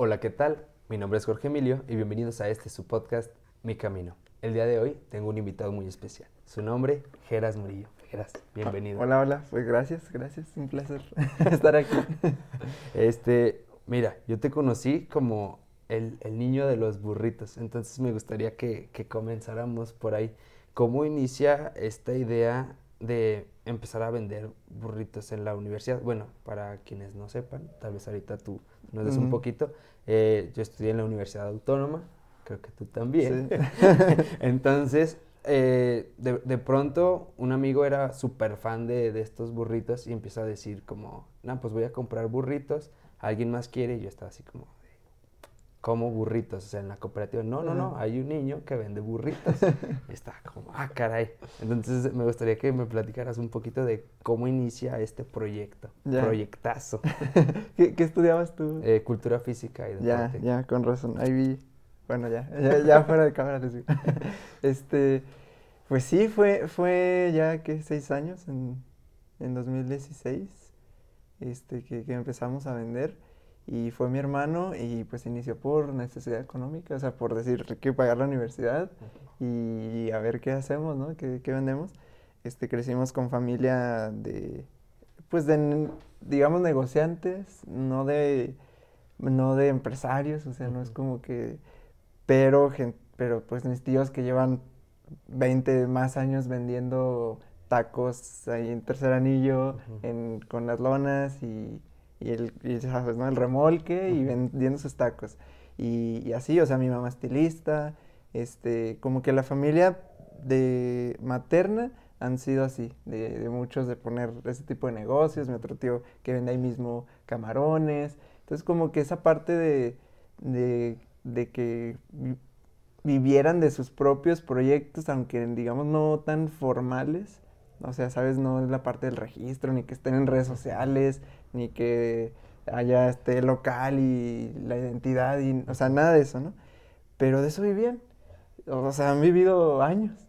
Hola, ¿qué tal? Mi nombre es Jorge Emilio y bienvenidos a este su podcast Mi Camino. El día de hoy tengo un invitado muy especial. Su nombre, Geras Murillo. Geras, bienvenido. Hola, hola. Pues gracias, gracias. Un placer estar aquí. Este, mira, yo te conocí como el, el niño de los burritos, entonces me gustaría que, que comenzáramos por ahí. ¿Cómo inicia esta idea de empezar a vender burritos en la universidad? Bueno, para quienes no sepan, tal vez ahorita tú nos des un poquito. Eh, yo estudié en la Universidad Autónoma, creo que tú también. Entonces, eh, de, de pronto un amigo era súper fan de, de estos burritos y empieza a decir como, no, pues voy a comprar burritos, alguien más quiere y yo estaba así como, como burritos, o sea, en la cooperativa, no, no, no, hay un niño que vende burritos. Y está como, ah, caray. Entonces me gustaría que me platicaras un poquito de cómo inicia este proyecto, Ya. proyectazo, ¿Qué, qué estudiabas tú? eh, cultura física y ya, deporte. ya, con razón. Ahí vi. Bueno, ya, ya, ya fuera de cámara les digo. Este, pues sí, fue, fue ya que seis años, en, en 2016, este, que, que empezamos a vender. Y fue mi hermano y pues inició por necesidad económica, o sea, por decir que pagar la universidad y a ver qué hacemos, ¿no? ¿Qué, qué vendemos? Este, crecimos con familia de, pues de, digamos, negociantes, no de, no de empresarios, o sea, no es como que, pero, pero pues mis tíos que llevan 20 más años vendiendo tacos ahí en Tercer Anillo, en, con las lonas y, y el, y sabes, ¿no? El remolque y vendiendo sus tacos. Y, y así, o sea, mi mamá estilista, este, como que la familia de materna han sido así, de, de muchos de poner ese tipo de negocios, mi otro tío que vende ahí mismo camarones, entonces como que esa parte de, de, de que vi- vivieran de sus propios proyectos, aunque digamos no tan formales, o sea, sabes, no es la parte del registro, ni que estén en redes sociales, ni que haya este local y la identidad, y, o sea, nada de eso, ¿no? Pero de eso vivían, o sea, han vivido años.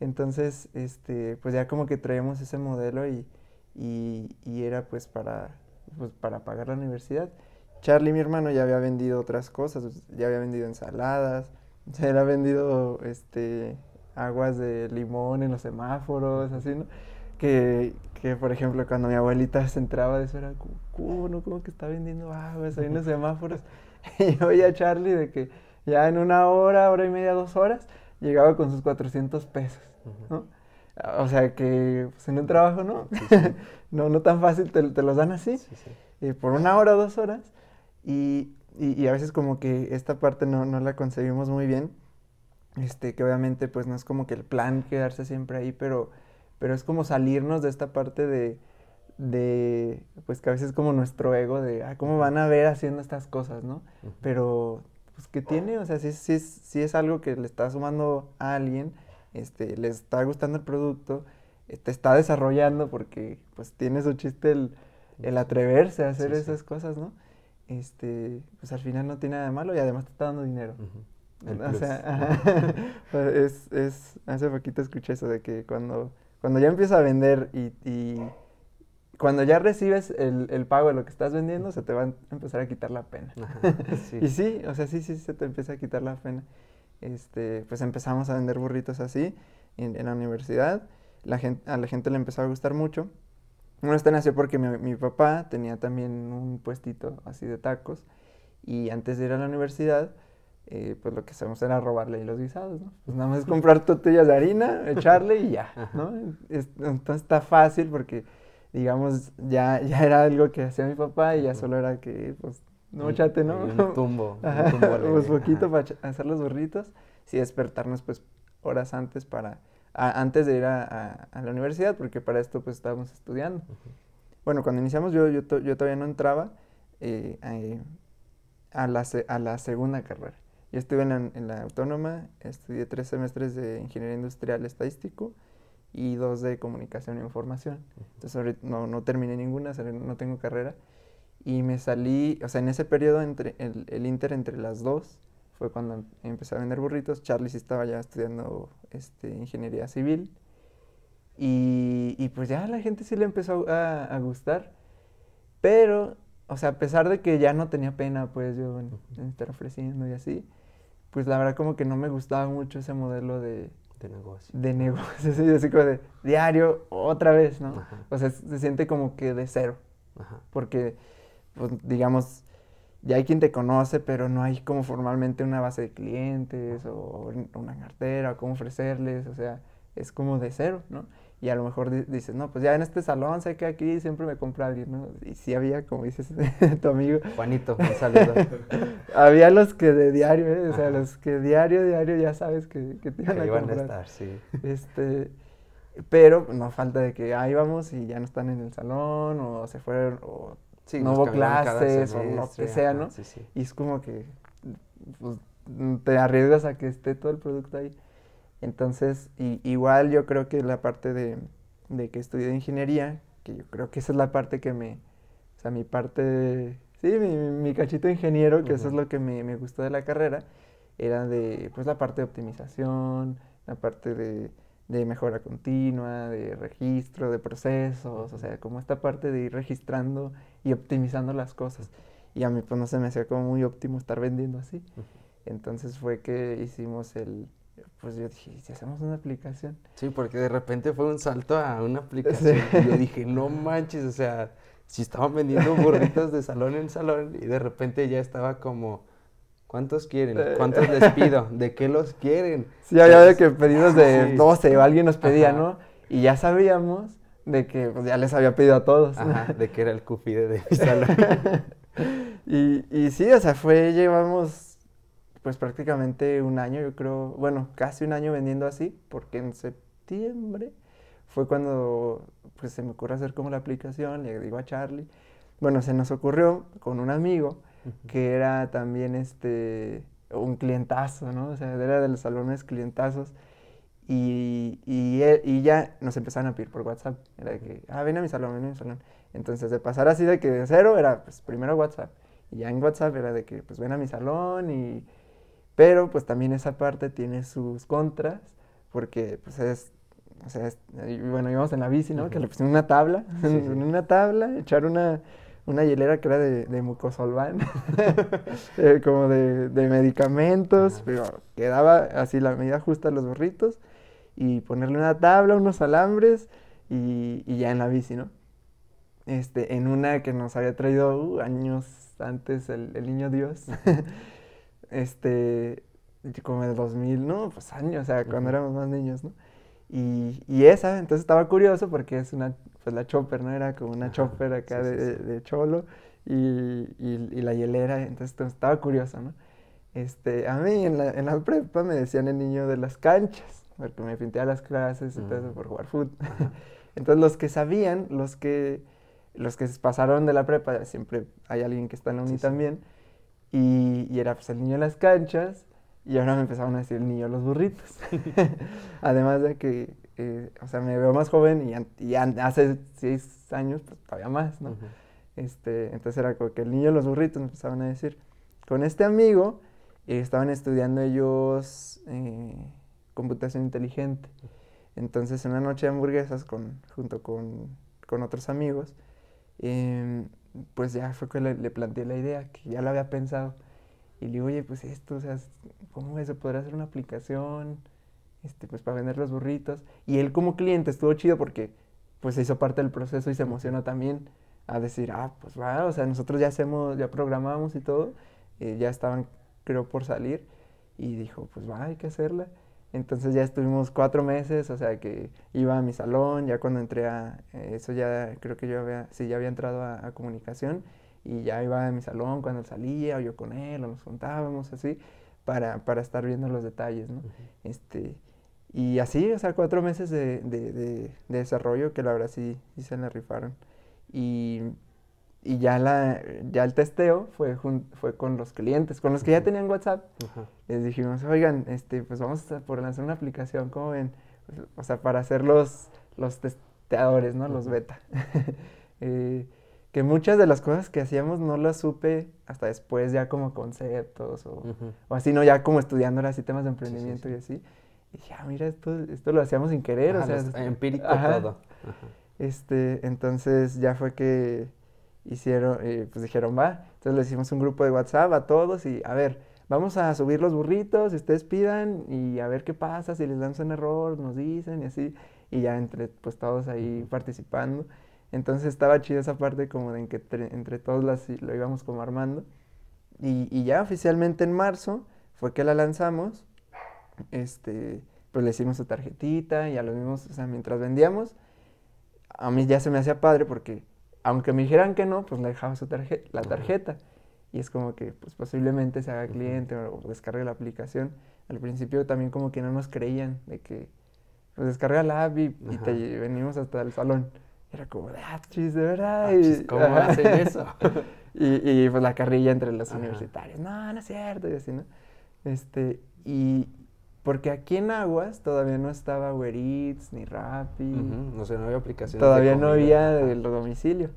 Entonces, este, pues ya como que traemos ese modelo y, y, y era pues para, pues para pagar la universidad. Charlie, mi hermano, ya había vendido otras cosas, pues, ya había vendido ensaladas, ya había vendido este, aguas de limón en los semáforos, así, ¿no? Que, que, por ejemplo, cuando mi abuelita se entraba de eso era como, ¿cómo no? ¿Cómo que está vendiendo aguas ahí en los semáforos? Y yo veía a Charlie de que ya en una hora, hora y media, dos horas, llegaba con sus 400 pesos. ¿no? O sea que pues, en un trabajo, ¿no? Sí, sí. no, no tan fácil te, te los dan así, Sí, eh, por una hora dos horas. Y, y- y a veces como que esta parte no, no la concebimos muy bien. Este, que obviamente pues no es como que el plan quedarse siempre ahí, pero, pero es como salirnos de esta parte de, de, pues que a veces como nuestro ego de, ah, ¿cómo van a ver haciendo estas cosas, no? Pero, pues, ¿qué tiene? O sea, si, si, es, si es algo que le está sumando a alguien, este, le está gustando el producto, eh, te está desarrollando porque, pues, tiene su chiste el, el atreverse a hacer Sí, sí. esas cosas, ¿no? Este, pues al final no tiene nada de malo y además te está dando dinero. El O plus. sea, ajá. Es, es, hace poquito escuché eso de que cuando, cuando ya empiezas a vender y, y cuando ya recibes el, el pago de lo que estás vendiendo, se te va a empezar a quitar la pena. Ajá, sí. Y sí, o sea, sí, sí, se te empieza a quitar la pena. Este, pues empezamos a vender burritos así en, en la universidad. La gente, a la gente le empezó a gustar mucho. Bueno, esto nació porque mi, mi papá tenía también un puestito así de tacos. Y antes de ir a la universidad, eh, pues lo que hacemos era robarle ahí los guisados, ¿no? Pues nada más es comprar tortillas de harina, echarle y ya, ¿no? Es- entonces está fácil porque, digamos, ya, ya era algo que hacía mi papá y ya solo era que, pues, no, échate, ¿no? Un tumbo. un tumbo leve, pues poquito ajá. para hacer los burritos. Sí, despertarnos pues horas antes para, a- antes de ir a, a- a la universidad, porque para esto pues estábamos estudiando. Bueno, cuando iniciamos yo, yo, yo todavía no entraba eh, eh, a, la, a la segunda carrera. Yo estuve en la, en la autónoma, estudié tres semestres de ingeniería industrial estadístico y dos de comunicación e información. Entonces ahorita no, no terminé ninguna, no tengo carrera. Y me salí, o sea, en ese periodo, entre el, el inter entre las dos, fue cuando em- empecé a vender burritos. Charlie sí estaba ya estudiando este, ingeniería civil. Y, y pues ya la gente sí le empezó a, a gustar. Pero, o sea, a pesar de que ya no tenía pena, pues yo en, estar ofreciendo y así, pues la verdad como que no me gustaba mucho ese modelo de... De negocio. De negocio, sí, así como de diario, otra vez, ¿no? O sea, se siente como que de cero. Ajá. Porque, pues, digamos, ya hay quien te conoce, pero no hay como formalmente una base de clientes o una cartera, o cómo ofrecerles, o sea, es como de cero, ¿no? Y a lo mejor dices, no, pues ya en este salón sé que aquí siempre me compra alguien, ¿no? Y sí había, como dices, tu amigo. Juanito, un saludo. había los que de diario, ¿eh? O sea, los que diario, diario ya sabes que, que te iban a iban a estar, sí. Este, pero no falta de que ahí vamos y ya no están en el salón o se fueron o no hubo clases o lo que sea, ¿no? Y es como que pues, te arriesgas a que esté todo el producto ahí. Entonces, y, igual yo creo que la parte de, que estudié ingeniería, que yo creo que esa es la parte que me, o sea, mi parte, sí, mi, cachito ingeniero, que eso es lo que me, me, gustó de la carrera, era de, pues, la parte de optimización, la parte de, de mejora continua, de registro, de procesos, o sea, como esta parte de ir registrando y optimizando las cosas. Y a mí pues no se me hacía como muy óptimo estar vendiendo así. Entonces fue que hicimos el, pues yo dije, si hacemos una aplicación? Sí, porque de repente fue un salto a una aplicación. Y yo dije, no manches, o sea, si estaban vendiendo burritos de salón en salón y de repente ya estaba como ¿Cuántos quieren? ¿Cuántos les pido? ¿De qué los quieren? Sí, había de que pedidos de 12 o alguien nos pedía, ¿no? Y ya sabíamos de que pues, ya les había pedido a todos. Ajá, de que era el cufide de mi salón. y, y sí, o sea, fue, llevamos pues prácticamente un año, yo creo, bueno, casi un año vendiendo así, porque en septiembre fue cuando pues se me ocurrió hacer como la aplicación, le digo a Charlie, bueno, se nos ocurrió con un amigo, que era también este, un clientazo, ¿no? O sea, era de los salones clientazos. Y, y, y, ya nos empezaron a pedir por WhatsApp. Era de que, ah, ven a mi salón, ven a mi salón. Entonces, de pasar así de que de cero era, pues, primero WhatsApp. Y ya en WhatsApp era de que, pues, ven a mi salón y... Pero, pues, también esa parte tiene sus contras, porque, pues, es... O sea, bueno, íbamos en la bici, ¿no? Que le pusieron una tabla, una tabla, echar una una hielera que era de, de mucosolván, eh, como de, medicamentos, pero quedaba así la medida justa a los burritos y ponerle una tabla, unos alambres y, ya en la bici, ¿no? Este, en una que nos había traído uh, años antes el, niño Dios, este, como el 2000, ¿no? Pues años, o sea, cuando éramos más niños, ¿no? Y, y, esa, entonces estaba curioso porque es una, pues la chopper, ¿no? Era como una chopper acá de, de, cholo y, y, y, la hielera, entonces estaba curioso, ¿no? Este, a mí en la, en la prepa me decían el niño de las canchas, porque me pinté a las clases y todo eso mm. por jugar fútbol. entonces los que sabían, los que, los que pasaron de la prepa, siempre hay alguien que está en la uni también, Y, y, era pues el niño de las canchas y ahora me empezaron a decir el niño los burritos. Además de que, eh, o sea, me veo más joven y, y hace seis años, pues todavía más, ¿no? este, entonces era como que el niño los burritos me empezaban a decir. Con este amigo eh, estaban estudiando ellos eh, computación inteligente. Entonces, en una noche de hamburguesas con, junto con, con otros amigos, em, pues ya fue que le, planteé la idea, que ya lo había pensado y le digo, oye, pues esto, o sea, ¿cómo eso? ¿Podrá hacer una aplicación? Este, pues para vender los burritos. Y él como cliente estuvo chido porque pues se hizo parte del proceso y se emocionó también a decir, ah, pues va, o sea, nosotros ya hacemos, ya programamos y todo, eh, ya estaban, creo, por salir. Y dijo, pues va, hay que hacerla. Entonces ya estuvimos cuatro meses, o sea que iba a mi salón, ya cuando entré a, eh, eso ya creo que yo había, sí, ya había entrado a comunicación y ya iba a mi salón cuando salía, o yo con él, o nos contábamos así, para, para estar viendo los detalles, ¿no? este, y así, o sea, cuatro meses de, de, de, desarrollo que la verdad sí, sí se le rifaron. Y, y, ya, la, ya el testeo fue, fue con los clientes, con los que ya tenían WhatsApp. Les dijimos, oigan, este, pues vamos a por lanzar una aplicación, ¿cómo ven? O sea, para hacer los, los testeadores, ¿no? Los beta. eh, que muchas de las cosas que hacíamos no las supe hasta después ya como conceptos o, o así, ¿no? Ya como estudiando así temas de emprendimiento y así. Y dije, ah, mira, esto, esto lo hacíamos sin querer, o sea... empírico todo. Este, entonces ya fue que, hicieron, eh, pues dijeron, va. Entonces le hicimos un grupo de WhatsApp a todos y, a ver, vamos a subir los burritos, ustedes pidan y a ver qué pasa, si les lanzan error, nos dicen y así. Y ya entre, pues todos ahí participando. Entonces estaba chido esa parte como de que entre, todos las, lo íbamos como armando. Y, y, ya oficialmente en marzo fue que la lanzamos. Este, pues le hicimos su tarjetita y a los mismos, o sea, mientras vendíamos, a mí ya se me hacía padre porque aunque me dijeran que no, pues le dejaba su tarjeta, la tarjeta. Y es como que pues posiblemente se haga cliente o descargue la aplicación. Al principio también como que no nos creían de que pues descarga la app y, te venimos hasta el salón. Era como, ah, chis, de verdad. Ah, ¿Cómo hacen eso? y, y, pues la carrilla entre los universitarios. No, no es cierto. Y así, ¿no? Este, y, porque aquí en Aguas todavía no estaba Uber Eats ni Rappi. No sé, no había aplicación. Todavía no había el domicilio.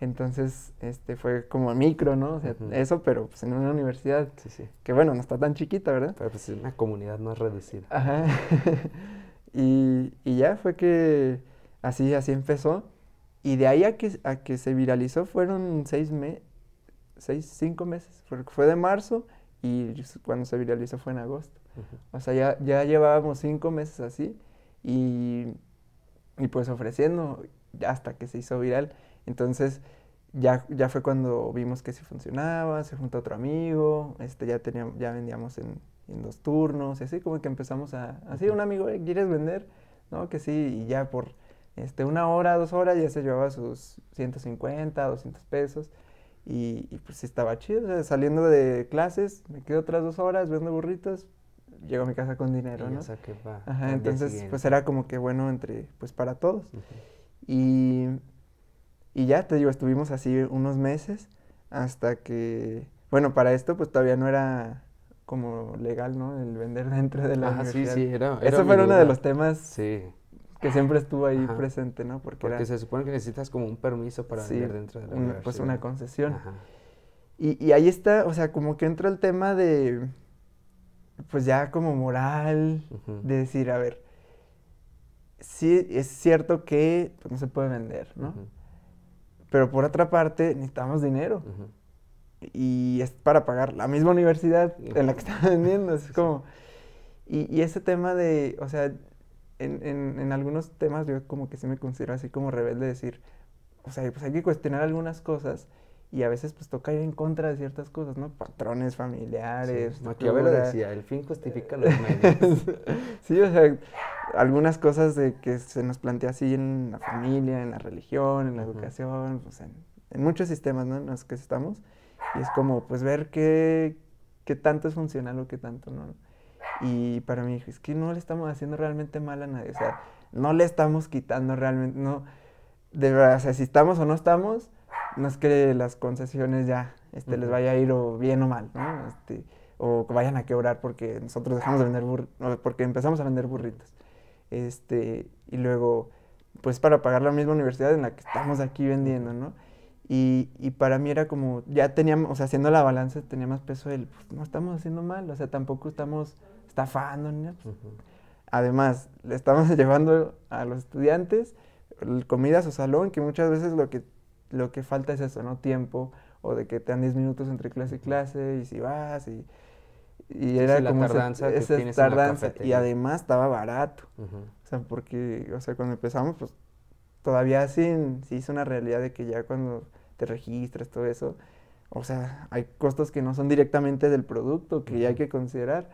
Entonces, este fue como micro, ¿no? O sea, eso, pero pues en una universidad. Sí, sí. Que bueno, no está tan chiquita, ¿verdad? Pero pues es una comunidad más reducida. Ajá. y, y, ya fue que así, así empezó. Y de ahí a que, a que se viralizó fueron seis meses, seis, cinco meses. Fue de marzo y cuando se viralizó fue en agosto. O sea, ya, ya llevábamos cinco meses así y, y pues ofreciendo hasta que se hizo viral. Entonces ya, ya fue cuando vimos que sí funcionaba, se juntó otro amigo, este, ya, teníamos, ya vendíamos en, en dos turnos y así como que empezamos a, así un amigo, ¿quieres vender? ¿No? Que sí, y ya por este, una hora, dos horas ya se llevaba sus 150, 200 pesos. Y, y pues estaba chido, saliendo de clases, me quedo otras dos horas, vendo burritos, llego a mi casa con dinero, ¿no? Ajá, entonces pues era como que bueno entre, pues para todos. y, y ya, te digo, estuvimos así unos meses hasta que, bueno, para esto pues todavía no era como legal, ¿no? El vender dentro de la Ajá, sí, sí, era, Eso fue uno de los temas sí. que siempre estuvo ahí presente, ¿no? Porque, se supone que necesitas como un permiso para vender dentro de la universidad. Pues una concesión. Ajá. Y, y ahí está, o sea, como que entra el tema de pues ya como moral, de decir, a ver, sí es cierto que pues, no se puede vender, ¿no? Pero por otra parte, necesitamos dinero. Y es para pagar la misma universidad en la que está vendiendo. Es como... Y, y, ese tema de, o sea, en, en, en, algunos temas yo como que sí me considero así como rebelde, decir, o sea, pues hay que cuestionar algunas cosas y a veces pues toca ir en contra de ciertas cosas, ¿no? Patrones familiares. Sí, Maquiavelo decía, el fin justifica los medios. sí, o sea, algunas cosas de que se nos plantea así en la familia, en la religión, en la educación, pues en, muchos sistemas, ¿no? En los que estamos. Y es como pues ver qué, qué tanto es funcional o qué tanto no. Y para mí es que no le estamos haciendo realmente mal a nadie, o sea, no le estamos quitando realmente, no, de verdad, o sea, si estamos o no estamos, no es que las concesiones ya este, les vaya a ir o bien o mal, ¿no? Este, o que vayan a quebrar porque nosotros dejamos de vender burritos, porque empezamos a vender burritos. Este, y luego, pues para pagar la misma universidad en la que estamos aquí vendiendo, ¿no? Y, y para mí era como, ya teníamos, o sea, haciendo la balanza tenía más peso el, pues no estamos haciendo mal, o sea, tampoco estamos estafando, ¿no? Además, le estamos llevando a los estudiantes comida a su salón, que muchas veces lo que lo que falta es eso, ¿no? Tiempo, o de que te dan 10 minutos entre clase y clase, y si vas, y, y era como la tardanza esa, tardanza, y además estaba barato, o sea, porque, o sea, cuando empezamos, pues, todavía sí, sí hizo una realidad de que ya cuando te registras, todo eso, o sea, hay costos que no son directamente del producto, que ya hay que considerar.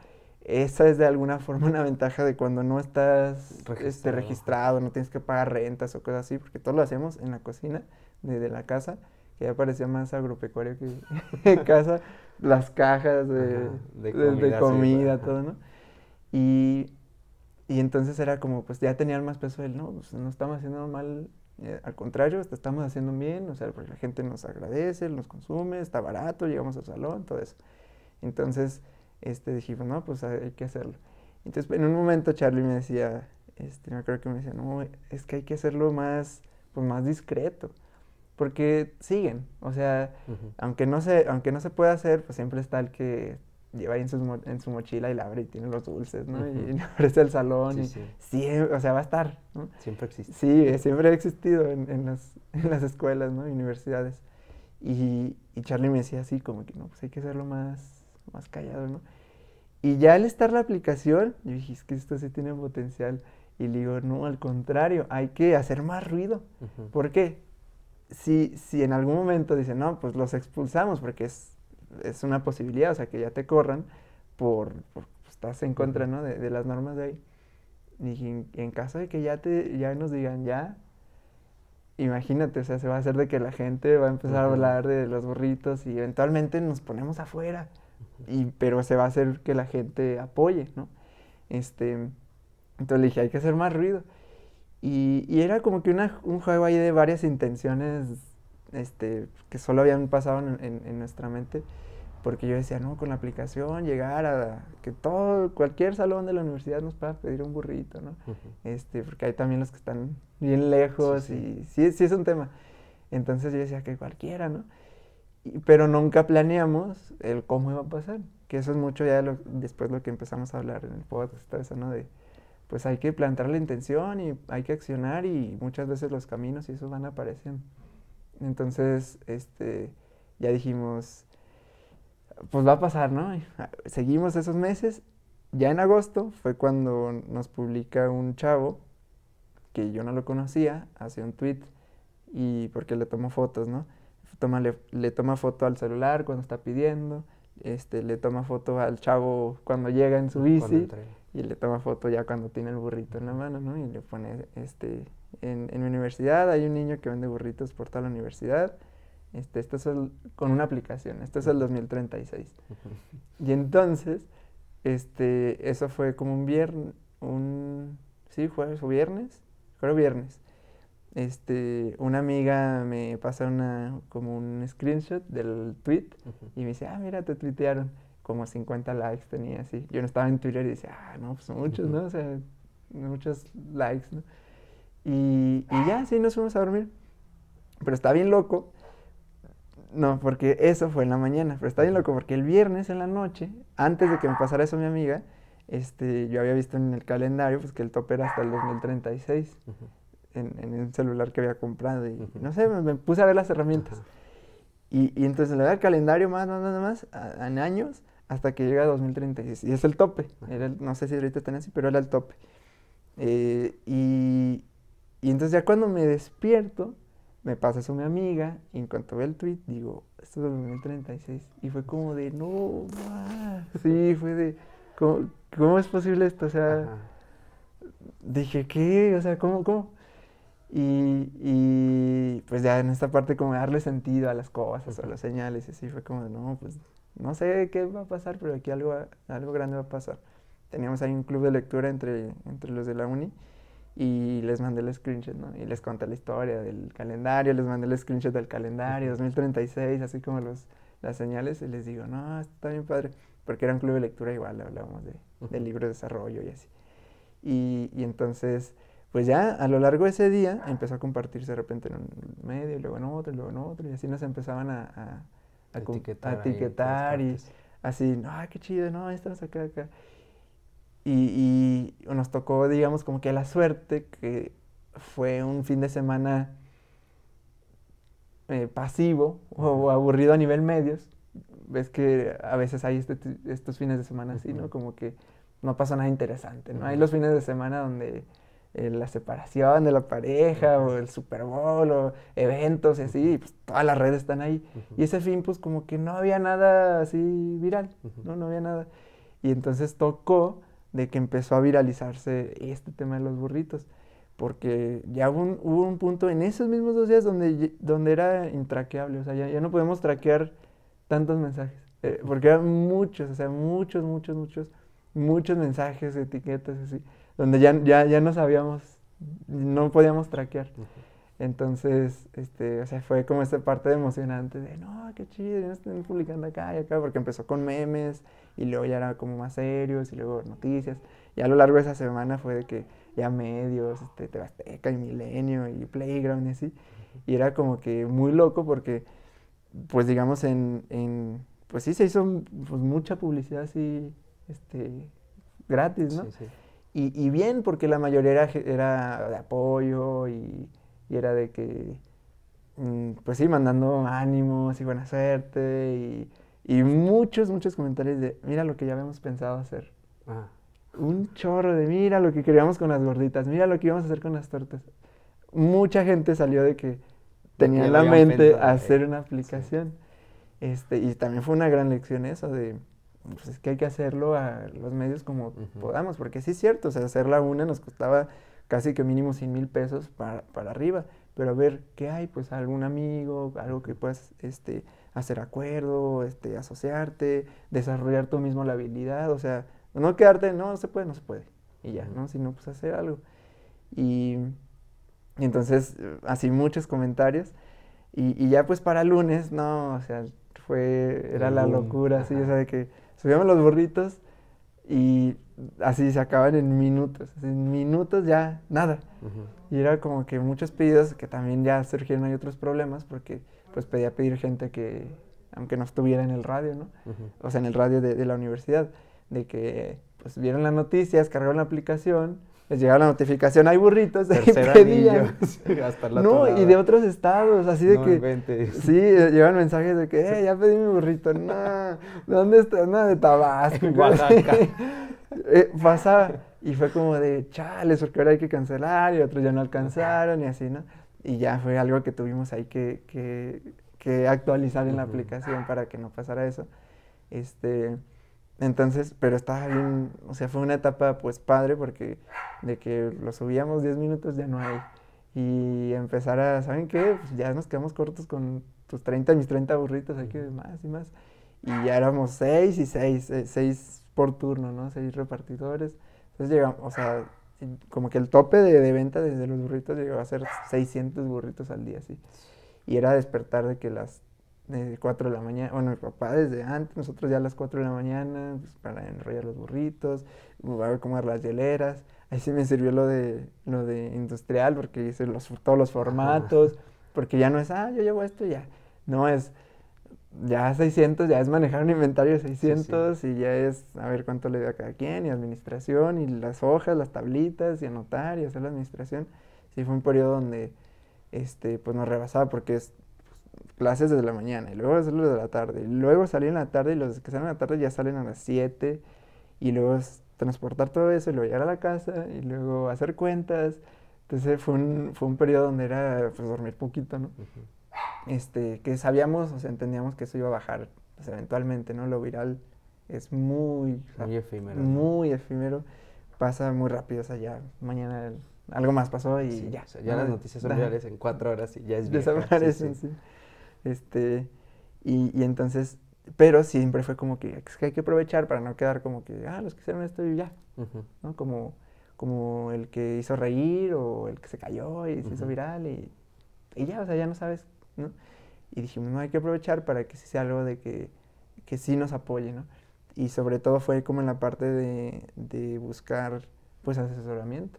Esa es de alguna forma una ventaja de cuando no estás registrado. Este, registrado, no tienes que pagar rentas o cosas así, porque todo lo hacemos en la cocina de, la casa, que ya parecía más agropecuario que casa, las cajas de, comida, todo, ¿no? Y, y, entonces era como, pues ya tenían más peso él, no, pues no estamos haciendo mal, eh, al contrario, estamos haciendo bien, o sea, porque la gente nos agradece, nos consume, está barato, llegamos al salón, todo eso. Entonces, este, dijimos, no, pues hay que hacerlo. Entonces, en un momento Charlie me decía, este, me acuerdo que me decía, no, es que hay que hacerlo más, pues más discreto porque siguen, o sea, aunque, no se, aunque no se pueda hacer, pues siempre está el que lleva ahí en su, en su mochila y la abre y tiene los dulces, ¿no? Y le ofrece el salón y sí. o sea, va a estar, ¿no? Siempre existe. Sí, siempre ha existido en, en, las, en las escuelas, ¿no? Universidades. Y, y Charlie me decía así, como que no, pues hay que hacerlo más, más callado, ¿no? Y ya al estar la aplicación, yo dije, es que esto sí tiene potencial. Y le digo, no, al contrario, hay que hacer más ruido. ¿Por qué? Si, si en algún momento dicen, no, pues los expulsamos porque es, es una posibilidad, o sea, que ya te corran por, por pues, estás en contra, ¿no? De, de, las normas de ahí. Y en, en, caso de que ya, te, ya nos digan, ya, imagínate, o sea, se va a hacer de que la gente va a empezar a hablar de los burritos y eventualmente nos ponemos afuera. Y, pero se va a hacer que la gente apoye, ¿no? Este, entonces le dije, hay que hacer más ruido. Y, y era como que una, un juego ahí de varias intenciones este, que solo habían pasado en, en, en, nuestra mente. Porque yo decía, no, con la aplicación llegar a que todo, cualquier salón de la universidad nos pueda pedir un burrito, ¿no? Uh -huh. este, porque hay también los que están bien lejos sí, sí. y sí, sí es un tema. Entonces yo decía que cualquiera, ¿no? Y, pero nunca planeamos el cómo iba a pasar. Que eso es mucho ya lo, después lo que empezamos a hablar en el podcast, eso, ¿no? De, pues hay que plantar la intención y hay que accionar y muchas veces los caminos y eso van apareciendo. Entonces, este, ya dijimos, pues va a pasar, ¿no? Seguimos esos meses. Ya en agosto fue cuando nos publica un chavo que yo no lo conocía, hace un tweet y porque le tomo fotos, ¿no? Toma, le, le, toma foto al celular cuando está pidiendo, este, le toma foto al chavo cuando llega en su bici y le toma foto ya cuando tiene el burrito en la mano, ¿no? Y le pone, este, en, en mi universidad hay un niño que vende burritos por toda la universidad, este, esto es el, con una aplicación, esto es el 2036. Y entonces, este, eso fue como un viernes, un, sí, jueves o viernes, creo viernes. Este, una amiga me pasa una, como un screenshot del tweet uh -huh. y me dice, ah, mira, te tuitearon. Como 50 likes tenía así. Yo no estaba en Twitter y decía, ah, no, pues muchos, ¿no? O sea, muchos likes, ¿no? Y, y ya, sí, nos fuimos a dormir. Pero está bien loco no, porque eso fue en la mañana, pero está bien loco porque el viernes en la noche, antes de que me pasara eso mi amiga, este, yo había visto en el calendario pues que el tope era hasta el 2036 uh -huh. en, en, el celular que había comprado y uh -huh. no sé, me, me, puse a ver las herramientas. Uh -huh. y, y, entonces le da el calendario más, más, más, más, a, en años hasta que llega a 2036 y es el tope. Era el, no sé si ahorita están así, pero era el tope. Eh, y, y entonces ya cuando me despierto, me pasa eso a mi amiga y en cuanto ve el tweet digo, esto es 2036 y fue como de, no, ma. sí, fue de, ¿cómo, ¿cómo, es posible esto? O sea, Ajá. dije, ¿qué? O sea, ¿cómo, cómo? Y, y, pues ya en esta parte como darle sentido a las cosas, a las señales, y así fue como de, no, pues no sé qué va a pasar, pero aquí algo, algo grande va a pasar. Teníamos ahí un club de lectura entre, entre los de la uni y les mandé el screenshot, ¿no? Y les conté la historia del calendario, les mandé el screenshot del calendario, 2036, así como los, las señales, y les digo, no, está bien padre, porque era un club de lectura igual, hablábamos de, de libro de desarrollo y así. Y, y, entonces, pues ya a lo largo de ese día empezó a compartirse de repente en un medio, y luego en otro, y luego en otro, y así nos empezaban a, a, a etiquetar, a etiquetar y así, no, qué chido, no, estás acá, acá. Y, y, nos tocó, digamos, como que la suerte que fue un fin de semana eh, pasivo o aburrido a nivel medios. Ves que a veces hay este, estos fines de semana así, ¿no? Como que no pasa nada interesante, ¿no? Hay los fines de semana donde eh, la separación de la pareja o el Super Bowl o eventos y así, y pues todas las redes están ahí. Y ese fin, pues como que no había nada así viral, ¿no? No había nada. Y entonces tocó de que empezó a viralizarse este tema de los burritos. Porque ya hubo un, hubo un punto en esos mismos dos días donde, donde era intraqueable. O sea, ya, ya no podemos traquear tantos mensajes. Eh, porque eran muchos, o sea, muchos, muchos, muchos, muchos mensajes, etiquetas, así. Donde ya, ya, ya no sabíamos, no podíamos traquear. Uh -huh. Entonces, este, o sea, fue como esta parte emocionante de, no, qué chido, ya están publicando acá y acá, porque empezó con memes y luego ya era como más serios y luego noticias. Y a lo largo de esa semana fue de que ya medios, este, Tebasteca y Milenio y Playground y así. Y era como que muy loco porque, pues digamos, en, en pues sí se hizo pues, mucha publicidad así, este, gratis, ¿no? Sí, sí. Y, y, bien, porque la mayoría era, era de apoyo y y era de que mm, pues sí, mandando ánimos y buena suerte y, y muchos, muchos comentarios de, mira lo que ya habíamos pensado hacer. Ah, Un chorro de, mira lo que queríamos con las gorditas, mira lo que íbamos a hacer con las tortas. Mucha gente salió de que tenía en la mente pensado, hacer eh. una aplicación. Este, y también fue una gran lección eso de, pues es que hay que hacerlo a los medios como podamos, porque sí es cierto, o sea, hacerla una nos costaba casi que mínimo 100 mil pesos para, para arriba, pero a ver, ¿qué hay? Pues algún amigo, algo que puedas este, hacer acuerdo, este, asociarte, desarrollar tú mismo la habilidad, o sea, no quedarte, no, se puede, no se puede, y ya. ¿no? Sino pues hacer algo. Y, y entonces, así muchos comentarios. Y, y ya pues para lunes, no, o sea, fue, era la locura, así, o sea, de que subíamos los burritos y así se acaban en minutos, en minutos ya, nada. ujú. Y era como que muchos pedidos que también ya surgieron hay otros problemas porque pues pedía pedir gente que, aunque no estuviera en el radio, ¿no? Ujú. O sea, en el radio de, de la universidad, de que pues vieron las noticias, cargaron la aplicación, les llegaba la notificación, hay burritos, Tercer pedían. hasta otro No, y de otros estados, así de No que... inventes. Sí, eh, llevan mensajes de que, eh, ya pedí mi burrito. No, ¿de dónde está? No, de Tabasco. Oaxaca. Eh, pasaba y fue como de, chales, porque ahora hay que cancelar y otros ya no alcanzaron y así, ¿no? Y ya fue algo que tuvimos ahí que, que, que actualizar en la Ujú. aplicación para que no pasara eso. Este, entonces, pero estaba bien, o sea, fue una etapa pues padre porque de que lo subíamos 10 minutos ya no hay. Y empezar a, ¿saben qué? Pues ya nos quedamos cortos con tus 30, mis 30 burritos, hay que más y más. Y ya éramos 6 y 6, 6 por turno, ¿no? 6 repartidores. Entonces llegamos, o sea, como que el tope de, de venta desde los burritos llegó a ser 600 burritos al día, sí. Y era despertar de que las de 4 de la mañana, bueno, mi papá desde antes, nosotros ya a las 4 de la mañana, pues, para enrollar los burritos, a ver cómo las hieleras. Ahí sí me sirvió lo de, lo de industrial, porque hice los, todos los formatos, porque ya no es, ah, yo llevo esto ya. No, es, ya 600, ya es manejar un inventario de 600 y ya es a ver cuánto le da a cada quien y administración y las hojas, las tablitas y anotar y hacer la administración. Sí, fue un periodo donde este, pues nos rebasaba porque es clases desde la mañana y luego hacerlo de la tarde y luego salir en la tarde y los que salen en la tarde ya salen a las 7 y luego transportar todo eso y luego llegar a la casa y luego hacer cuentas. Entonces fue un, fue un periodo donde era pues dormir poquito, ¿no? Este, que sabíamos, o sea, entendíamos que eso iba a bajar, pues, eventualmente, ¿no? Lo viral es muy, o sea, Muy efímero. ¿no? muy efímero, pasa muy rápido, o sea, ya mañana algo más pasó y Sí, ya. o sea, ya ¿no? las noticias son virales en cuatro horas y ya es vieja. sí, Desaparecen, sí. sí. Este, y, y entonces, pero siempre fue como que, es que hay que aprovechar para no quedar como que, ah, los que hicieron esto y ya. ¿no? Como, como el que hizo reír o el que se cayó y se hizo viral y, y ya, o sea, ya no sabes, ¿no? Y dijimos, no, hay que aprovechar para que sí sea algo de que, que sí nos apoye, ¿no? Y sobre todo fue como en la parte de, de buscar, pues, asesoramiento,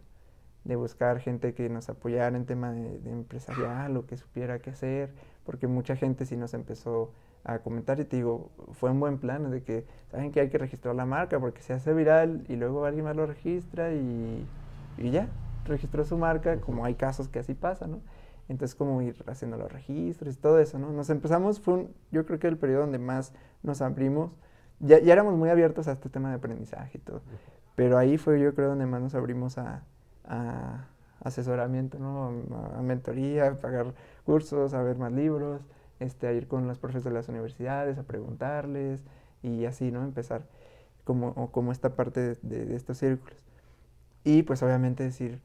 de buscar gente que nos apoyara en tema de, de empresarial o que supiera qué hacer, porque mucha gente sí nos empezó a comentar y te digo, fue un buen plan de que, ¿saben que hay que registrar la marca? Porque se hace viral y luego alguien más lo registra y, y ya, registró su marca, como hay casos que así pasa, ¿no? Entonces, como ir haciendo los registros y todo eso, ¿no? Nos empezamos, fue un- yo creo que el periodo donde más nos abrimos, ya, ya éramos muy abiertos a este tema de aprendizaje y todo, pero ahí fue yo creo donde más nos abrimos a, a asesoramiento, ¿no? A, a mentoría, a pagar cursos, a ver más libros, este, a ir con los profes de las universidades, a preguntarles y así, ¿no? Empezar como, o como esta parte de, de- de estos círculos. Y pues obviamente decir,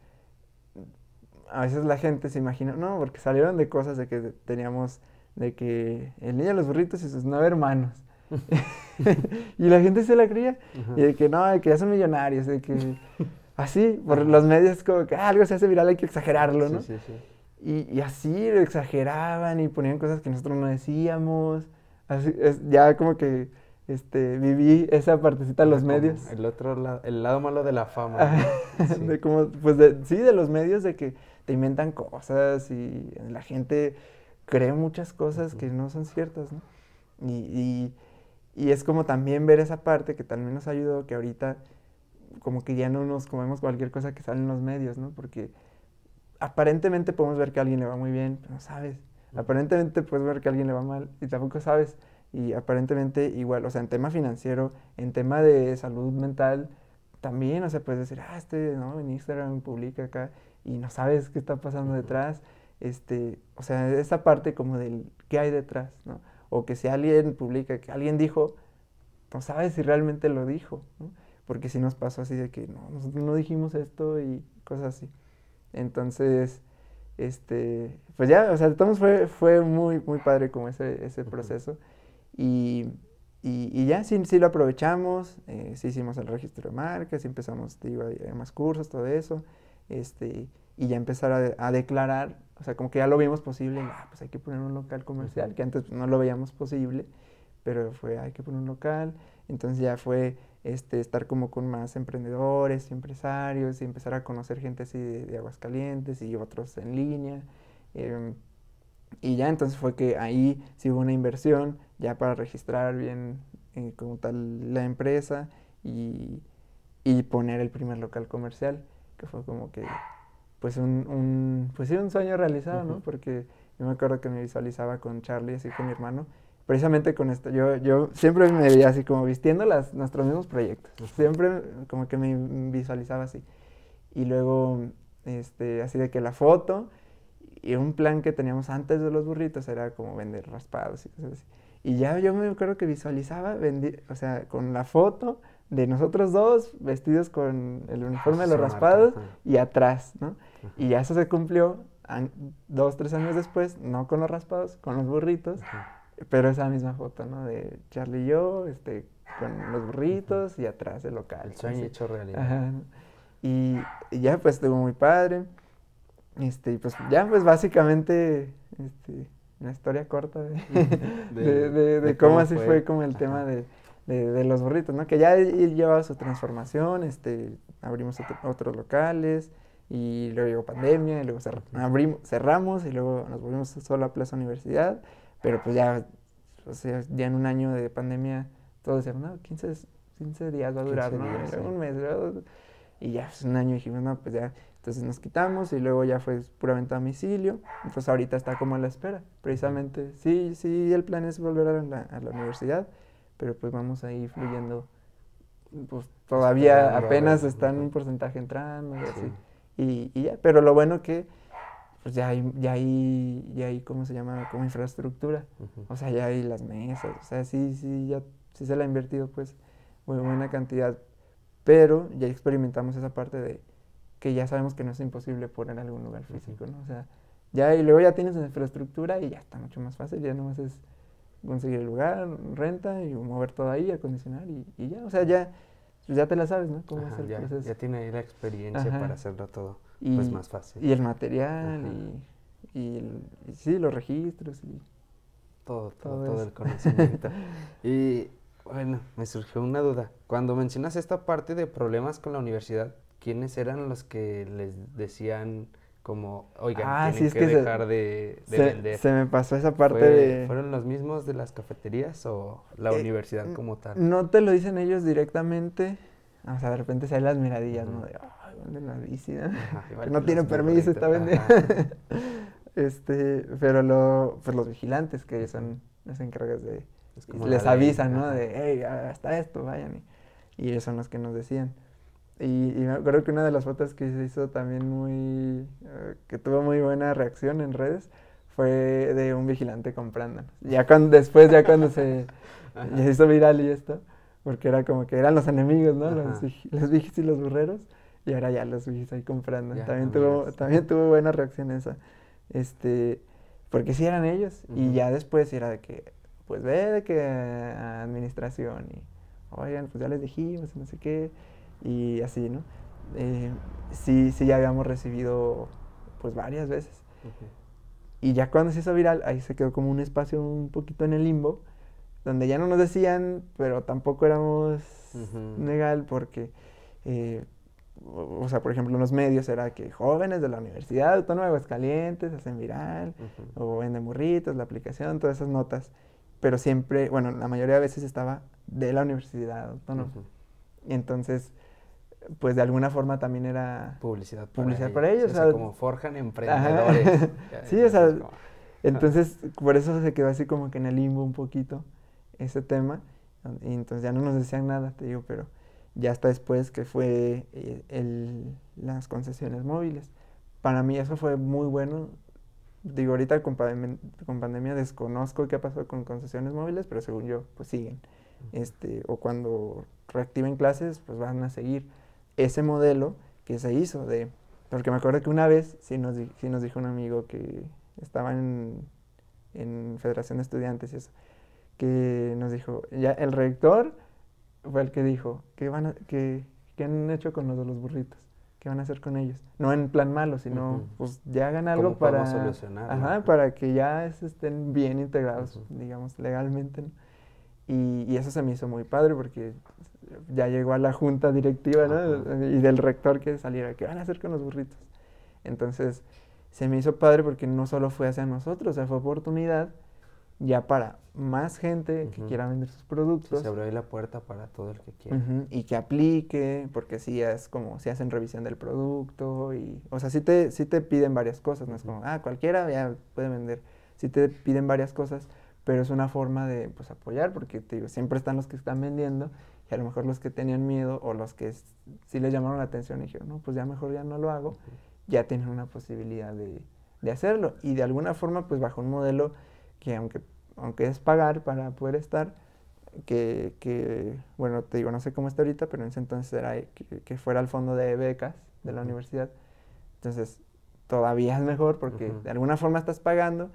a veces la gente se imagina, no, porque salieron de cosas de que teníamos, de que el niño de los burritos y sus nueve hermanos. y la gente se la creía. Ajá. Y de que no, de que ya son millonarios, de que así, por Ajá. los medios como que ah, algo se hace viral, hay que exagerarlo, Sí, ¿no? sí, sí. Y, y así lo exageraban y ponían cosas que nosotros no decíamos. Así, es, ya como que este, viví esa partecita de los como medios. El otro lado, el lado malo de la fama. Sí. de como, pues de- sí, de los medios de que te inventan cosas y la gente cree muchas cosas que no son ciertas, ¿no? Y, y- y es como también ver esa parte que también nos ayudó, que ahorita como que ya no nos comemos cualquier cosa que sale en los medios, ¿no? Porque aparentemente podemos ver que a alguien le va muy bien, pero no sabes. Aparentemente puedes ver que a alguien le va mal y tampoco sabes. Y aparentemente igual, o sea, en tema financiero, en tema de salud mental, también, o sea, puedes decir, ah, este, ¿no? En Instagram publica acá y no sabes qué está pasando detrás. Este, o sea, esa parte como del qué hay detrás, ¿no? O que si alguien publica, que alguien dijo, no sabes si realmente lo dijo, ¿no? Porque si nos pasó así de que no, nosotros no dijimos esto y cosas así. Entonces, este, pues ya, o sea, todos fue, fue muy, muy padre como ese, ese proceso. Y, y, ya, sí, sí lo aprovechamos, eh, sí hicimos el registro de marcas, empezamos, digo, a, más cursos, todo eso, este, y ya empezar a, a, declarar, o sea, como que ya lo vimos posible, ah, pues hay que poner un local comercial, que antes no lo veíamos posible, pero fue, hay que poner un local, entonces ya fue este, estar como con más emprendedores y empresarios y empezar a conocer gente así de, Aguascalientes y otros en línea. Em, y ya entonces fue que ahí sí hubo una inversión ya para registrar bien eh, como tal la empresa y, y, poner el primer local comercial, que fue como que pues un, un pues sí, un sueño realizado, ¿no? Porque yo me acuerdo que me visualizaba con Charlie, así con mi hermano, precisamente con esto. Yo, yo siempre me veía así como vistiendo las, nuestros mismos proyectos. Siempre como que me visualizaba así. Y luego, este, así de que la foto y un plan que teníamos antes de los burritos era como vender raspados y cosas así. Y ya yo me acuerdo que visualizaba, o sea, con la foto de nosotros dos vestidos con el uniforme de los raspados y atrás, ¿no? Y ya eso se cumplió dos, tres años después, no con los raspados, con los burritos. Pero esa misma foto, ¿no? De Charlie y yo, este, con los burritos y atrás el local. El sueño hecho realidad. Y, ya pues estuvo muy padre. Este, pues ya pues básicamente, este, una historia corta de, de, cómo, así fue, como el tema de, los burritos, ¿no? Que ya llevaba su transformación, este, abrimos otros locales y luego llegó pandemia y luego abrimos, cerramos y luego nos volvimos solo a Plaza Universidad pero pues ya, o sea, ya en un año de pandemia, todos decían, no, 15, 15 días va a durar, ¿no? Un mes, Y ya, pues un año dijimos, no, pues ya, entonces nos quitamos y luego ya fue puramente a domicilio. Entonces ahorita está como a la espera, precisamente. Sí, sí, el plan es volver a la, a la universidad, pero pues vamos ahí fluyendo. Pues todavía apenas están un porcentaje entrando y así. Y, y ya, pero lo bueno que pues ya hay, ya hay, ya hay, ¿cómo se llama? Como infraestructura. O sea, ya hay las mesas. O sea, sí, sí, ya sí se le ha invertido, pues, muy buena cantidad. Pero ya experimentamos esa parte de que ya sabemos que no es imposible poner algún lugar físico, ¿no? O sea, ya, y luego ya tienes la infraestructura y ya está mucho más fácil. Ya nomás es conseguir el lugar, renta y mover todo ahí, acondicionar y, y ya. O sea, ya, ya te la sabes, ¿no? Cómo el proceso. Ya tiene ahí la experiencia para hacerlo todo y, pues más fácil. Y el material y, y, sí, los registros y todo, todo, todo, el conocimiento. y bueno, me surgió una duda. Cuando mencionas esta parte de problemas con la universidad, ¿quiénes eran los que les decían como, oigan, ah, tienen que, dejar de, vender? Se me pasó esa parte de... ¿Fueron los mismos de las cafeterías o la eh, universidad como tal? No te lo dicen ellos directamente. O sea, de repente se las miradillas, ¿no? De, venden la bici, ¿no? tiene permiso, está vendiendo. este, pero lo, pues los vigilantes que son los encargas de... les avisan, ¿no? De, hey, hasta esto, vayan. Y, ellos son los que nos decían. Y, y, me acuerdo que una de las fotos que se hizo también muy... Eh, que tuvo muy buena reacción en redes fue de un vigilante comprando. Ya cuando, después, ya cuando se, se hizo viral y esto, porque era como que eran los enemigos, ¿no? Los, los vigis y los burreros. Y ahora ya los vi ahí comprando. también, tuvo, también tuvo buena reacción esa. Este, porque sí eran ellos. Y ya después era de que, pues ve de que administración y, oigan, pues ya les dijimos, no sé qué. Y así, ¿no? Eh, sí, sí ya habíamos recibido, pues varias veces. Y ya cuando se hizo viral, ahí se quedó como un espacio un poquito en el limbo, donde ya no nos decían, pero tampoco éramos legal porque... Eh, o sea, por ejemplo, en los medios era que jóvenes de la Universidad Autónoma de Aguascalientes hacen viral, o venden burritos, la aplicación, todas esas notas. Pero siempre, bueno, la mayoría de veces estaba de la Universidad Autónoma. Y entonces, pues de alguna forma también era publicidad para publicidad ellos. Para ellos o sea, como forjan emprendedores. sí, o sea, Entonces, por eso se quedó así como que en el limbo un poquito ese tema. Y entonces ya no nos decían nada, te digo, pero ya hasta después que fue eh, el, las concesiones móviles. Para mí eso fue muy bueno. Digo, ahorita con, con pandemia desconozco qué ha pasado con concesiones móviles, pero según yo, pues siguen. Este, o cuando reactiven clases, pues van a seguir ese modelo que se hizo de... Porque me acuerdo que una vez sí nos, sí nos dijo un amigo que estaba en, en Federación de Estudiantes y eso, que nos dijo, ya el rector fue el que dijo, ¿qué, van a, qué, qué han hecho con los de los burritos? ¿Qué van a hacer con ellos? No en plan malo, sino pues ya hagan algo para solucionar. Ajá, para que ya estén bien integrados, digamos, legalmente. Y, y, eso se me hizo muy padre porque ya llegó a la junta directiva ¿no? y del rector que saliera, ¿qué van a hacer con los burritos? Entonces se me hizo padre porque no solo fue hacia nosotros, o sea, fue oportunidad ya para más gente que quiera vender sus productos. se abrió ahí la puerta para todo el que quiera. y que aplique, porque sí es como si hacen revisión del producto y, o sea, sí te, sí te piden varias cosas, no es como, ah, cualquiera ya puede vender. Sí te piden varias cosas, pero es una forma de, pues, apoyar, porque te digo, siempre están los que están vendiendo y a lo mejor los que tenían miedo o los que sí les llamaron la atención y dijeron, no, pues ya mejor ya no lo hago, ya tienen una posibilidad de, de hacerlo. Y de alguna forma, pues bajo un modelo que aunque, aunque es pagar para poder estar, que, que, bueno, te digo, no sé cómo está ahorita, pero en ese entonces era que, fuera el fondo de becas de la universidad. Entonces, todavía es mejor porque de alguna forma estás pagando,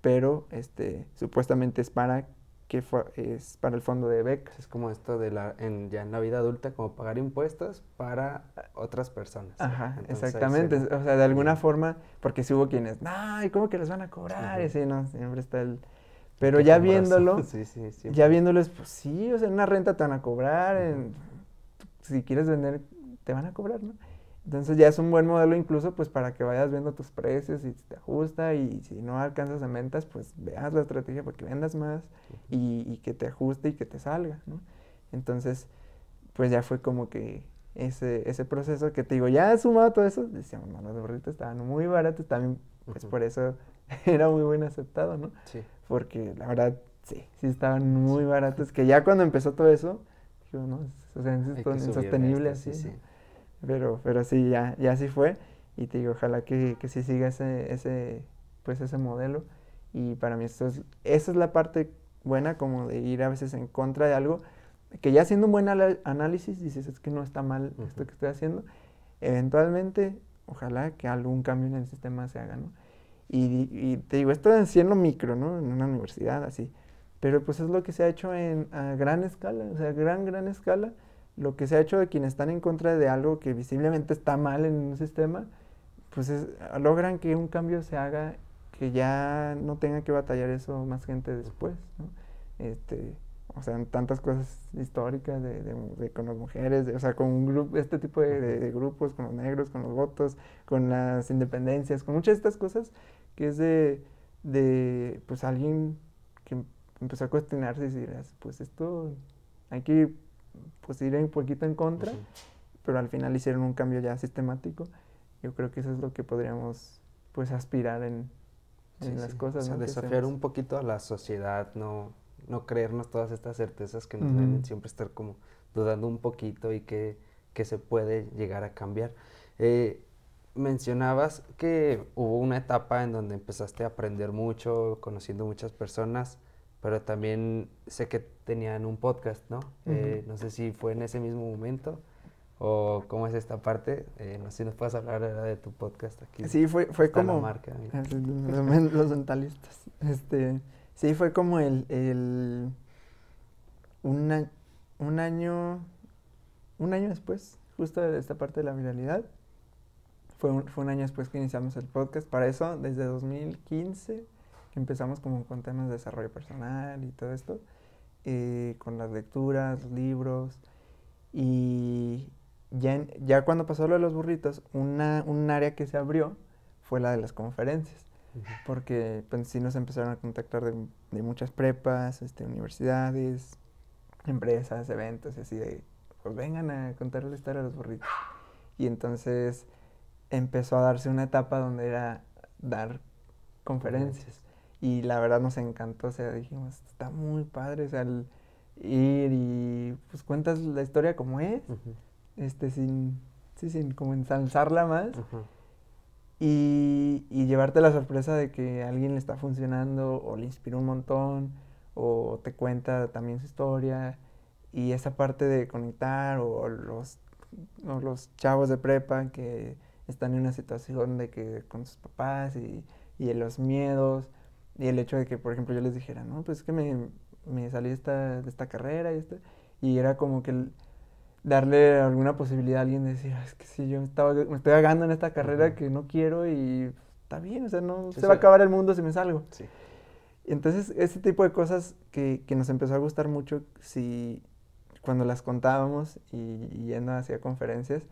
pero este, supuestamente es para que fue, es para el fondo de becas. Es como esto de la, en, ya en la vida adulta, como pagar impuestos para otras personas. Ajá, exactamente. O sea, de alguna forma, porque si hubo quienes, no, ¿y cómo que les van a cobrar? Y sí, no, siempre está el... Pero ya viéndolo, sí, sí, ya viéndolo es, pues sí, o sea, en una renta te van a cobrar, en, si quieres vender, te van a cobrar, ¿no? Entonces ya es un buen modelo incluso pues para que vayas viendo tus precios y si te ajusta y si no alcanzas en ventas pues veas la estrategia para que vendas más y, que te ajuste y que te salga, ¿no? Entonces pues ya fue como que ese, ese proceso que te digo, ya sumado todo eso, decíamos, no, los burritos estaban muy baratos, también pues por eso era muy bien aceptado, ¿no? Sí. Porque la verdad, sí, sí estaban muy baratos, que ya cuando empezó todo eso, digo, no, o sea, es insostenible así. Sí, pero, pero sí, ya, ya sí fue. Y te digo, ojalá que, que sí siga ese, ese, pues ese modelo. Y para mí eso es, esa es la parte buena, como de ir a veces en contra de algo, que ya haciendo un buen análisis dices, es que no está mal esto que estoy haciendo. Eventualmente, ojalá que algún cambio en el sistema se haga, ¿no? Y, y te digo, esto es en lo micro, ¿no? En una universidad, así. Pero pues es lo que se ha hecho en, a gran escala, o sea, gran, gran escala lo que se ha hecho de quienes están en contra de algo que visiblemente está mal en un sistema, pues logran que un cambio se haga, que ya no tenga que batallar eso más gente después, ¿no? Este, o sea, tantas cosas históricas de, con las mujeres, o sea, con un grupo, este tipo de, grupos, con los negros, con los votos, con las independencias, con muchas de estas cosas, que es de, de pues alguien que empezó a cuestionarse y decir, pues esto hay que pues ir un poquito en contra, pero al final hicieron un cambio ya sistemático. Yo creo que eso es lo que podríamos pues aspirar en, las cosas. O desafiar un poquito a la sociedad, no, no creernos todas estas certezas que nos ven, siempre estar como dudando un poquito y que, que se puede llegar a cambiar. Eh, mencionabas que hubo una etapa en donde empezaste a aprender mucho, conociendo muchas personas pero también sé que tenían un podcast, ¿no? Eh, no sé si fue en ese mismo momento o cómo es esta parte. Eh, no sé si nos puedes hablar de tu podcast aquí. Sí, fue, fue como... marca, los, mentalistas. Este, sí, fue como el... el un, año... Un año después, justo de esta parte de la viralidad. Fue un, fue un año después que iniciamos el podcast. Para eso, desde 2015 empezamos como con temas de desarrollo personal y todo esto, eh, con las lecturas, libros, y ya, ya cuando pasó lo de los burritos, una, un área que se abrió fue la de las conferencias, porque pues, sí nos empezaron a contactar de, de muchas prepas, este, universidades, empresas, eventos, y así de, pues vengan a contar la historia de los burritos. Y entonces empezó a darse una etapa donde era dar conferencias. Y la verdad nos encantó, o sea, dijimos, está muy padre, o sea, el ir y pues cuentas la historia como es, este, sin, sí, sin como ensalzarla más. Y, y, llevarte la sorpresa de que a alguien le está funcionando o le inspiró un montón o te cuenta también su historia y esa parte de conectar o los, o los chavos de prepa que están en una situación de que con sus papás y, y los miedos y el hecho de que, por ejemplo, yo les dijera, no, pues es que me, me salí de esta, de esta carrera y, esto, y era como que darle alguna posibilidad a alguien de decir, es que si yo estaba, me estoy hagando en esta carrera que no quiero y está bien, o sea, no se va a acabar el mundo si me salgo. Sí. Entonces, ese tipo de cosas que, que, nos empezó a gustar mucho si cuando las contábamos y, yendo hacia conferencias,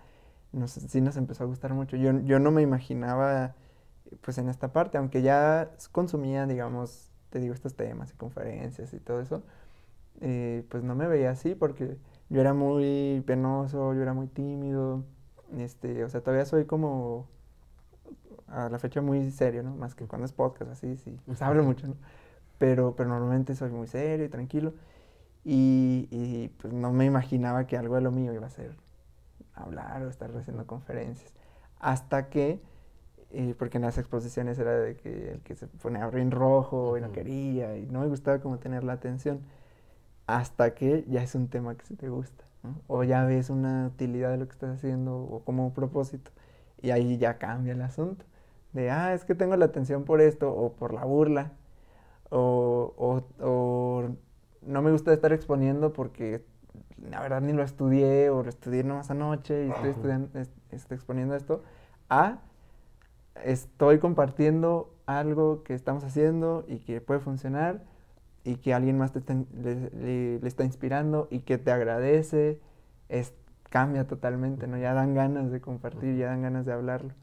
nos, sí nos empezó a gustar mucho. Yo, yo no me imaginaba pues en esta parte, aunque ya consumía, digamos, te digo, estos temas y conferencias y todo eso, eh, pues no me veía así porque yo era muy penoso, yo era muy tímido, este, o sea, todavía soy como a la fecha muy serio, ¿no? Más que cuando es podcast, así, sí, pues hablo mucho, ¿no? Pero, pero normalmente soy muy serio y tranquilo y, y pues no me imaginaba que algo de lo mío iba a ser hablar o estar haciendo conferencias. Hasta que porque en las exposiciones era de que el que se pone a abrir rojo y no quería y no me gustaba como tener la atención hasta que ya es un tema que se te gusta o ya ves una utilidad de lo que estás haciendo o como propósito y ahí ya cambia el asunto. De ah es que tengo la atención por esto o por la burla o, o, o no me gusta estar exponiendo porque la verdad ni lo estudié o lo estudié nomás anoche y estoy estudiando, estoy exponiendo esto a estoy compartiendo algo que estamos haciendo y que puede funcionar y que alguien más te le, está inspirando y que te agradece, es, cambia totalmente, ¿no? Ya dan ganas de compartir, ya dan ganas de hablarlo.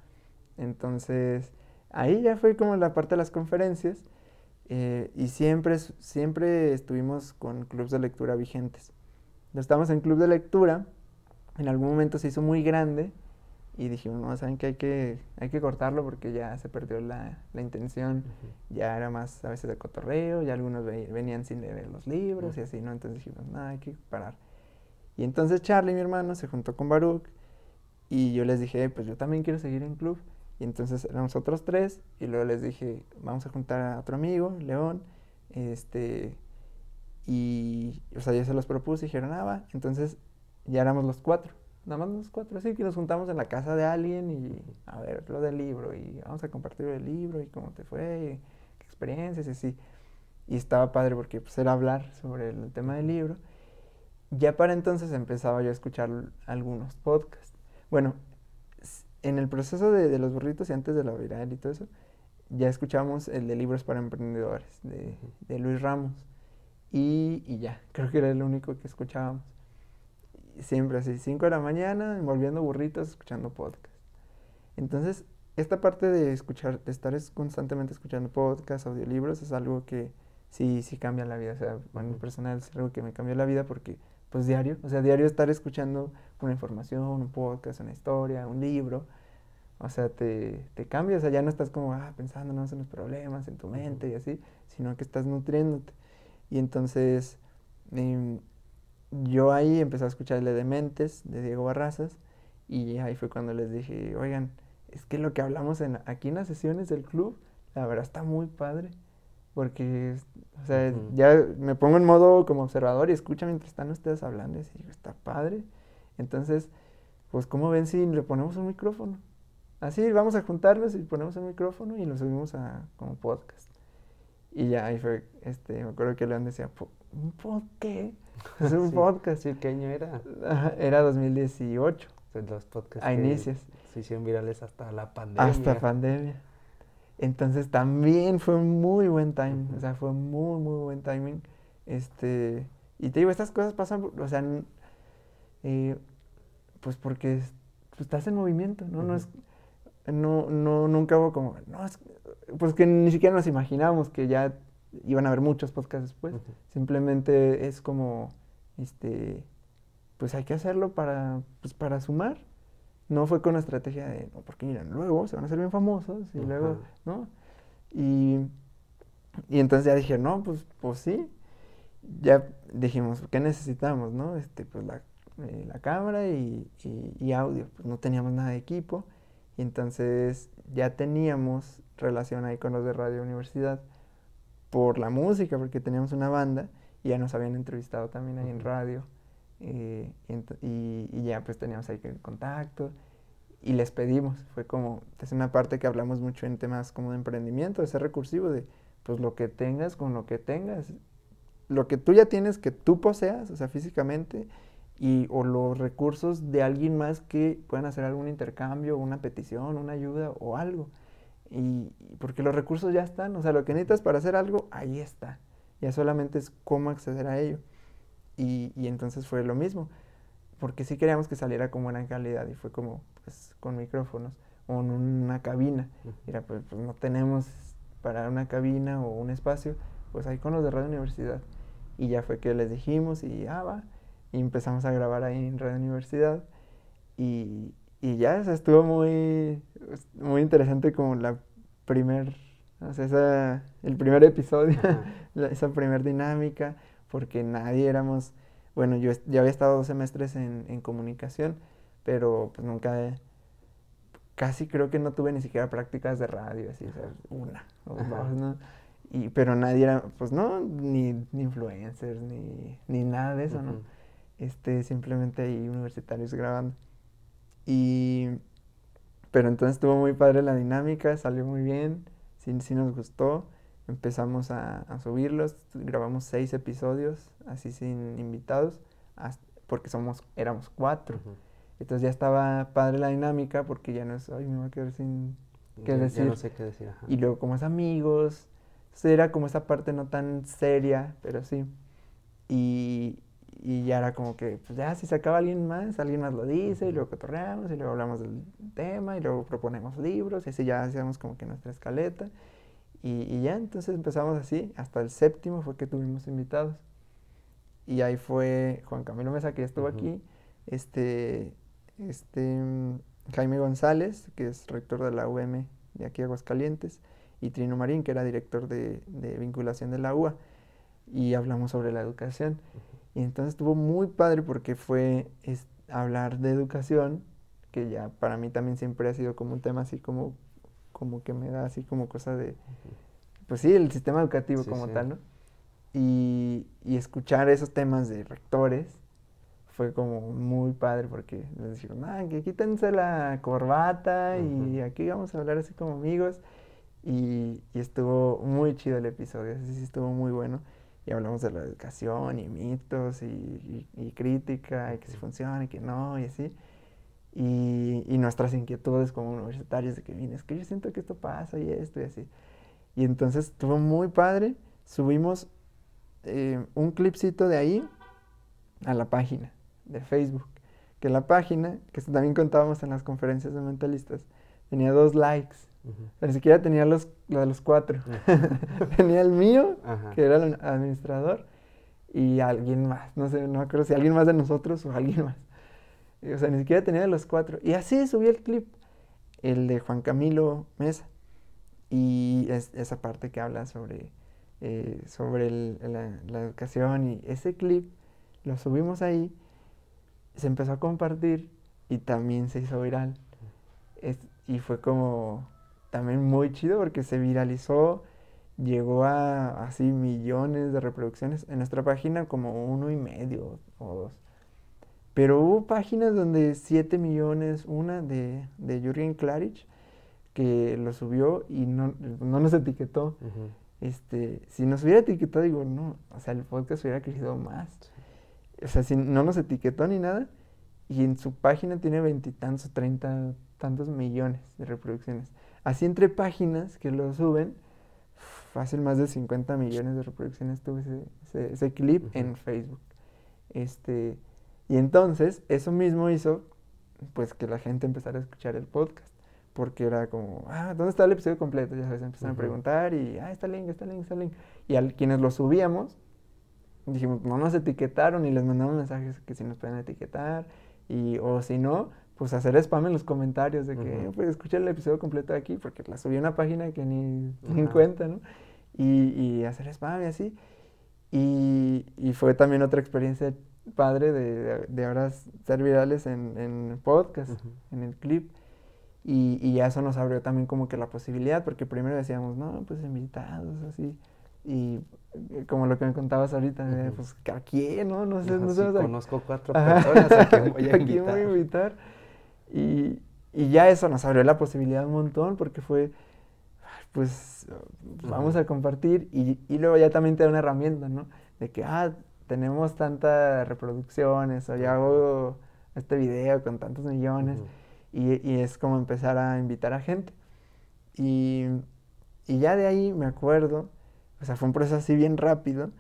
Entonces, ahí ya fue como la parte de las conferencias eh, y siempre, siempre estuvimos con clubes de lectura vigentes. Estamos en club de lectura, en algún momento se hizo muy grande y dijimos, no, saben que hay que, hay que cortarlo porque ya se perdió la, la intención, ya era más a veces de cotorreo, ya algunos venían sin leer los libros y así, ¿no? Entonces dijimos, no, hay que parar. Y entonces Charlie, mi hermano, se juntó con Baruch y yo les dije, pues yo también quiero seguir en club. Y entonces éramos otros tres y luego les dije, vamos a juntar a otro amigo, León, este, y, o sea, ya se los propuse y dijeron, ah, va. Entonces ya éramos los cuatro nada más los cuatro, así que nos juntamos en la casa de alguien y a ver lo del libro y vamos a compartir el libro y cómo te fue, qué experiencias y así. Y estaba padre porque pues era hablar sobre el tema del libro. Ya para entonces empezaba yo a escuchar algunos podcasts. Bueno, en el proceso de, los burritos y antes de la viral y todo eso, ya escuchamos el de libros para emprendedores de, de Luis Ramos. Y, y ya, creo que era el único que escuchábamos siempre así, 5 de la mañana, envolviendo burritos, escuchando podcast. Entonces, esta parte de escuchar, de estar constantemente escuchando podcasts, audiolibros, es algo que sí, sí cambia la vida. O sea, bueno, personal es algo que me cambió la vida porque, pues diario, o sea, diario estar escuchando una información, un podcast, una historia, un libro, o sea, te, te cambia, o sea, ya no estás como, ah, pensando en los problemas en tu mente y así, sino que estás nutriéndote. Y entonces, eh, yo ahí empecé a escuchar el de Dementes de Diego Barrazas y ahí fue cuando les dije, oigan, es que lo que hablamos en, aquí en las sesiones del club, la verdad está muy padre. Porque, o sea, ya me pongo en modo como observador y escucha mientras están ustedes hablando y digo, está padre. Entonces, pues, ¿cómo ven si le ponemos un micrófono? Así, vamos a juntarnos y ponemos un micrófono y lo subimos a como podcast. Y ya ahí fue, este, me acuerdo que León decía, ¿un podcast? Es un podcast. Sí, ¿qué año era? Era 2018. Los podcasts a inicios. Se hicieron virales hasta la pandemia. Hasta pandemia. Entonces también fue muy buen timing. O sea, fue muy, muy buen timing. Este, y te digo, estas cosas pasan, o sea, eh, pues porque pues, estás en movimiento, ¿no? No es, no, no, nunca hubo como, no, es, pues que ni siquiera nos imaginábamos que ya iban a haber muchos podcasts después. Simplemente es como, este, pues hay que hacerlo para, pues para sumar. No fue con una estrategia de, no, porque miren, luego se van a hacer bien famosos y luego, ¿no? Y, Y entonces ya dije, no, pues, pues sí. Ya dijimos, ¿qué necesitamos, no? Este, pues la, eh, la cámara y, y, audio. Pues no teníamos nada de equipo. Y entonces ya teníamos relación ahí con los de Radio Universidad por la música, porque teníamos una banda y ya nos habían entrevistado también ahí en radio. Eh, y, y, ya pues teníamos ahí el contacto y les pedimos. Fue como, es una parte que hablamos mucho en temas como de emprendimiento, de ser recursivo, de pues lo que tengas con lo que tengas. Lo que tú ya tienes que tú poseas, o sea, físicamente, y, o los recursos de alguien más que puedan hacer algún intercambio, una petición, una ayuda o algo. Y, porque los recursos ya están, o sea, lo que necesitas para hacer algo, ahí está. Ya solamente es cómo acceder a ello. Y, y entonces fue lo mismo, porque sí queríamos que saliera con buena calidad y fue como, pues, con micrófonos o en una cabina. Mira, pues, pues, no tenemos para una cabina o un espacio, pues ahí con los de Radio Universidad. Y ya fue que les dijimos y ya va. Y empezamos a grabar ahí en Radio Universidad. Y, y ya, o estuvo muy, muy interesante como la primer, o sea, esa, el primer episodio, esa primer dinámica, porque nadie éramos, bueno, yo ya había estado dos semestres en, en comunicación, pero pues nunca, casi creo que no tuve ni siquiera prácticas de radio, así, o sea, una o dos, ¿no? Y, pero nadie era, pues no, ni, ni influencers, ni, ni nada de eso, ¿no? Este, simplemente ahí universitarios grabando. Y, pero entonces estuvo muy padre la dinámica, salió muy bien, sí, sí nos gustó. Empezamos a, a, subirlos, grabamos seis episodios, así sin invitados, porque somos, éramos cuatro. Entonces ya estaba padre la dinámica porque ya no es, ay, me voy a quedar sin qué decir. Ya no sé qué decir. Y luego como es amigos, era como esa parte no tan seria, pero sí. Y, y ya era como que, pues ya si se acaba alguien más, alguien más lo dice, y luego cotorreamos, y luego hablamos del tema, y luego proponemos libros, y así ya hacíamos como que nuestra escaleta. Y, y, ya entonces empezamos así, hasta el séptimo fue que tuvimos invitados. Y ahí fue Juan Camilo Mesa, que ya estuvo aquí, este, este, Jaime González, que es rector de la UM de aquí Aguascalientes, y Trino Marín, que era director de, de vinculación de la UA, y hablamos sobre la educación. Y entonces estuvo muy padre porque fue hablar de educación, que ya para mí también siempre ha sido como un tema así como, como que me da así como cosa de, pues sí, el sistema educativo como tal, ¿no? Y, y, escuchar esos temas de rectores fue como muy padre porque les dijeron, ah, que quítense la corbata y aquí vamos a hablar así como amigos. Y, y estuvo muy chido el episodio, así sí estuvo muy bueno y hablamos de la educación y mitos y, y, crítica y que si funciona y que no y así. Y, y, nuestras inquietudes como universitarios de que viene, es que yo siento que esto pasa y esto y así. Y entonces estuvo muy padre. Subimos eh, un clipcito de ahí a la página de Facebook. Que la página, que también contábamos en las conferencias de mentalistas, tenía dos likes. Ni siquiera tenía los, de los cuatro. tenía el mío, que era el administrador, y alguien más. No sé, no creo si alguien más de nosotros o alguien más. O sea, ni siquiera tenía de los cuatro. Y así subí el clip, el de Juan Camilo Mesa. Y es, esa parte que habla sobre, eh, sobre la, la, educación. Y ese clip lo subimos ahí, se empezó a compartir y también se hizo viral. Es, y fue como también muy chido porque se viralizó, llegó a así millones de reproducciones. En nuestra página como uno y medio o dos. Pero hubo páginas donde 7 millones, una de, de Jürgen Klarich, que lo subió y no, no nos etiquetó. este, si nos hubiera etiquetado, digo, no, o sea, el podcast hubiera crecido más. O sea, si no nos etiquetó ni nada, y en su página tiene veintitantos treinta tantos millones de reproducciones. Así entre páginas que lo suben, fácil más de 50 millones de reproducciones tuvo ese, ese, clip en Facebook. Este, y entonces eso mismo hizo pues que la gente empezara a escuchar el podcast. Porque era como, ah, ¿dónde está el episodio completo? Ya sabes, empezaron a preguntar y, ah, está link, está link, está link. Y a quienes lo subíamos, dijimos, no nos etiquetaron y les mandamos mensajes que si nos pueden etiquetar. Y, o si no, pues hacer spam en los comentarios de que, pues escuché el episodio completo aquí, porque la subí a una página que ni, ni cuenta, ¿no? y, y hacer spam y así. Y, y, fue también otra experiencia padre de, de ahora ser virales en, en podcast, en el clip. Y, y, ya eso nos abrió también como que la posibilidad, porque primero decíamos, no, pues invitados, así. Y eh, como lo que me contabas ahorita, pues ¿a quién? No, no sé. No, sé conozco cuatro personas a quién voy a. ¿A quién voy a invitar? Y, y ya eso nos abrió la posibilidad un montón, porque fue, pues, vamos a compartir. Y, y luego ya también te da una herramienta, ¿no? De que, ah, tenemos tantas reproducciones, o ya hago este video con tantos millones. y, y, es como empezar a invitar a gente. Y, y ya de ahí me acuerdo o sea, fue un proceso así bien rápido,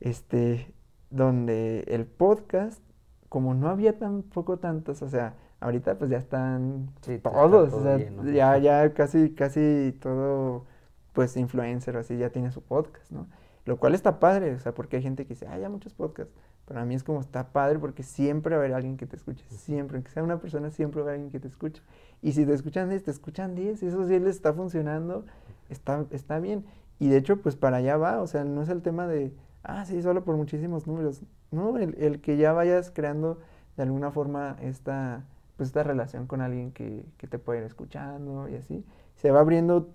este, donde el podcast, como no había tampoco tantos, o sea, ahorita pues ya están todos, o sea, ya, ya casi, casi todo, pues, influencer o así ya tiene su podcast, ¿no? Lo cual está padre, o sea, porque hay gente que dice, ah, ya muchos podcasts. Para mí es como está padre porque siempre va a haber alguien que te escuche, siempre, aunque sea una persona, siempre va a haber alguien que te escuche. Y si te escuchan 10, te escuchan 10, eso sí les está funcionando, está, está bien. Y de hecho, pues para allá va, o sea, no es el tema de, ah, sí, solo por muchísimos números. No, el, que ya vayas creando de alguna forma esta, pues esta relación con alguien que, que, te puede ir escuchando y así. Se va abriendo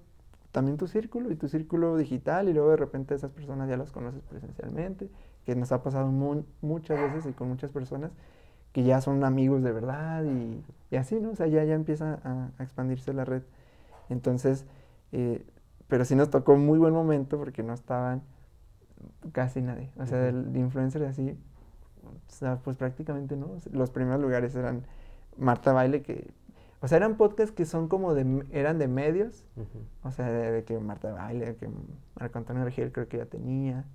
también tu círculo y tu círculo digital y luego de repente esas personas ya las conoces presencialmente, que nos ha pasado muchas veces y con muchas personas que ya son amigos de verdad y, y así, ¿no? O sea, ya, ya empieza a, a expandirse la red. Entonces, eh, pero sí nos tocó muy buen momento porque no estaban casi nadie. O sea, de influencers así, o sea, pues prácticamente no. Los primeros lugares eran Marta Baile, que, o sea, eran podcasts que son como de, eran de medios, o sea, de, que Marta Baile, que Marco Antonio Regil creo que ya tenía,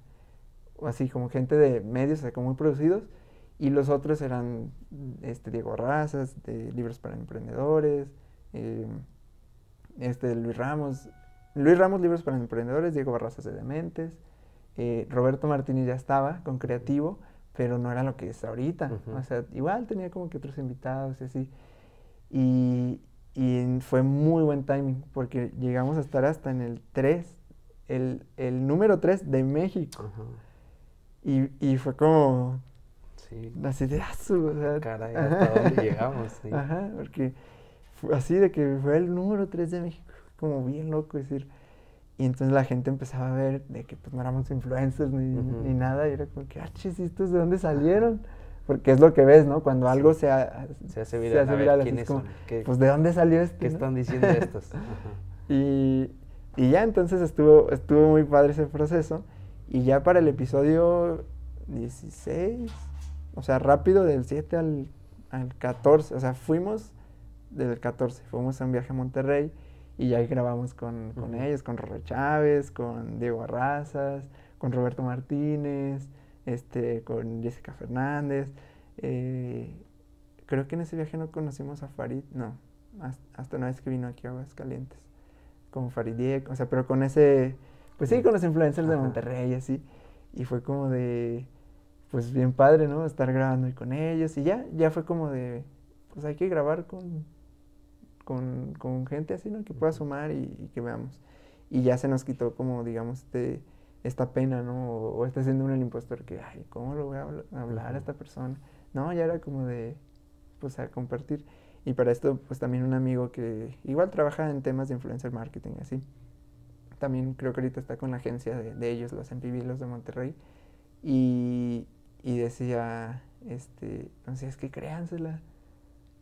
o así como gente de medios, o sea, como muy producidos. Y los otros eran este, Diego Razas, de Libros para Emprendedores, eh, este, Luis Ramos, Luis Ramos, Libros para Emprendedores, Diego Barrazas de Dementes, eh, Roberto Martínez ya estaba con Creativo, pero no era lo que es ahorita. O sea, igual tenía como que otros invitados y así. Y, fue muy buen timing, porque llegamos a estar hasta en el 3, el, el número 3 de México. y, y, fue como... Sí. Así de azul, o sea, Caray, hasta dónde llegamos. Sí. Ajá, porque fue así de que fue el número 3 de México como bien loco decir. Y entonces la gente empezaba a ver de que pues no éramos influencers ni, ni nada, y era como que, ah, chis, ¿estos de dónde salieron? Porque es lo que ves, ¿no? Cuando algo se, se hace viral, se hace viral ¿quiénes son? pues ¿de dónde salió esto? ¿Qué están diciendo estos? y, y ya entonces estuvo, estuvo muy padre ese proceso. Y ya para el episodio 16, o sea, rápido del 7 al, al 14, o sea, fuimos del 14, fuimos a un viaje a Monterrey y ahí grabamos con, con ellos, con Rorro Chávez, con Diego Arrazas, con Roberto Martínez, este, con Jessica Fernández. Eh, creo que en ese viaje no conocimos a Farid, no, hasta, una vez que vino aquí a Aguascalientes, con Farid o sea, pero con ese, pues sí, con los influencers de Monterrey, así, y fue como de, pues bien padre, ¿no? Estar grabando con ellos, y ya, ya fue como de, pues hay que grabar con con, con gente así, ¿no? Que pueda sumar y, que veamos. Y ya se nos quitó como, digamos, este, esta pena, ¿no? O, está siendo un el impostor que, ay, ¿cómo lo voy a hablar a esta persona? No, ya era como de, pues, a compartir. Y para esto, pues, también un amigo que igual trabaja en temas de influencer marketing, así. También creo que ahorita está con la agencia de, ellos, los MPV, los de Monterrey. Y, y decía, este, entonces es que créansela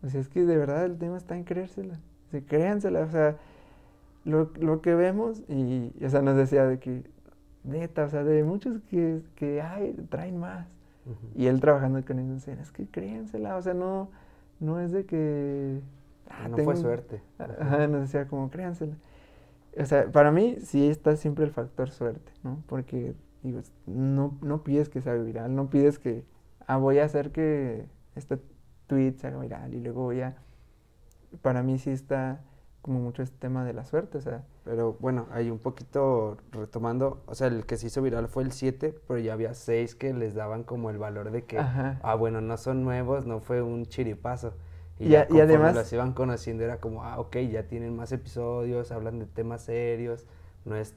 o sea, es que de verdad el tema está en creérsela. O créansela. O sea, lo, lo, que vemos, y, o sea, nos decía de que, neta, o sea, de muchos que, que hay, traen más. Y él trabajando con ellos decía, es que créansela. O sea, no, no es de que. Ah, no fue suerte. Ajá, nos decía como, créansela. O sea, para mí sí está siempre el factor suerte, ¿no? Porque, digo, no, no pides que sea viral, no pides que, ah, voy a hacer que este tweet se haga viral y luego ya, para mí sí está como mucho este tema de la suerte, o sea. Pero bueno, hay un poquito retomando, o sea, el que se hizo viral fue el 7, pero ya había 6 que les daban como el valor de que, ah, bueno, no son nuevos, no fue un chiripazo. Y, ya, y además los iban conociendo era como, ah, ok, ya tienen más episodios, hablan de temas serios, no es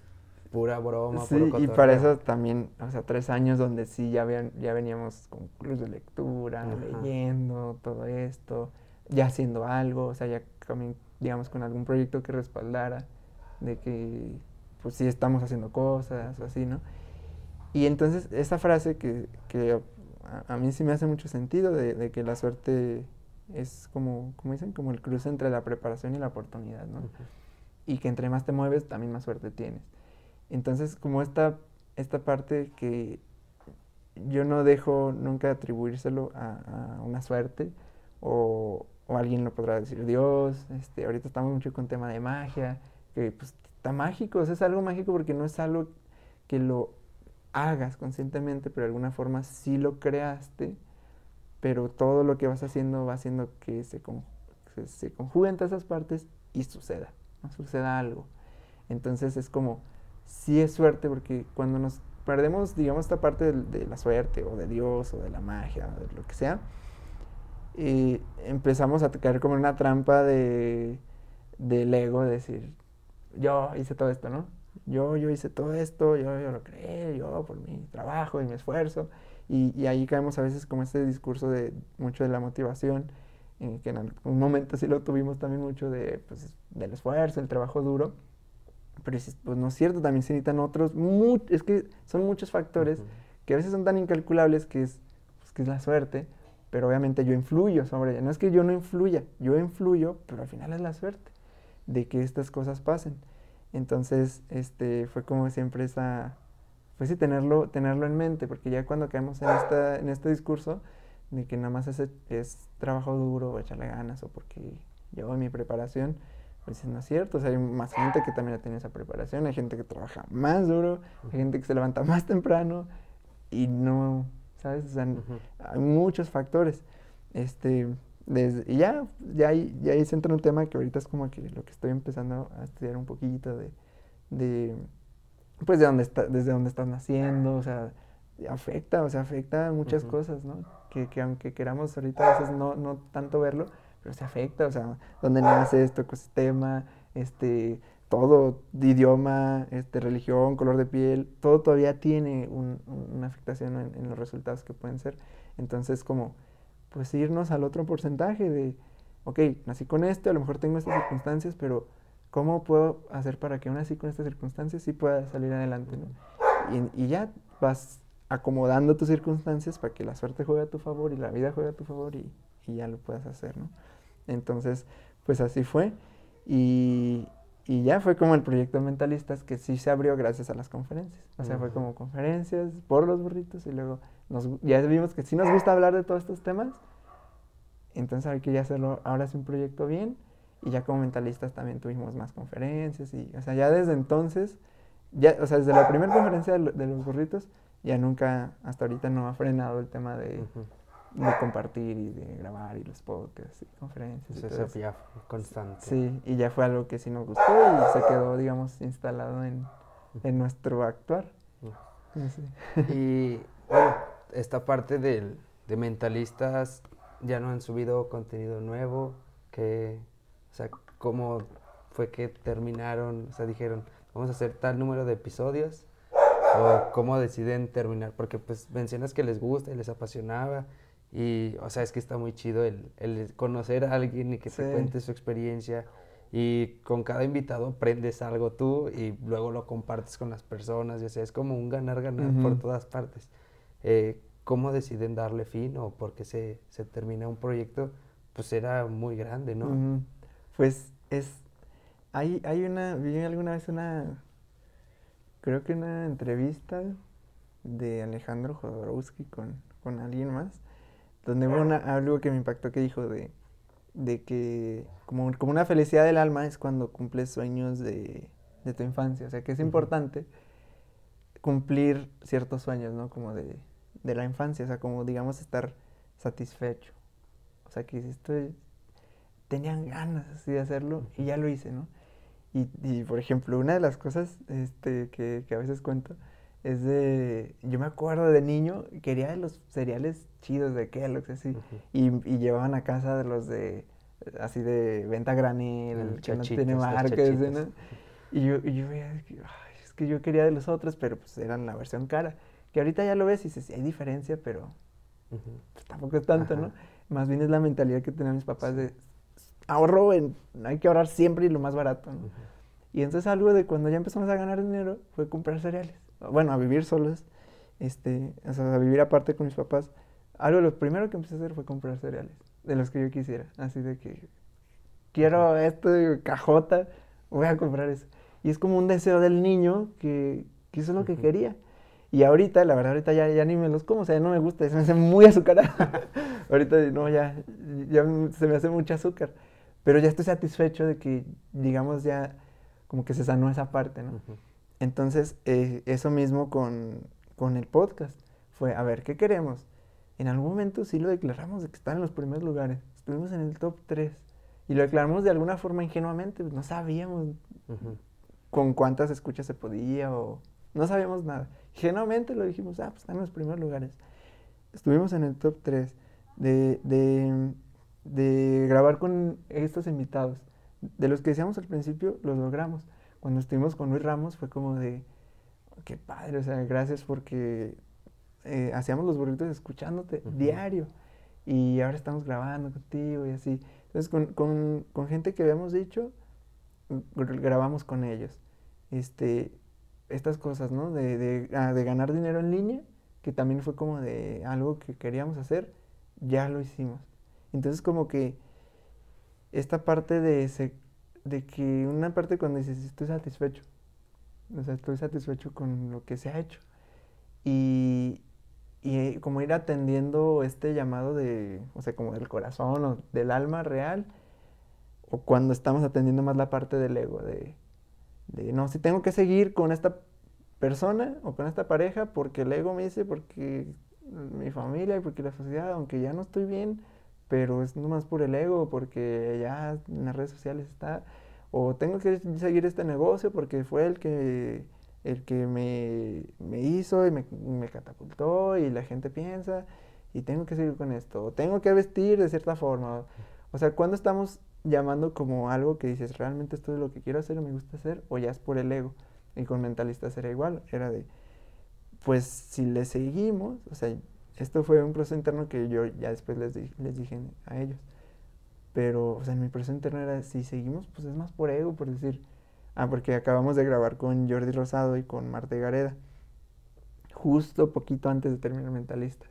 pura broma, sí, y para eso también, o sea, tres años donde sí ya, ya veníamos con clubes de lectura, leyendo, todo esto, ya haciendo algo, o sea, ya digamos, con algún proyecto que respaldara de que, pues sí estamos haciendo cosas o así, ¿no? Y entonces esa frase que, que a, mí sí me hace mucho sentido de, que la suerte es como, como dicen, como el cruce entre la preparación y la oportunidad, ¿no? Y que entre más te mueves, también más suerte tienes. Entonces, como esta, esta parte que yo no dejo nunca atribuírselo a, una suerte o, alguien lo podrá decir Dios, este, ahorita estamos mucho con tema de magia, que pues está mágico, o es algo mágico porque no es algo que lo hagas conscientemente, pero de alguna forma sí lo creaste, pero todo lo que vas haciendo va haciendo que se, se, conjuguen todas esas partes y suceda, suceda algo. Entonces es como, sí es suerte, porque cuando nos perdemos, digamos, esta parte de, la suerte, o de Dios, o de la magia, o de lo que sea, eh, empezamos a caer como en una trampa de, del ego, de decir, yo hice todo esto, ¿no? Yo, yo hice todo esto, yo, yo lo creé, yo por mi trabajo y mi esfuerzo. Y, y, ahí caemos a veces como este discurso de mucho de la motivación, en que en algún momento sí lo tuvimos también mucho de, pues, del esfuerzo, el trabajo duro. Pero pues no es cierto, también se necesitan otros, es que son muchos factores que a veces son tan incalculables que es, pues, que es la suerte, pero obviamente yo influyo sobre ella. No es que yo no influya, yo influyo, pero al final es la suerte de que estas cosas pasen. Entonces, este, fue como siempre esa, pues sí, tenerlo, tenerlo en mente, porque ya cuando caemos en, esta, en este discurso de que nada más es, es trabajo duro o echarle ganas o porque llevo mi preparación, pues no es cierto, o sea, hay más gente que también ha tenido esa preparación, hay gente que trabaja más duro, hay gente que se levanta más temprano y no, ¿sabes? O sea, hay muchos factores. Este, y ya, ya ahí, ya ahí se entra un tema que ahorita es como que lo que estoy empezando a estudiar un poquito de, de pues de dónde está, desde dónde estás naciendo, o sea, afecta, o sea, afecta muchas cosas, ¿no? Que, que, aunque queramos ahorita a veces no, no tanto verlo, pero se afecta, o sea, dónde nace este ecosistema, este, todo, idioma, este, religión, color de piel, todo todavía tiene una afectación en, los resultados que pueden ser. Entonces, como pues irnos al otro porcentaje de, ok, nací con este, a lo mejor tengo estas circunstancias, pero ¿cómo puedo hacer para que aún así con estas circunstancias sí pueda salir adelante? Y, ya vas acomodando tus circunstancias para que la suerte juegue a tu favor y la vida juegue a tu favor y, ya lo puedas hacer, ¿no? Entonces, pues así fue. Y, y, ya fue como el proyecto Mentalistas que sí se abrió gracias a las conferencias. O sea, fue como conferencias por los burritos y luego ya vimos que sí nos gusta hablar de todos estos temas, entonces hay que ya hacerlo ahora es un proyecto bien y ya como mentalistas también tuvimos más conferencias y, o sea, ya desde entonces, ya, o sea, desde la primera conferencia de, los burritos, ya nunca, hasta ahorita no ha frenado el tema de, de compartir y de grabar y los podcasts y conferencias. y eso ya fue constante. Sí, y ya fue algo que sí nos gustó y se quedó, digamos, instalado en, en nuestro actuar. Y bueno, esta parte de mentalistas ya no han subido contenido nuevo, que, o sea, cómo fue que terminaron, o sea, dijeron, vamos a hacer tal número de episodios, o cómo deciden terminar, porque pues mencionas que les gusta y les apasionaba, y, o sea, es que está muy chido el, el conocer a alguien y que te cuente su experiencia, y con cada invitado aprendes algo tú y luego lo compartes con las personas, y, o sea, es como un ganar-ganar por todas partes. Eh, cómo deciden darle fin o por qué se, se, termina un proyecto, pues era muy grande, ¿no? Pues es, hay, hay una, vi alguna vez una, creo que una entrevista de Alejandro Jodorowsky con, con alguien más, donde hubo una, algo que me impactó que dijo de, de que como, como una felicidad del alma es cuando cumples sueños de, de tu infancia, o sea que es importante cumplir ciertos sueños, ¿no? Como de, de la infancia, o sea, como digamos estar satisfecho. O sea, que estoy, tenían ganas así de hacerlo y ya lo hice, ¿no? Y, y por ejemplo, una de las cosas este, que, que, a veces cuento es de, yo me acuerdo de niño, quería de los cereales chidos de Kellogg's, así, y, y, llevaban a casa de los de, así de venta granel, el que no tiene marcas, ¿no? Y yo, y yo veía, que yo quería de los otros, pero pues eran la versión cara. Que ahorita ya lo ves y dices, sí, hay diferencia, pero pues, tampoco es tanto, ¿no? Más bien es la mentalidad que tenían mis papás de ahorro, en, hay que ahorrar siempre y lo más barato, ¿no? Y entonces algo de cuando ya empezamos a ganar dinero fue comprar cereales. Bueno, a vivir solos, este, o sea, a vivir aparte con mis papás. Algo de lo primero que empecé a hacer fue comprar cereales, de los que yo quisiera. Así de que quiero esto cajota, voy a comprar eso. Y es como un deseo del niño que, que eso es lo que quería. Y ahorita, la verdad, ahorita ya, ya ni me los como, o sea, no me gusta, se me hace muy azucarado. ahorita no, ya, ya se me hace mucho azúcar. Pero ya estoy satisfecho de que, digamos, ya como que se sanó esa parte, ¿no? Entonces, eh, eso mismo con, con, el podcast. Fue, a ver, ¿qué queremos? En algún momento sí lo declaramos de que está en los primeros lugares. Estuvimos en el top 3. Y lo declaramos de alguna forma ingenuamente. Pues, no sabíamos con cuántas escuchas se podía o... No sabíamos nada. Ingenuamente lo dijimos, ah, pues están en los primeros lugares. Estuvimos en el top 3 de, de, de grabar con estos invitados de los que decíamos al principio, los logramos. Cuando estuvimos con Luis Ramos fue como de, qué padre, o sea, gracias porque eh, hacíamos los burritos escuchándote diario y ahora estamos grabando contigo y así. Entonces, con, con, gente que habíamos dicho, grabamos con ellos. Este, estas cosas, ¿no? De, de, ah, de ganar dinero en línea, que también fue como de algo que queríamos hacer, ya lo hicimos. Entonces, como que esta parte de, ese, de que una parte cuando dices, estoy satisfecho, o sea, estoy satisfecho con lo que se ha hecho. Y, y eh, como ir atendiendo este llamado de, o sea, como del corazón o del alma real, o cuando estamos atendiendo más la parte del ego, de, de no, si tengo que seguir con esta persona o con esta pareja porque el ego me dice, porque mi familia y porque la sociedad, aunque ya no estoy bien, pero es nomás por el ego, porque ya en las redes sociales está, o tengo que seguir este negocio porque fue el que, el que me, me hizo y me, me, catapultó y la gente piensa, y tengo que seguir con esto, o tengo que vestir de cierta forma. O sea, cuando estamos llamando como algo que dices, realmente esto es lo que quiero hacer o me gusta hacer, o ya es por el ego. Y con mentalistas era igual, era de, pues si le seguimos, o sea, esto fue un proceso interno que yo ya después les, les dije a ellos. Pero, o sea, en mi proceso interno era, si seguimos, pues es más por ego, por decir, ah, porque acabamos de grabar con Jordi Rosado y con Marta Gareda, justo poquito antes de terminar Mentalistas.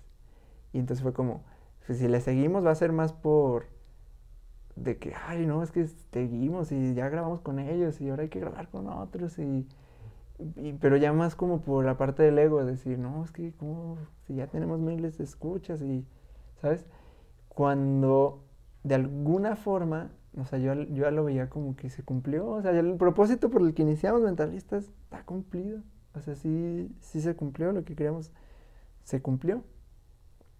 Y entonces fue como, pues, si le seguimos va a ser más por, de que, ay, no, es que seguimos y ya grabamos con ellos y ahora hay que grabar con otros y pero ya más como por la parte del ego, decir, no, es que como si ya tenemos miles de escuchas y, ¿sabes? Cuando de alguna forma, o sea, yo, yo ya lo veía como que se cumplió, o sea, el propósito por el que iniciamos Mentalistas está cumplido, o sea, sí, sí se cumplió, lo que queríamos se cumplió.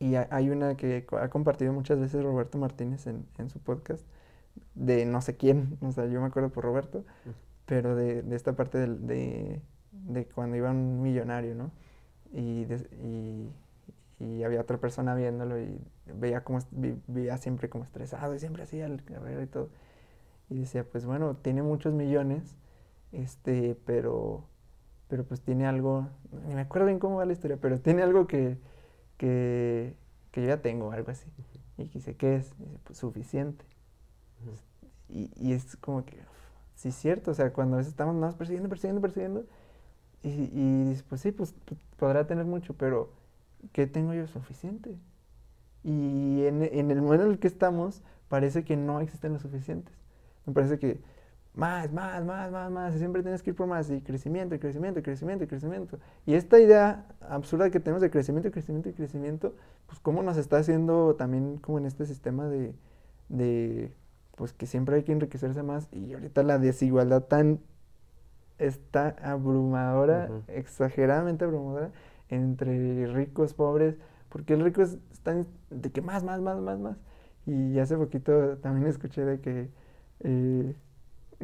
Y hay una que ha compartido muchas veces Roberto Martínez en, en su podcast, de no sé quién, o sea, yo me acuerdo por Roberto, pero de, de esta parte de, de, cuando iba un millonario, ¿no? Y, y, y, había otra persona viéndolo y veía como, vivía siempre como estresado y siempre hacía el carrera y todo. Y decía, pues bueno, tiene muchos millones, este, pero, pero pues tiene algo, ni me acuerdo bien cómo va la historia, pero tiene algo que, que, que yo ya tengo, algo así. Y dice, ¿qué es? dice, pues suficiente. y, y, es como que, sí es cierto, o sea, cuando a veces estamos más persiguiendo, persiguiendo, persiguiendo, y, y pues sí, pues podrá tener mucho, pero ¿qué tengo yo suficiente? Y en, el momento en el que estamos, parece que no existen los suficientes. Me parece que más, más, más, más, más, y siempre tienes que ir por más, y crecimiento, y crecimiento, y crecimiento, y crecimiento. Y esta idea absurda que tenemos de crecimiento, crecimiento, y crecimiento, pues cómo nos está haciendo también como en este sistema de, de pues que siempre hay que enriquecerse más y ahorita la desigualdad tan está abrumadora, exageradamente abrumadora entre ricos, pobres, porque el rico está de que más, más, más, más, más. Y hace poquito también escuché de que, eh,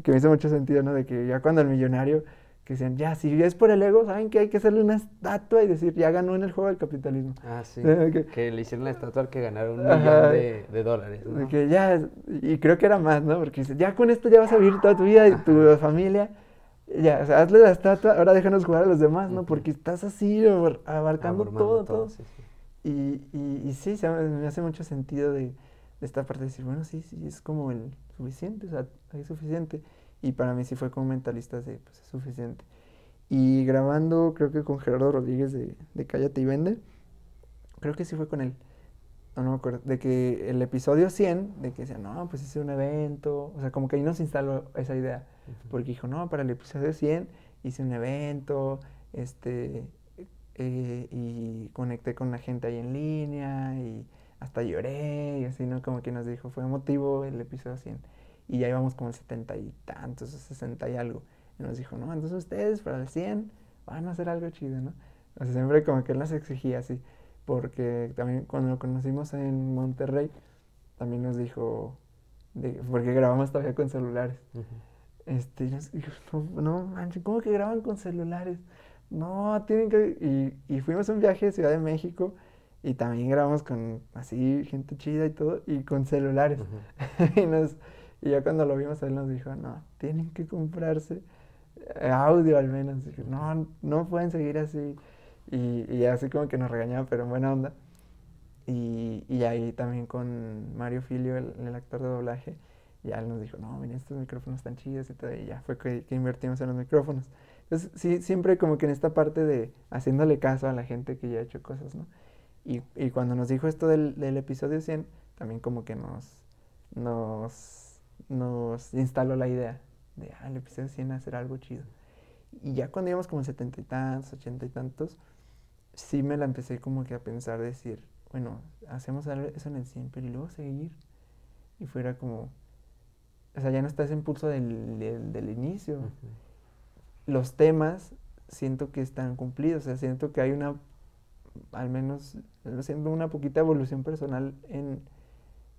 que me hizo mucho sentido, ¿no? De que ya cuando el millonario que decían, ya, si es por el ego, saben que hay que hacerle una estatua y decir, ya ganó en el juego del capitalismo. Ah, sí. que, le hicieron la estatua al que ganaron un millón de, de, dólares. ¿no? Que ya, y creo que era más, ¿no? Porque ya con esto ya vas a vivir toda tu vida y tu familia. Ya, o sea, hazle la estatua, ahora déjanos jugar a los demás, ¿no? Porque estás así abarcando todo, todo. Y, y, sí, me hace mucho sentido de, esta parte de decir, bueno, sí, sí, es como el suficiente, o sea, es suficiente. Y para mí sí fue como mentalista de, pues es suficiente. Y grabando, creo que con Gerardo Rodríguez de, de Cállate y Vende, creo que sí fue con él no, no me acuerdo, de que el episodio 100, de que decía, no, pues hice un evento, o sea, como que ahí nos instaló esa idea, porque dijo, no, para el episodio 100 hice un evento, este, eh, y conecté con la gente ahí en línea, y hasta lloré, y así, ¿no? Como que nos dijo, fue emotivo el episodio 100, y ya íbamos como 70 y tantos, 60 y algo, y nos dijo, no, entonces ustedes para el 100 van a hacer algo chido, ¿no? O sea, siempre como que él nos exigía así porque también cuando lo conocimos en Monterrey, también nos dijo, porque grabamos todavía con celulares. este, y nos dijo, no, no manches, ¿cómo que graban con celulares? No, tienen que... Y, y fuimos a un viaje a Ciudad de México y también grabamos con así gente chida y todo, y con celulares. y, nos, y ya cuando lo vimos, él nos dijo, no, tienen que comprarse audio al menos. no, no pueden seguir así. Y, y así como que nos regañaba, pero en buena onda. Y, y ahí también con Mario Filio, el, actor de doblaje, ya él nos dijo, no, miren, estos micrófonos están chidos y todo, y ya fue que, invertimos en los micrófonos. Entonces, sí, siempre como que en esta parte de haciéndole caso a la gente que ya ha hecho cosas, ¿no? Y, y cuando nos dijo esto del, del, episodio 100, también como que nos, nos, nos instaló la idea de, ah, el episodio 100 hacer algo chido. Y ya cuando íbamos como setenta y tantos, ochenta y tantos, sí me la empecé como que a pensar, decir, bueno, hacemos eso en el 100, pero y luego seguir. Y fuera como, o sea, ya no está ese impulso del, del, inicio. Los temas siento que están cumplidos, o sea, siento que hay una, al menos, siento una poquita evolución personal en,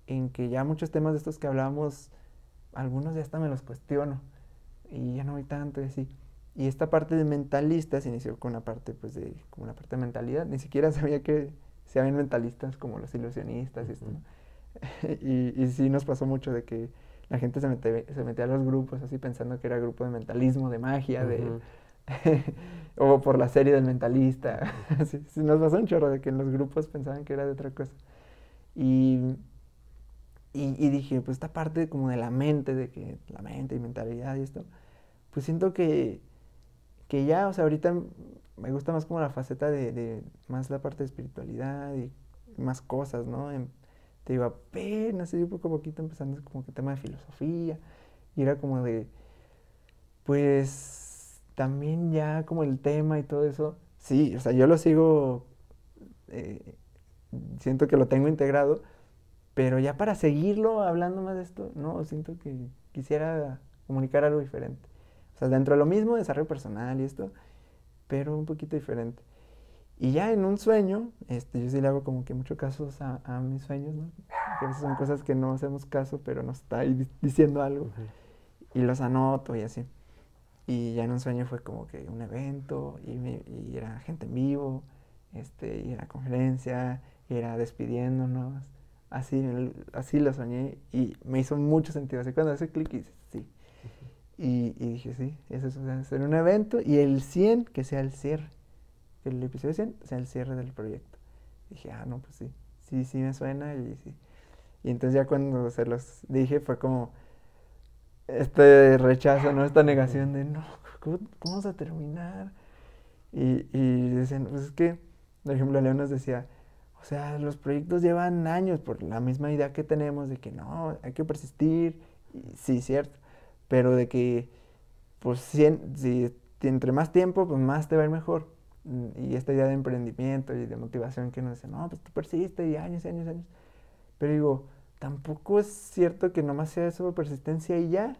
en que ya muchos temas de estos que hablábamos, algunos ya hasta me los cuestiono y ya no hay tanto y así. Y esta parte de mentalistas inició con una parte, pues, de, como una parte de mentalidad. Ni siquiera sabía que se habían mentalistas como los ilusionistas y esto, y, y, sí nos pasó mucho de que la gente se, se metía a los grupos así pensando que era grupo de mentalismo, de magia, de... o por la serie del mentalista. sí, nos pasó un chorro de que en los grupos pensaban que era de otra cosa. Y, y, y, dije, pues esta parte como de la mente, de que la mente y mentalidad y esto, pues siento que que ya, o sea, ahorita me gusta más como la faceta de, más la parte de espiritualidad y más cosas, ¿no? te digo, apenas, yo poco a poquito empezando como que tema de filosofía, y era como de, pues, también ya como el tema y todo eso, sí, o sea, yo lo sigo, eh, siento que lo tengo integrado, pero ya para seguirlo hablando más de esto, no, siento que quisiera comunicar algo diferente. O sea, dentro de lo mismo, desarrollo personal y esto, pero un poquito diferente. Y ya en un sueño, este, yo sí le hago como que mucho caso a, a mis sueños, ¿no? Que a veces son cosas que no hacemos caso, pero nos está ahí diciendo algo. Y los anoto y así. Y ya en un sueño fue como que un evento y, y era gente en vivo, este, y era conferencia, y era despidiéndonos. Así, así lo soñé y me hizo mucho sentido. Así cuando hace clic y sí, y, dije, sí, eso es hacer un evento y el 100 que sea el cierre. Que el episodio 100 sea el cierre del proyecto. dije, ah, no, pues sí, sí, sí me suena y sí. Y entonces ya cuando se los dije fue como este rechazo, ¿no? Esta negación de, no, ¿cómo, vamos a terminar? Y, y decían, pues es que, por ejemplo, León nos decía, o sea, los proyectos llevan años por la misma idea que tenemos de que no, hay que persistir. Y sí, cierto pero de que, pues, si, si entre más tiempo, pues más te va a ir mejor. Mm, y esta idea de emprendimiento y de motivación que nos dice, no, pues tú persiste y años y años y años. Pero digo, tampoco es cierto que nomás sea eso persistencia y ya,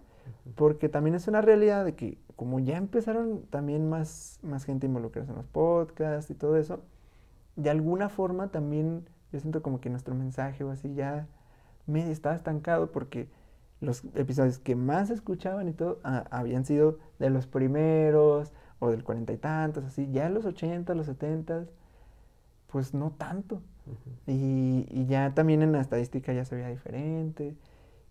porque también es una realidad de que como ya empezaron también más, más gente involucrarse en los podcasts y todo eso, de alguna forma también yo siento como que nuestro mensaje o así ya me estaba estancado porque los episodios que más escuchaban y todo ah, habían sido de los primeros o del cuarenta y tantos, así. Ya en los ochenta, los setentas, pues no tanto. y, ya también en la estadística ya se veía diferente.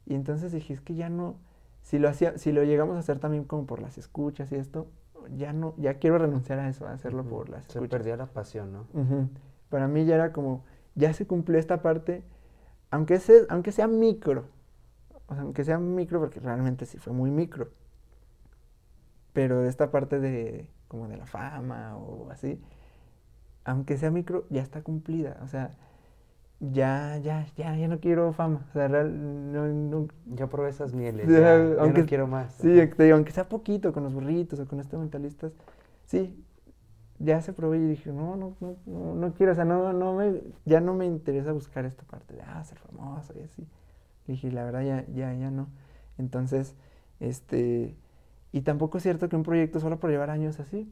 Y entonces dije, es que ya no, si lo, hacía, si lo llegamos a hacer también como por las escuchas y esto, ya no, ya quiero renunciar a eso, a hacerlo por las escuchas. Se perdía la pasión, ¿no? Para mí ya era como, ya se cumplió esta parte, aunque sea, aunque sea micro, o sea, aunque sea micro, porque realmente sí fue muy micro, pero esta parte de, como de la fama o así, aunque sea micro, ya está cumplida, o sea, ya, ya, ya, ya no quiero fama. O sea, real, no, no, ya probé esas mieles, ya, aunque, no quiero más. Sí, te aunque sea poquito con los burritos o con estos mentalistas, sí, ya se probé y dije, no, no, no, no, quiero, o sea, no, no me, ya no me interesa buscar esta parte de, ah, ser famoso y así. Dije, la verdad, ya, ya, ya no. Entonces, este, y tampoco es cierto que un proyecto solo por llevar años así,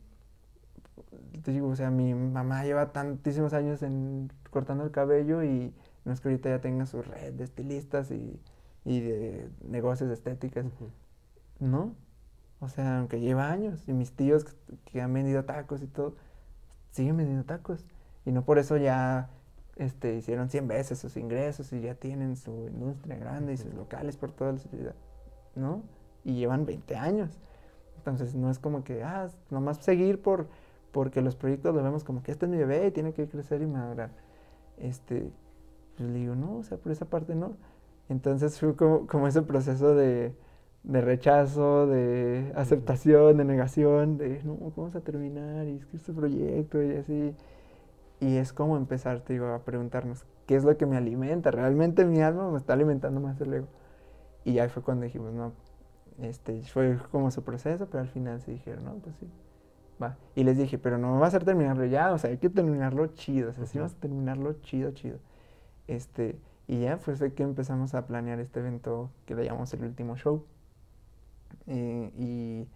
te digo, o sea, mi mamá lleva tantísimos años en cortando el cabello y no es que ahorita ya tenga su red de estilistas y, de negocios de estéticas. ¿No? O sea, aunque lleva años y mis tíos que, han vendido tacos y todo, siguen vendiendo tacos. Y no por eso ya este, hicieron 100 veces sus ingresos y ya tienen su industria grande y sus locales por toda la ciudad. ¿No? Y llevan 20 años. Entonces no es como que, ah, nomás seguir por porque los proyectos lo vemos como que este es mi bebé y tiene que crecer y madurar. Este, pues le digo, no, o sea, por esa parte no. Entonces fue como, como ese proceso de, de, rechazo, de aceptación, de negación, de, no, ¿cómo vamos a terminar? Y es que este proyecto y así. Y es como empezar, te digo, a preguntarnos, ¿qué es lo que me alimenta? ¿Realmente mi alma me está alimentando más el ego? Y ahí fue cuando dijimos, no, este, fue como su proceso, pero al final se dijeron, no, pues sí, Va. Y les dije, pero no va a ser terminarlo ya, o sea, hay que terminarlo chido, o sea, sí vamos a terminarlo chido, chido. Este, y ya fue que empezamos a planear este evento que le llamamos el último show. Eh, y,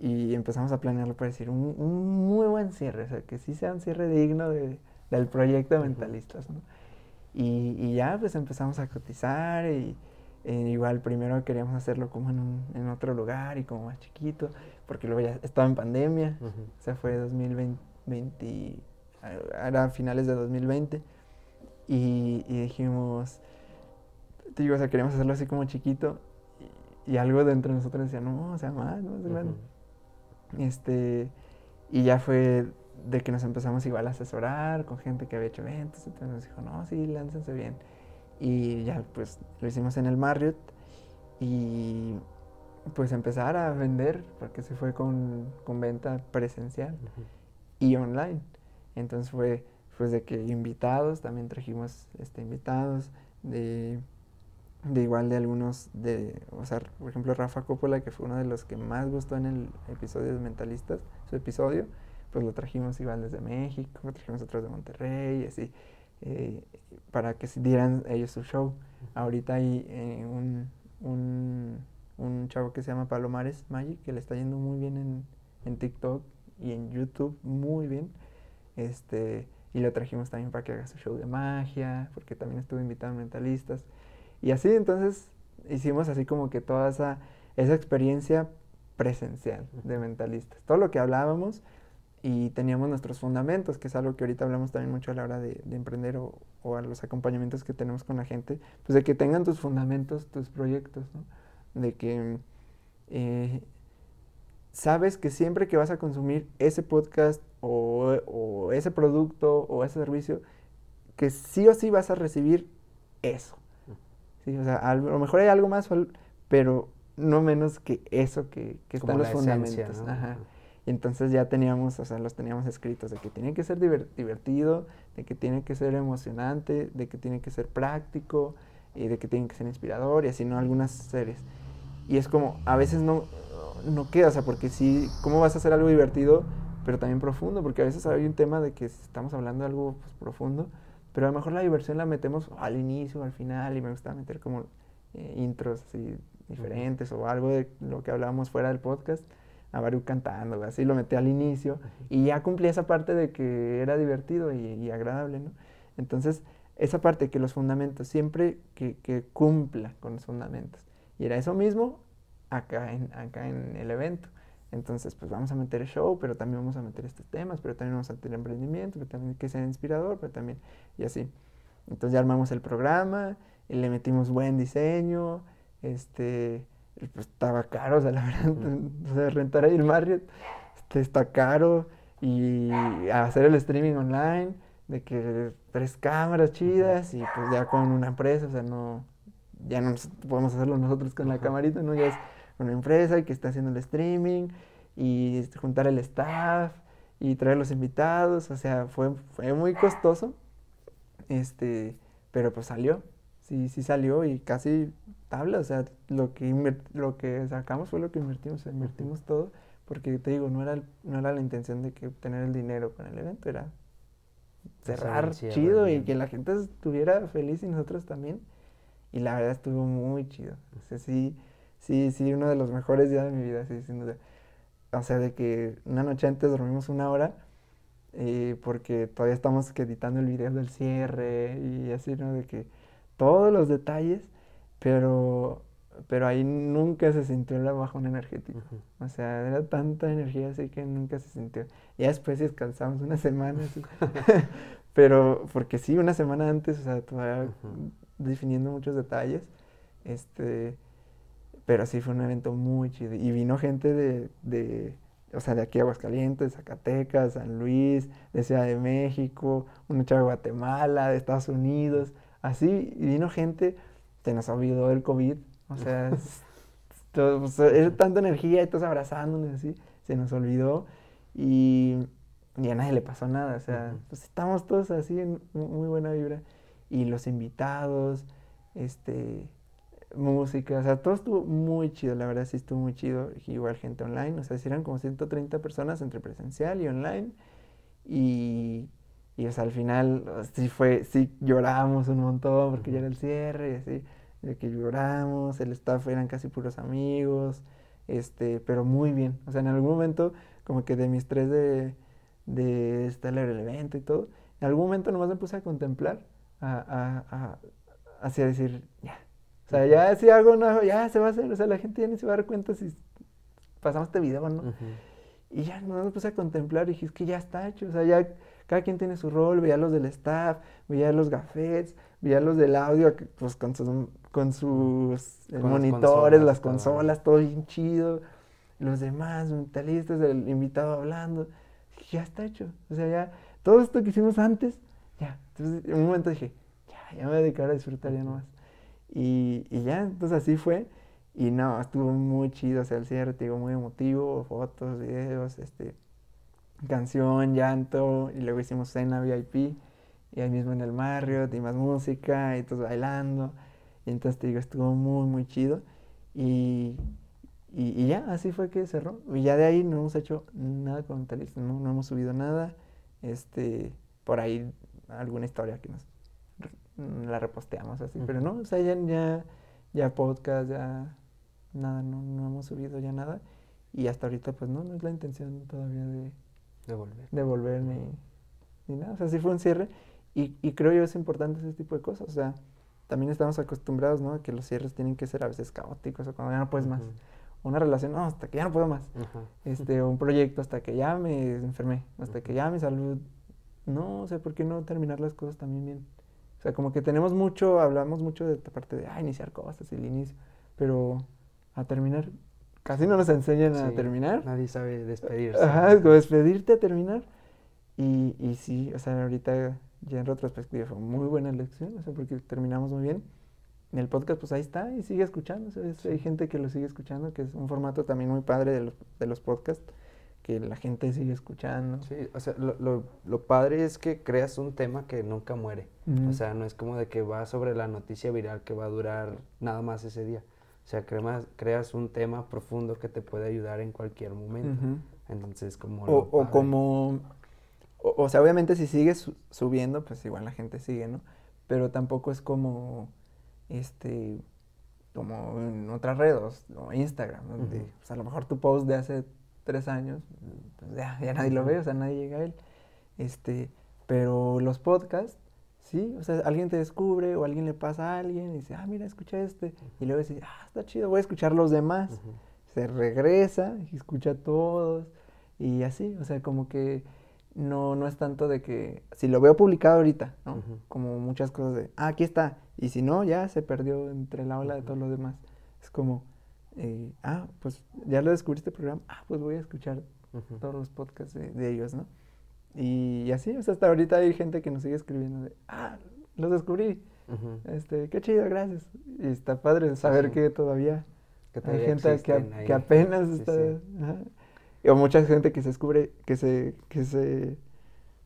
y, empezamos a planearlo para decir un, un, muy buen cierre, o sea, que sí sea un cierre digno de, del proyecto de Mentalistas, ¿no? Y, y, ya pues empezamos a cotizar y eh, igual primero queríamos hacerlo como en, un, en, otro lugar y como más chiquito, porque luego ya estaba en pandemia, o sea, fue 2020, era finales de 2020, y, y, dijimos, digo, o sea, queríamos hacerlo así como chiquito, y, algo dentro de nosotros decía, no, o sea, más, no, es grande. Este, y ya fue de que nos empezamos igual a asesorar con gente que había hecho eventos, entonces nos dijo, no, sí, láncense bien. Y ya pues lo hicimos en el Marriott y pues empezar a vender, porque se fue con, venta presencial y online. Entonces fue pues de que invitados, también trajimos este, invitados, de, de igual de algunos, de, o sea, por ejemplo Rafa Coppola, que fue uno de los que más gustó en el episodio de Mentalistas, su episodio, pues lo trajimos igual desde México, trajimos otros de Monterrey, y así. Eh, para que dieran ellos su show. Ahorita hay eh, un, un, un, chavo que se llama Palomares Magic, que le está yendo muy bien en, en TikTok y en YouTube, muy bien. Este, y lo trajimos también para que haga su show de magia, porque también estuvo invitado a mentalistas. Y así entonces hicimos así como que toda esa, esa experiencia presencial de mentalistas. Todo lo que hablábamos, y teníamos nuestros fundamentos, que es algo que ahorita hablamos también mucho a la hora de, emprender o, o, a los acompañamientos que tenemos con la gente, pues de que tengan tus fundamentos, tus proyectos. De que eh, sabes que siempre que vas a consumir ese podcast o, o, ese producto o ese servicio, que sí o sí vas a recibir eso. ¿Sí? O sea, a lo mejor hay algo más, pero no menos que eso que, que están los fundamentos. Ajá entonces ya teníamos, o sea, los teníamos escritos de que tiene que ser divertido, de que tiene que ser emocionante, de que tiene que ser práctico y de que tiene que ser inspirador y así, ¿no? Algunas series. Y es como, a veces no, no queda, o sea, porque sí, ¿cómo vas a hacer algo divertido, pero también profundo? Porque a veces hay un tema de que estamos hablando de algo pues, profundo, pero a lo mejor la diversión la metemos al inicio, al final, y me gusta meter como eh, intros así diferentes o algo de lo que hablábamos fuera del podcast a Baruch cantando, así lo metí al inicio y ya cumplí esa parte de que era divertido y, agradable, ¿no? Entonces, esa parte que los fundamentos, siempre que, que, cumpla con los fundamentos. Y era eso mismo acá en, acá en el evento. Entonces, pues vamos a meter show, pero también vamos a meter estos temas, pero también vamos a tener emprendimiento, pero también que sea inspirador, pero también, y así. Entonces ya armamos el programa, y le metimos buen diseño, este, pues estaba caro, o sea, la verdad, o sea, rentar ahí el Marriott este, está caro y hacer el streaming online, de que tres cámaras chidas y pues ya con una empresa, o sea, no, ya no podemos hacerlo nosotros con la camarita, ¿no? Ya es una empresa que está haciendo el streaming y este, juntar el staff y traer los invitados, o sea, fue, fue muy costoso, este, pero pues salió, sí, sí salió y casi tabla, o sea, lo que, lo que sacamos fue lo que invertimos, invertimos todo, porque te digo, no era, no era la intención de que obtener el dinero con el evento, era cerrar chido y que la gente estuviera feliz y nosotros también, y la verdad estuvo muy chido, o sea, sí, sí, sí, uno de los mejores días de mi vida, sí, sin duda o sea, de que una noche antes dormimos una hora eh, porque todavía estamos editando el video del cierre y así, ¿no? De que todos los detalles, pero, pero ahí nunca se sintió la bajón energético. O sea, era tanta energía así que nunca se sintió. Ya después descansamos una semana, pero porque sí, una semana antes, o sea, todavía definiendo muchos detalles, este pero sí fue un evento muy chido. Y vino gente de, de o sea, de aquí a Aguascalientes, Zacatecas, San Luis, de Ciudad de México, una chava de Guatemala, de Estados Unidos, así, y vino gente, se nos olvidó el COVID, o sea, es, tanta energía y todos abrazándonos así, se nos olvidó y, y, a nadie le pasó nada, o sea, pues estamos todos así en muy buena vibra. Y los invitados, este, música, o sea, todo estuvo muy chido, la verdad sí estuvo muy chido, igual gente online, o sea, eran como 130 personas entre presencial y online, y, y o sea, al final sí fue, sí lloramos un montón porque ya era el cierre y así, de que lloramos, el staff eran casi puros amigos, este, pero muy bien, o sea, en algún momento como que de mis tres de, de estar el evento y todo, en algún momento nomás me puse a contemplar, a, a, a, hacia decir, ya, sea, ya si hago una, ya se va a hacer, o sea, la gente ya ni se va a dar cuenta si pasamos este video, ¿no? Y ya no me puse a contemplar y dije, es que ya está hecho, o sea, ya cada quien tiene su rol, veía los del staff, veía los gafets, veía los del audio, pues con sus, con sus eh, monitores, las consolas, todo bien chido, los demás, mentalistas, el invitado hablando, dije, ya está hecho, o sea, ya, todo esto que hicimos antes, ya, entonces en un momento dije, ya, ya me voy a dedicar a disfrutar ya nomás. Y, y ya, entonces así fue. Y no, estuvo muy chido, o sea, el cierre, digo, muy emotivo, fotos, videos, este, canción, llanto, y luego hicimos cena VIP, y ahí mismo en el Marriott, y más música, y todos bailando, y entonces te digo, estuvo muy, muy chido, y, y, ya, así fue que cerró, y ya de ahí no hemos hecho nada con Talista, no, no hemos subido nada, este, por ahí alguna historia que nos la reposteamos así, pero no, o sea, ya, ya, podcast, ya nada, no, no hemos subido ya nada y hasta ahorita pues no, no es la intención todavía de, de volver, ni, ni, nada, o sea, sí fue un cierre y, y creo yo es importante ese tipo de cosas, o sea, también estamos acostumbrados, ¿no? A que los cierres tienen que ser a veces caóticos o cuando ya no puedes más. Una relación, no, hasta que ya no puedo más. Este, un proyecto hasta que ya me enfermé, hasta que ya mi salud. No, o sea, ¿por qué no terminar las cosas también bien? O sea, como que tenemos mucho, hablamos mucho de esta parte de ah, iniciar cosas, el inicio, pero a terminar, casi no nos enseñan a terminar. Nadie sabe despedirse. Ajá, como despedirte a terminar. Y, y sí, o sea, ahorita ya en retrospectiva fue muy buena lección, o sea, porque terminamos muy bien. En el podcast, pues ahí está y sigue escuchando. O sea, hay gente que lo sigue escuchando, que es un formato también muy padre de los, de los podcasts que la gente sigue escuchando. Sí, o sea, lo, lo, lo padre es que creas un tema que nunca muere. O sea, no es como de que va sobre la noticia viral que va a durar nada más ese día. O sea, creas, creas un tema profundo que te puede ayudar en cualquier momento. Entonces, como... O, o como... O, sea, obviamente si sigues subiendo, pues igual la gente sigue, ¿no? Pero tampoco es como, este, como en otras redes, o Instagram, donde, a lo mejor tu post de hace tres años, pues ya, ya nadie lo ve, o sea, nadie llega a él. Este, pero los podcasts, sí, o sea, alguien te descubre o alguien le pasa a alguien y dice, ah, mira, escucha este. Y luego dice, ah, está chido, voy a escuchar los demás. Se regresa y escucha a todos y así, o sea, como que no, no es tanto de que, si lo veo publicado ahorita, ¿no? Como muchas cosas de, ah, aquí está, y si no, ya se perdió entre la ola de todos los demás. Es como, eh, ah, pues ya lo descubrí este programa, ah, pues voy a escuchar todos los podcasts de, ellos, ¿no? Y, así, o sea, hasta ahorita hay gente que nos sigue escribiendo de, ah, los descubrí, este, qué chido, gracias. Y está padre saber que todavía hay gente que, apenas está, o mucha gente que se descubre, que se, que se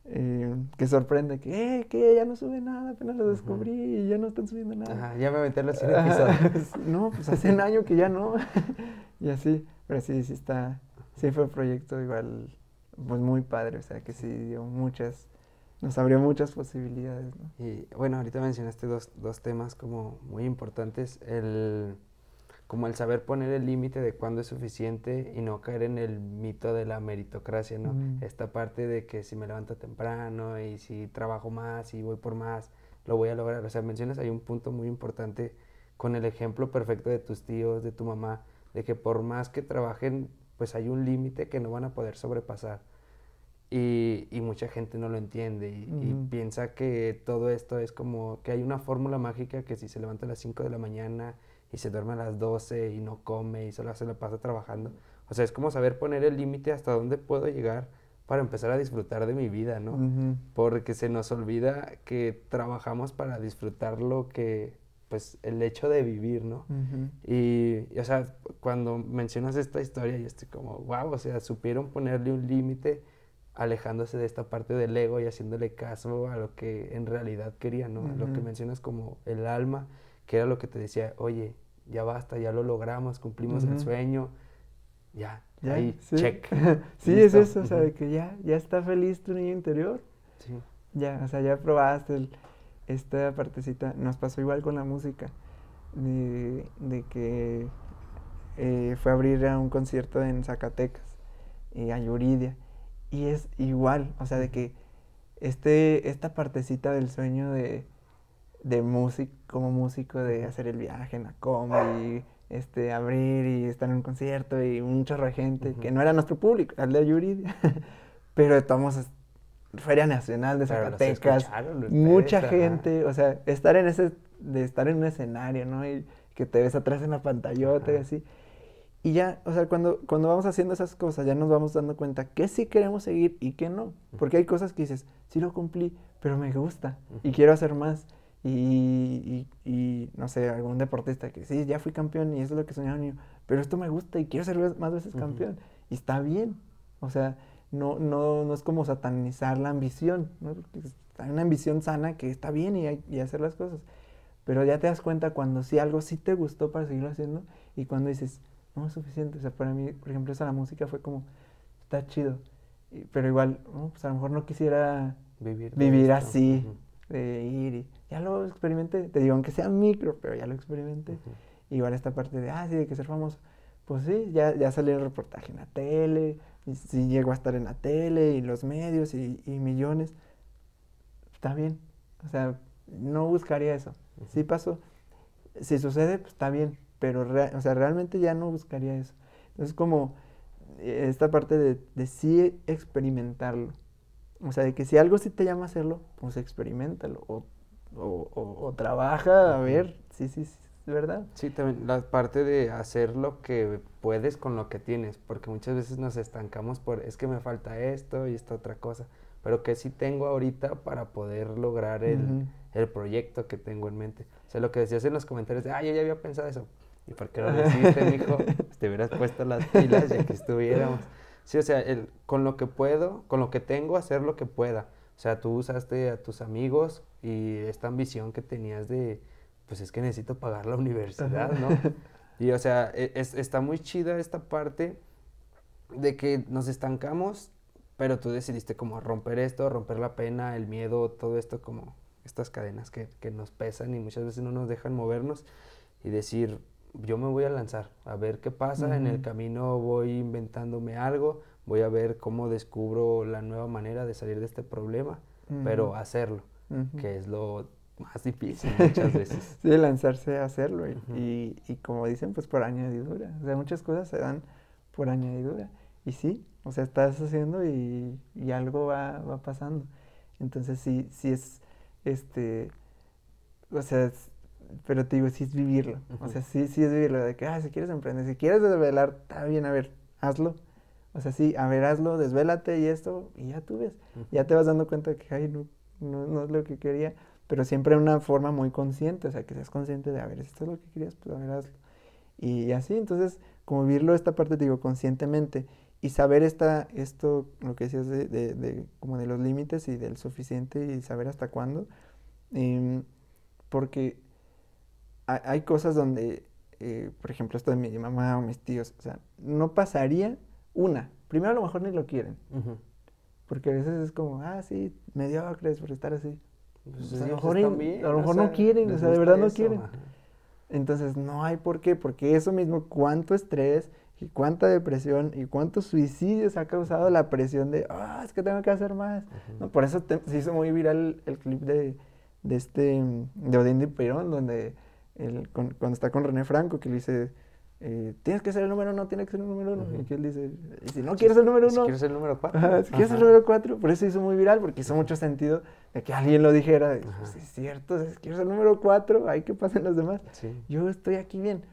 eh, que sorprende que, eh, que ya no sube nada, apenas lo descubrí y ya no están subiendo nada. Ajá, ya me metí los 100 episodios. no, pues hace un año que ya no. y así, pero sí, sí está, sí fue un proyecto igual, pues muy padre, o sea, que sí dio muchas, nos abrió muchas posibilidades. Y bueno, ahorita mencionaste dos, dos temas como muy importantes, el como el saber poner el límite de cuándo es suficiente y no caer en el mito de la meritocracia, ¿no? Esta parte de que si me levanto temprano y si trabajo más y voy por más, lo voy a lograr. O sea, mencionas hay un punto muy importante con el ejemplo perfecto de tus tíos, de tu mamá, de que por más que trabajen, pues hay un límite que no van a poder sobrepasar. Y, y mucha gente no lo entiende y, y, piensa que todo esto es como que hay una fórmula mágica que si se levanta a las 5 de la mañana y se duerme a las 12 y no come y solo se la pasa trabajando. O sea, es como saber poner el límite hasta dónde puedo llegar para empezar a disfrutar de mi vida, ¿no? Porque se nos olvida que trabajamos para disfrutar lo que, pues, el hecho de vivir, ¿no? y, o sea, cuando mencionas esta historia, yo estoy como, wow, o sea, supieron ponerle un límite alejándose de esta parte del ego y haciéndole caso a lo que en realidad querían, ¿no? Lo que mencionas como el alma, que era lo que te decía, oye, ya basta, ya lo logramos, cumplimos el sueño, ya, ahí, check. sí, es eso, o sea, de que ya, ya está feliz tu niño interior. Sí. Ya, o sea, ya probaste esta partecita. Nos pasó igual con la música, de, de que eh, fue a abrir a un concierto en Zacatecas, y a Yuridia, y es igual, o sea, de que este, esta partecita del sueño de de músico, como músico, de hacer el viaje en la combi, este, abrir y estar en un concierto y un chorro de gente, que no era nuestro público, el de Yuridia, pero estamos Feria Nacional de Zacatecas, mucha gente, o sea, estar en ese, de estar en un escenario, ¿no? Y que te ves atrás en la pantallota y así. Y ya, o sea, cuando, cuando vamos haciendo esas cosas, ya nos vamos dando cuenta que sí queremos seguir y que no. Porque hay cosas que dices, sí lo cumplí, pero me gusta y quiero hacer más. Y, y, no sé, algún deportista que sí, ya fui campeón y eso es lo que soñaba niño, pero esto me gusta y quiero ser más veces campeón. Y está bien. O sea, no, no, no es como satanizar la ambición, ¿no? hay una ambición sana que está bien y, y hacer las cosas. Pero ya te das cuenta cuando sí algo sí te gustó para seguirlo haciendo y cuando dices, no es suficiente. O sea, para mí, por ejemplo, esa la música fue como, está chido. pero igual, pues a lo mejor no quisiera vivir, vivir así, de ir y ya lo experimenté, te digo, aunque sea micro, pero ya lo experimenté. Igual esta parte de, ah, sí, de que ser famoso. Pues sí, ya, ya salió el reportaje en la tele, y sí llegó a estar en la tele y los medios y, millones. Está bien, o sea, no buscaría eso. Sí pasó. Si sucede, pues está bien, pero o sea, realmente ya no buscaría eso. Entonces, como eh, esta parte de, de sí experimentarlo. O sea, de que si algo sí te llama a hacerlo, pues experimentalo. O o, trabaja a ver, sí, sí, sí, ¿verdad? Sí, también la parte de hacer lo que puedes con lo que tienes, porque muchas veces nos estancamos por, es que me falta esto y esta otra cosa, pero que sí tengo ahorita para poder lograr el, el proyecto que tengo en mente. O sea, lo que decías en los comentarios de, ah, yo ya había pensado eso. ¿Y por qué lo deciste, mijo? Te hubieras puesto las pilas ya que estuviéramos. Sí, o sea, el, con lo que puedo, con lo que tengo, hacer lo que pueda. O sea, tú usaste a tus amigos y esta ambición que tenías de, pues es que necesito pagar la universidad, ¿no? Y o sea, e, está muy chida esta parte de que nos estancamos, pero tú decidiste como romper esto, romper la pena, el miedo, todo esto como estas cadenas que, que nos pesan y muchas veces no nos dejan movernos y decir, yo me voy a lanzar, a ver qué pasa, en el camino voy inventándome algo, voy a ver cómo descubro la nueva manera de salir de este problema, pero hacerlo, que es lo más difícil muchas veces. sí, lanzarse a hacerlo y, y, como dicen, pues por añadidura. O sea, muchas cosas se dan por añadidura. Y sí, o sea, estás haciendo y, y algo va, va, pasando. Entonces sí, sí es, este, o sea, pero te digo, sí es vivirlo. O sea, sí, sí es vivirlo. De que, ah, si quieres emprender, si quieres desvelar, está bien, a ver, hazlo. O sea, sí, a ver, hazlo, desvélate y esto, y ya tú ves. Ya te vas dando cuenta de que, ay, no, no, no es lo que quería. Pero siempre de una forma muy consciente, o sea, que seas consciente de, a ver, esto es lo que querías, pues a ver, hazlo. Y, así, entonces, como vivirlo esta parte, te digo, conscientemente. Y saber esta, esto, lo que decías de, de, de como de los límites y del suficiente y saber hasta cuándo. Em, porque hay, cosas donde, eh, por ejemplo, esto de mi mamá o mis tíos, o sea, no pasaría una. Primero a lo mejor ni lo quieren. Porque a veces es como, ah, sí, mediocres por estar así. Pues, pues a lo mejor, a lo mejor no quieren, o sea, de verdad no quieren. Entonces, no hay por qué, porque eso mismo, cuánto estrés y cuánta depresión y cuántos suicidios ha causado la presión de, ah, es que tengo que hacer más. no, por eso se hizo muy viral el clip de, de este, de Odín de Perón, donde cuando está con René Franco, que le dice, eh, tienes que ser el número uno, tienes que ser el número uno. Y que él dice, y si no quieres el número uno. Si quieres el número cuatro. si quieres el número cuatro. Por eso hizo muy viral, porque hizo mucho sentido de que alguien lo dijera. Pues, es cierto, si quieres el número cuatro, hay que pasen los demás. Yo estoy aquí bien.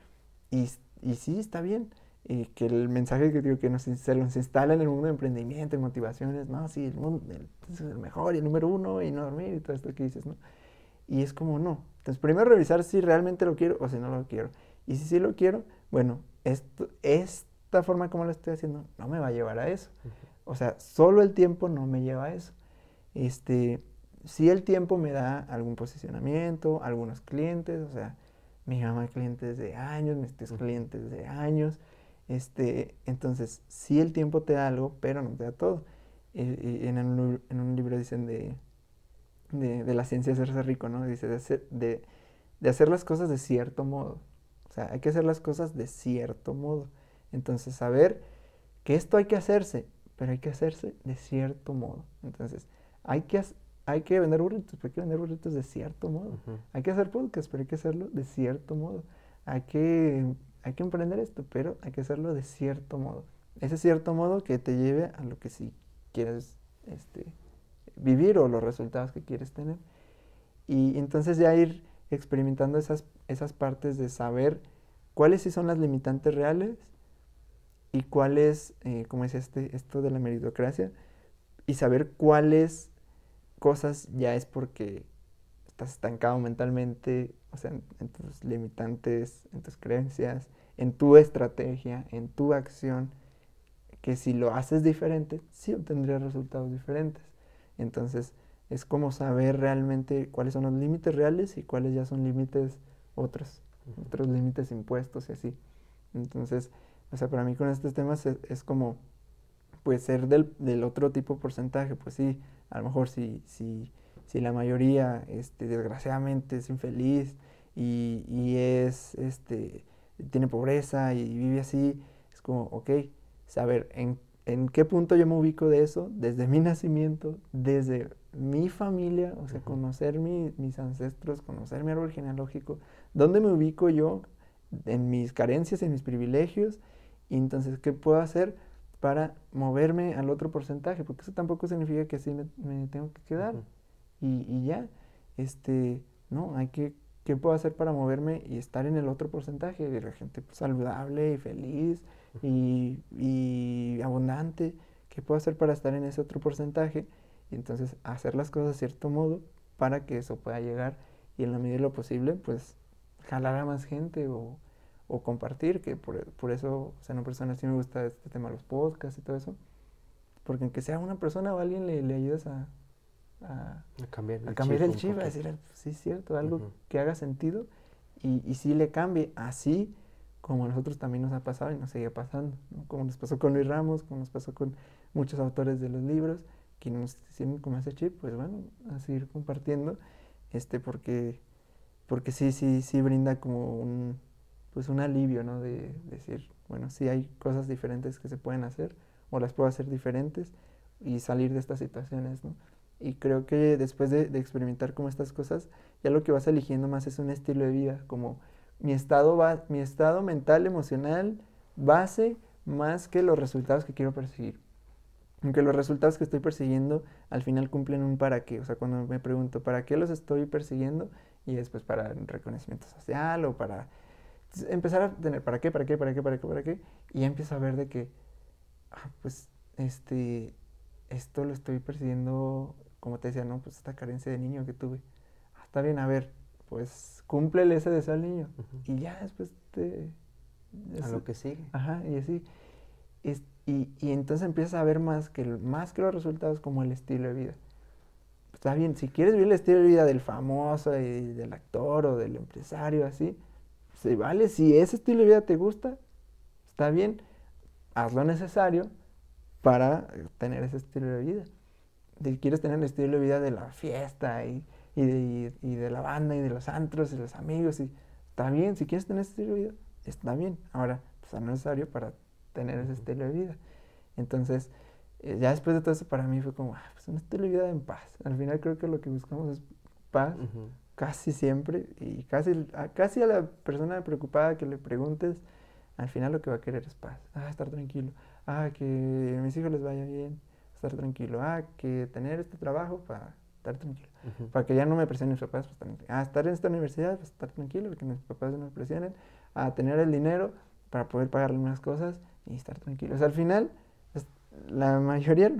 Y, y sí, está bien. Y que el mensaje que digo que nos, se nos instala en el mundo de emprendimiento y motivaciones, no, sí, el mundo es el mejor y el número uno y no dormir y todo esto que dices, ¿no? Y es como, no. Entonces, primero revisar si realmente lo quiero o si no lo quiero. Y si sí lo quiero, bueno, esto, esta forma como lo estoy haciendo no me va a llevar a eso. O sea, solo el tiempo no me lleva a eso. Este, si el tiempo me da algún posicionamiento, algunos clientes, o sea, mi mamá clientes de años, mis tíos clientes de años. Este, entonces, si el tiempo te da algo, pero no te da todo. en, en un libro dicen de de, la ciencia de hacerse rico, ¿no? Dice, de hacer, de, hacer las cosas de cierto modo. O sea, hay que hacer las cosas de cierto modo. Entonces, saber que esto hay que hacerse, pero hay que hacerse de cierto modo. Entonces, hay que, hay que vender burritos, pero hay que vender burritos de cierto modo. Hay que hacer podcast, pero hay que hacerlo de cierto modo. Hay que, hay que emprender esto, pero hay que hacerlo de cierto modo. Ese cierto modo que te lleve a lo que sí quieres este, vivir o los resultados que quieres tener. Y entonces ya ir experimentando esas, esas partes de saber cuáles sí son las limitantes reales y cuáles, eh, como es este, esto de la meritocracia, y saber cuáles cosas ya es porque estás estancado mentalmente, o sea, en, tus limitantes, en tus creencias, en tu estrategia, en tu acción, que si lo haces diferente, sí obtendrías resultados diferentes. Entonces, es como saber realmente cuáles son los límites reales y cuáles ya son límites otros, otros límites impuestos y así. Entonces, o sea, para mí con estos temas es, como, pues, ser del, del, otro tipo porcentaje, pues sí, a lo mejor si, si, si la mayoría, este, desgraciadamente, es infeliz y, y es, este, tiene pobreza y vive así, es como, ok, saber en en qué punto yo me ubico de eso, desde mi nacimiento, desde mi familia, o sea, conocer mis ancestros, conocer mi árbol genealógico, dónde me ubico yo en mis carencias, en mis privilegios, y entonces, ¿qué puedo hacer para moverme al otro porcentaje? Porque eso tampoco significa que así me, tengo que quedar y, y, ya, este, no, hay que, ¿qué puedo hacer para moverme y estar en el otro porcentaje de la gente pues, saludable y feliz? y, abundante, ¿qué puedo hacer para estar en ese otro porcentaje? Y entonces hacer las cosas de cierto modo para que eso pueda llegar y en la medida de lo posible, pues jalar a más gente o, compartir, que por, eso, o sea, una persona sí me gusta este tema de los podcasts y todo eso, porque aunque sea una persona o alguien le, le ayudas a, a, cambiar el, cambiar chip, el chip a decir, sí, es cierto, algo que haga sentido y, y sí le cambie, así como a nosotros también nos ha pasado y nos sigue pasando, como nos pasó con Luis Ramos, como nos pasó con muchos autores de los libros, que nos hicieron como ese chip, pues bueno, a seguir compartiendo, este, porque, porque sí, sí, sí brinda como un, pues un alivio, ¿no? De, decir, bueno, sí hay cosas diferentes que se pueden hacer, o las puedo hacer diferentes, y salir de estas situaciones, ¿no? Y creo que después de, de experimentar como estas cosas, ya lo que vas eligiendo más es un estilo de vida, como mi estado, va, mi estado mental, emocional, base, más que los resultados que quiero perseguir. Aunque los resultados que estoy persiguiendo al final cumplen un para qué. O sea, cuando me pregunto, ¿para qué los estoy persiguiendo? Y después para reconocimiento social o para empezar a tener para qué, para qué, para qué, para qué, para qué, y ya empiezo a ver de que, ah, pues, este, esto lo estoy persiguiendo, como te decía, ¿no? Pues esta carencia de niño que tuve. Ah, está bien, a ver, pues cúmplele ese deseo al niño. Y ya después te... a lo que sigue. Ajá, y así. y, y, entonces empiezas a ver más que, más que los resultados como el estilo de vida. Está bien, si quieres vivir el estilo de vida del famoso y del actor o del empresario, así, se vale, si ese estilo de vida te gusta, está bien, haz lo necesario para tener ese estilo de vida. Si quieres tener el estilo de vida de la fiesta y, de, de, la banda y de los antros y los amigos, y, está bien, si quieres tener ese estilo de vida, está bien. Ahora, pues es necesario para tener ese estilo de vida. Entonces, eh, ya después de todo eso para mí fue como, ah, pues un estilo de vida en paz. Al final creo que lo que buscamos es paz casi siempre y casi a, casi a la persona preocupada que le preguntes, al final lo que va a querer es paz. Ah, estar tranquilo. Ah, que a mis hijos les vaya bien, estar tranquilo. Ah, que tener este trabajo para estar tranquilo. Para que ya no me presionen mis papás, pues estar. Ah, estar en esta universidad, pues estar tranquilo, que mis papás no me presionen. Ah, tener el dinero para poder pagarle unas cosas y estar tranquilo. O sea, al final, la mayoría,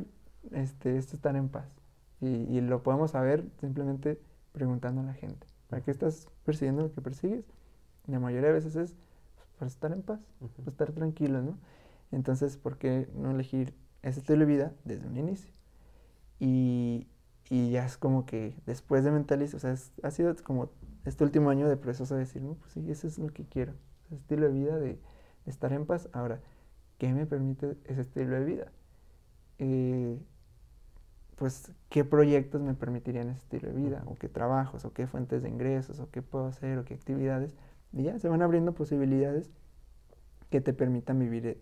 este, esto estar en paz. Y, y lo podemos saber simplemente preguntando a la gente, ¿para qué estás persiguiendo lo que persigues? La mayoría de veces es pues, para estar en paz, para estar tranquilo, ¿no? Entonces, ¿por qué no elegir ese estilo de vida desde un inicio? Y, y ya es como que después de mentalizar, o sea, ha sido como este último año de proceso de decir, no, pues sí, eso es lo que quiero, ese estilo de vida de, estar en paz. Ahora, ¿qué me permite ese estilo de vida? Eh, pues qué proyectos me permitirían ese estilo de vida, o qué trabajos, o qué fuentes de ingresos, o qué puedo hacer, o qué actividades. Y ya se van abriendo posibilidades que te permitan vivir eh,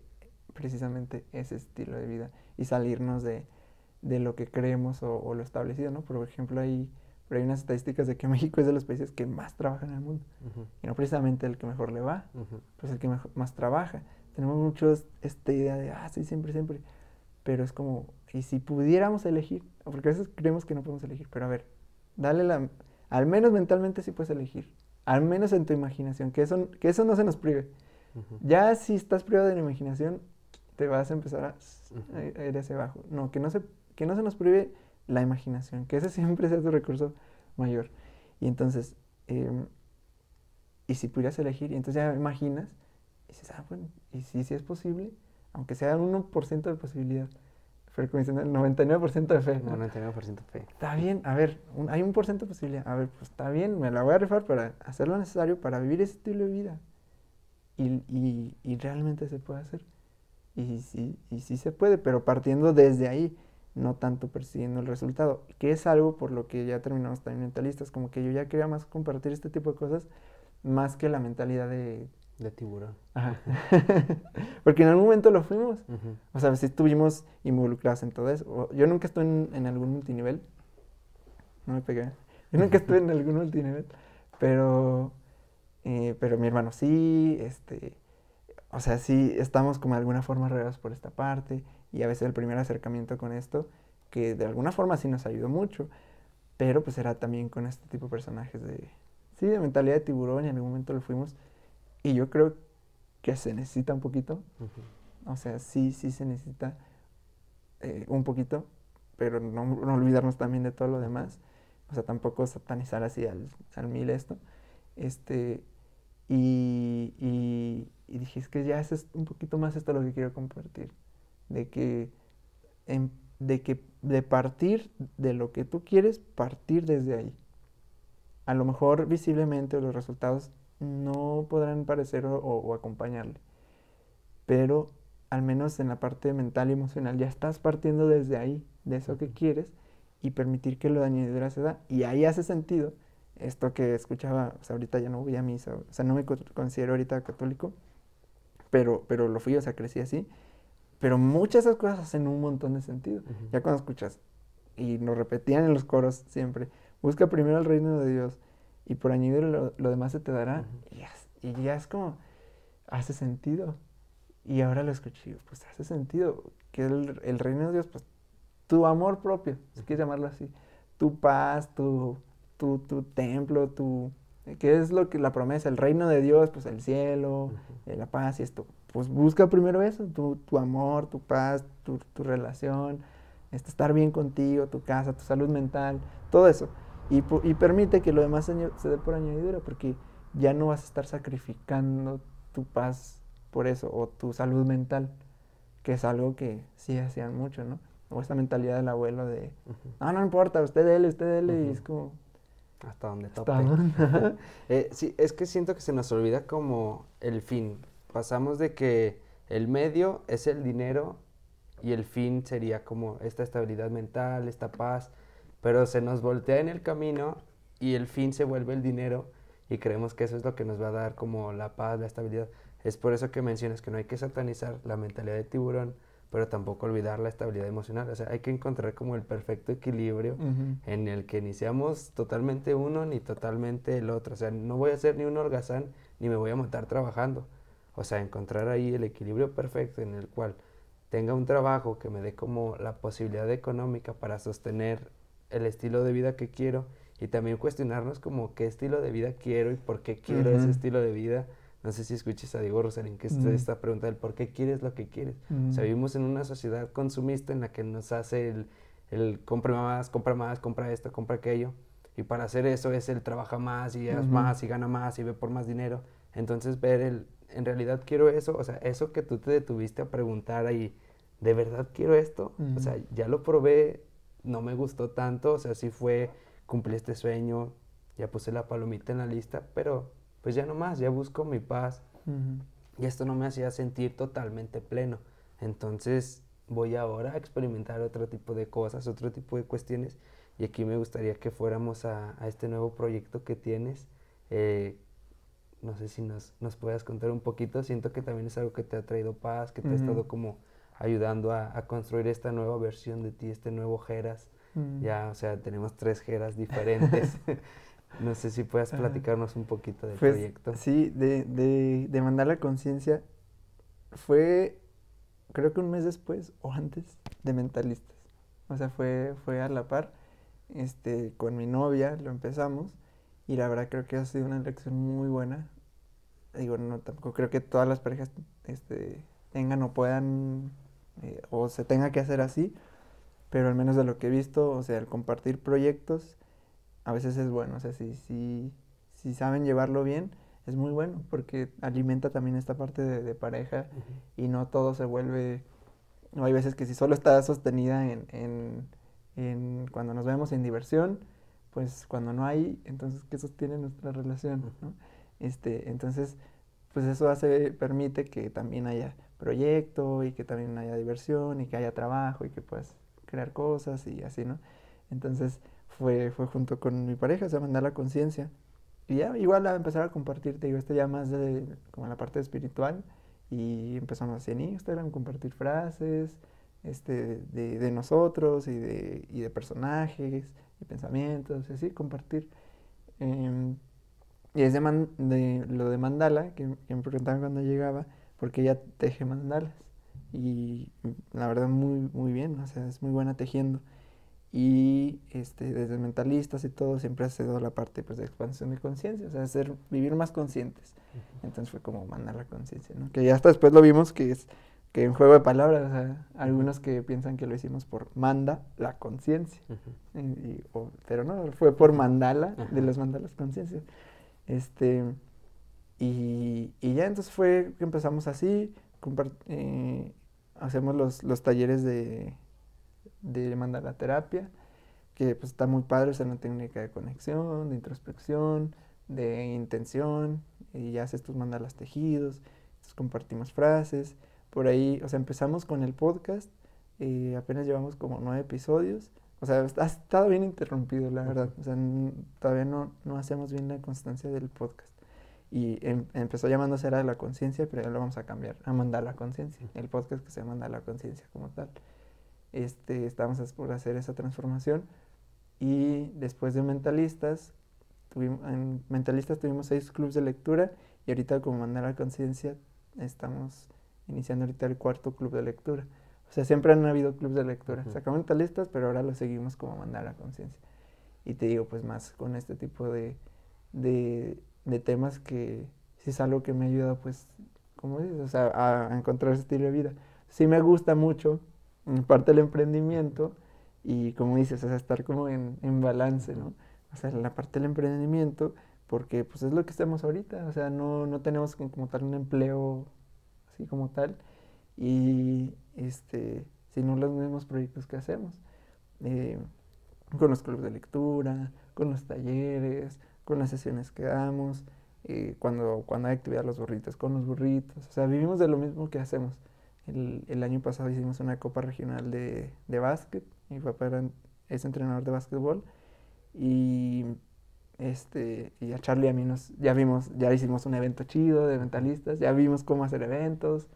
precisamente ese estilo de vida y salirnos de, lo que creemos o, lo establecido, ¿no? Por ejemplo, hay, hay unas estadísticas de que México es de los países que más trabajan en el mundo. Y no precisamente el que mejor le va, pues el que más trabaja. Tenemos mucho esta idea de, ah, sí, siempre, siempre. Pero es como, y si pudiéramos elegir, porque a veces creemos que no podemos elegir, pero a ver, dale la, al menos mentalmente sí puedes elegir, al menos en tu imaginación, que eso, que eso no se nos prive. Ya si estás privado de la imaginación, te vas a empezar a, ir hacia abajo. No, que no, se, que no se nos prive la imaginación, que ese siempre sea tu recurso mayor. Y entonces, em, y si pudieras elegir, y entonces ya imaginas, y dices, ah, bueno, y si, si es posible, aunque sea un 1% de posibilidad, frecuencia, el 99% de fe. ¿no? 99% de fe. Está bien, a ver, hay un por ciento de posibilidad. A ver, pues está bien, me la voy a rifar para hacer lo necesario para vivir ese estilo de vida. Y, y, y realmente se puede hacer. Y sí, y sí se puede, pero partiendo desde ahí, no tanto persiguiendo el resultado. Que es algo por lo que ya terminamos también mentalistas, como que yo ya quería más compartir este tipo de cosas, más que la mentalidad de de tiburón. Ajá. Porque en algún momento lo fuimos. O sea, si estuvimos involucrados en todo eso. Yo nunca estuve en, algún multinivel. No me pegué. Yo nunca estuve en algún multinivel. Pero, eh, pero mi hermano sí. Este, o sea, sí estamos como de alguna forma regados por esta parte. Y a veces el primer acercamiento con esto, que de alguna forma sí nos ayudó mucho. Pero pues era también con este tipo de personajes de... Sí, de mentalidad de tiburón y en algún momento lo fuimos y yo creo que se necesita un poquito. O sea, sí, sí se necesita eh, un poquito, pero no, no, olvidarnos también de todo lo demás. O sea, tampoco satanizar así al, al mil esto. Este, y, y, dije, es que ya es un poquito más esto lo que quiero compartir. De que, de que de partir de lo que tú quieres, partir desde ahí. A lo mejor visiblemente los resultados no podrán parecer o, acompañarle. Pero al menos en la parte mental y emocional ya estás partiendo desde ahí, de eso que quieres, y permitir que lo añadidura se da. Y ahí hace sentido esto que escuchaba, o sea, ahorita ya no voy a misa, o sea, no me considero ahorita católico, pero, pero lo fui, o sea, crecí así. Pero muchas de esas cosas hacen un montón de sentido. Ya cuando escuchas, y nos repetían en los coros siempre, busca primero el reino de Dios y por añadir lo, demás se te dará. y, ya, es como, hace sentido. Y ahora lo escuché, pues hace sentido. Que el, reino de Dios, pues tu amor propio, si quieres llamarlo así, tu paz, tu, tu, tu templo, tu... ¿Qué es lo que la promesa? El reino de Dios, pues el cielo, eh, la paz y esto. Pues busca primero eso, tu, tu amor, tu paz, tu, tu relación, este, estar bien contigo, tu casa, tu salud mental, todo eso. Y, y permite que lo demás se dé por añadidura, porque ya no vas a estar sacrificando tu paz por eso, o tu salud mental, que es algo que sí hacían mucho, ¿no? O esta mentalidad del abuelo de, no, no importa, usted dele, usted dele, y es como... Hasta donde tope. eh, sí, es que siento que se nos olvida como el fin. Pasamos de que el medio es el dinero y el fin sería como esta estabilidad mental, esta paz, pero se nos voltea en el camino y el fin se vuelve el dinero y creemos que eso es lo que nos va a dar como la paz, la estabilidad. Es por eso que mencionas que no hay que satanizar la mentalidad de tiburón, pero tampoco olvidar la estabilidad emocional. O sea, hay que encontrar como el perfecto equilibrio en el que ni seamos totalmente uno ni totalmente el otro. O sea, no voy a ser ni un holgazán ni me voy a matar trabajando. O sea, encontrar ahí el equilibrio perfecto en el cual tenga un trabajo que me dé como la posibilidad económica para sostener el estilo de vida que quiero y también cuestionarnos como qué estilo de vida quiero y por qué quiero ese estilo de vida no sé si escuches a Diego Rosalín que mm. esta pregunta del por qué quieres lo que quieres. O sea, mm. vivimos en una sociedad consumista en la que nos hace el, el compra más, compra más, compra esto, compra aquello. Y para hacer eso es el trabaja más y haz más y gana más y ve por más dinero. Entonces ver el, en realidad quiero eso, o sea, eso que tú te detuviste a preguntar ahí, ¿de verdad quiero esto? O sea, ya lo probé, no me gustó tanto, o sea, sí fue, cumplí este sueño, ya puse la palomita en la lista, pero pues ya no más, ya busco mi paz. Y esto no me hacía sentir totalmente pleno. Entonces voy ahora a experimentar otro tipo de cosas, otro tipo de cuestiones. Y aquí me gustaría que fuéramos a, este nuevo proyecto que tienes. Eh, no sé si nos, nos puedas contar un poquito. Siento que también es algo que te ha traído paz, que te ha estado como ayudando a, a, construir esta nueva versión de ti, este nuevo Geras. Ya, o sea, tenemos tres Geras diferentes. No sé si puedas platicarnos un poquito del pues, proyecto. Sí, de, de, de mandar la conciencia fue, creo que un mes después o antes de Mentalistas. O sea, fue, fue a la par. Este, con mi novia lo empezamos y la verdad creo que ha sido una lección muy buena. Digo, no, tampoco creo que todas las parejas este, tengan o puedan eh, o se tenga que hacer así, pero al menos de lo que he visto, o sea, el compartir proyectos a veces es bueno. O sea, si, si, si saben llevarlo bien, es muy bueno porque alimenta también esta parte de, pareja y no todo se vuelve... No, hay veces que si solo está sostenida en, en, en, cuando nos vemos en diversión, pues cuando no hay, entonces ¿qué sostiene nuestra relación? ¿no? este, entonces, pues eso hace, permite que también haya proyecto y que también haya diversión y que haya trabajo y que puedas crear cosas y así, ¿no? Entonces, fue, fue junto con mi pareja, se mandar la conciencia. Y ya, igual a empezar a compartir, te digo, esto ya más de como la parte espiritual. Y empezamos así en Instagram, compartir frases este, de, de nosotros y de, y de personajes y pensamientos, y así, compartir. Em, y es de, de, lo de mandala, que, que, me preguntaban cuando llegaba, porque ella teje mandalas. Y la verdad, muy, muy bien, o sea, es muy buena tejiendo. Y este, desde mentalistas y todo siempre ha sido la parte pues, de expansión de conciencia, o sea, ser, vivir más conscientes. Entonces fue como mandar la conciencia, ¿no? Que ya hasta después lo vimos que es que en juego de palabras, o sea, algunos que piensan que lo hicimos por manda la conciencia, pero no, fue por mandala, de los mandalas conciencia. Este, y, y, ya entonces fue que empezamos así, eh, hacemos los, los talleres de de mandar la terapia, que pues está muy padre, es una técnica de conexión, de introspección, de intención, y ya haces tus mandalas tejidos, compartimos frases, por ahí, o sea, empezamos con el podcast, eh, apenas llevamos como nueve episodios, o sea, ha estado bien interrumpido, la verdad, o sea, todavía no, no hacemos bien la constancia del podcast. Y em, empezó llamándose Era la Conciencia, pero ya lo vamos a cambiar a Mandar la Conciencia, el podcast que se Mandar la Conciencia como tal este, estábamos por hacer esa transformación. Y después de Mentalistas, tuvimos, en Mentalistas tuvimos seis clubes de lectura y ahorita como Mandar la Conciencia estamos iniciando ahorita el cuarto club de lectura. O sea, siempre han habido clubes de lectura. Sacamos Mentalistas, pero ahora lo seguimos como Mandar la Conciencia. y te digo, pues más con este tipo de, de, de temas que sí es algo que me ha ayudado, pues, como dices, o sea, a, encontrar ese estilo de vida. Sí me gusta mucho, en parte el emprendimiento, y como dices, o estar como en, en balance, ¿no? O sea, la parte del emprendimiento, porque pues es lo que estamos ahorita, o sea, no, no tenemos como, tal un empleo así como tal, y este, sino los mismos proyectos que hacemos, eh, con los clubes de lectura, con los talleres, con las sesiones que damos, eh, cuando, cuando hay actividad los burritos, con los burritos, o sea, vivimos de lo mismo que hacemos. El, el año pasado hicimos una copa regional de, de básquet, mi papá era, es entrenador de básquetbol, y este y a Charlie y a mí nos ya vimos ya hicimos un evento chido de mentalistas ya vimos cómo hacer eventos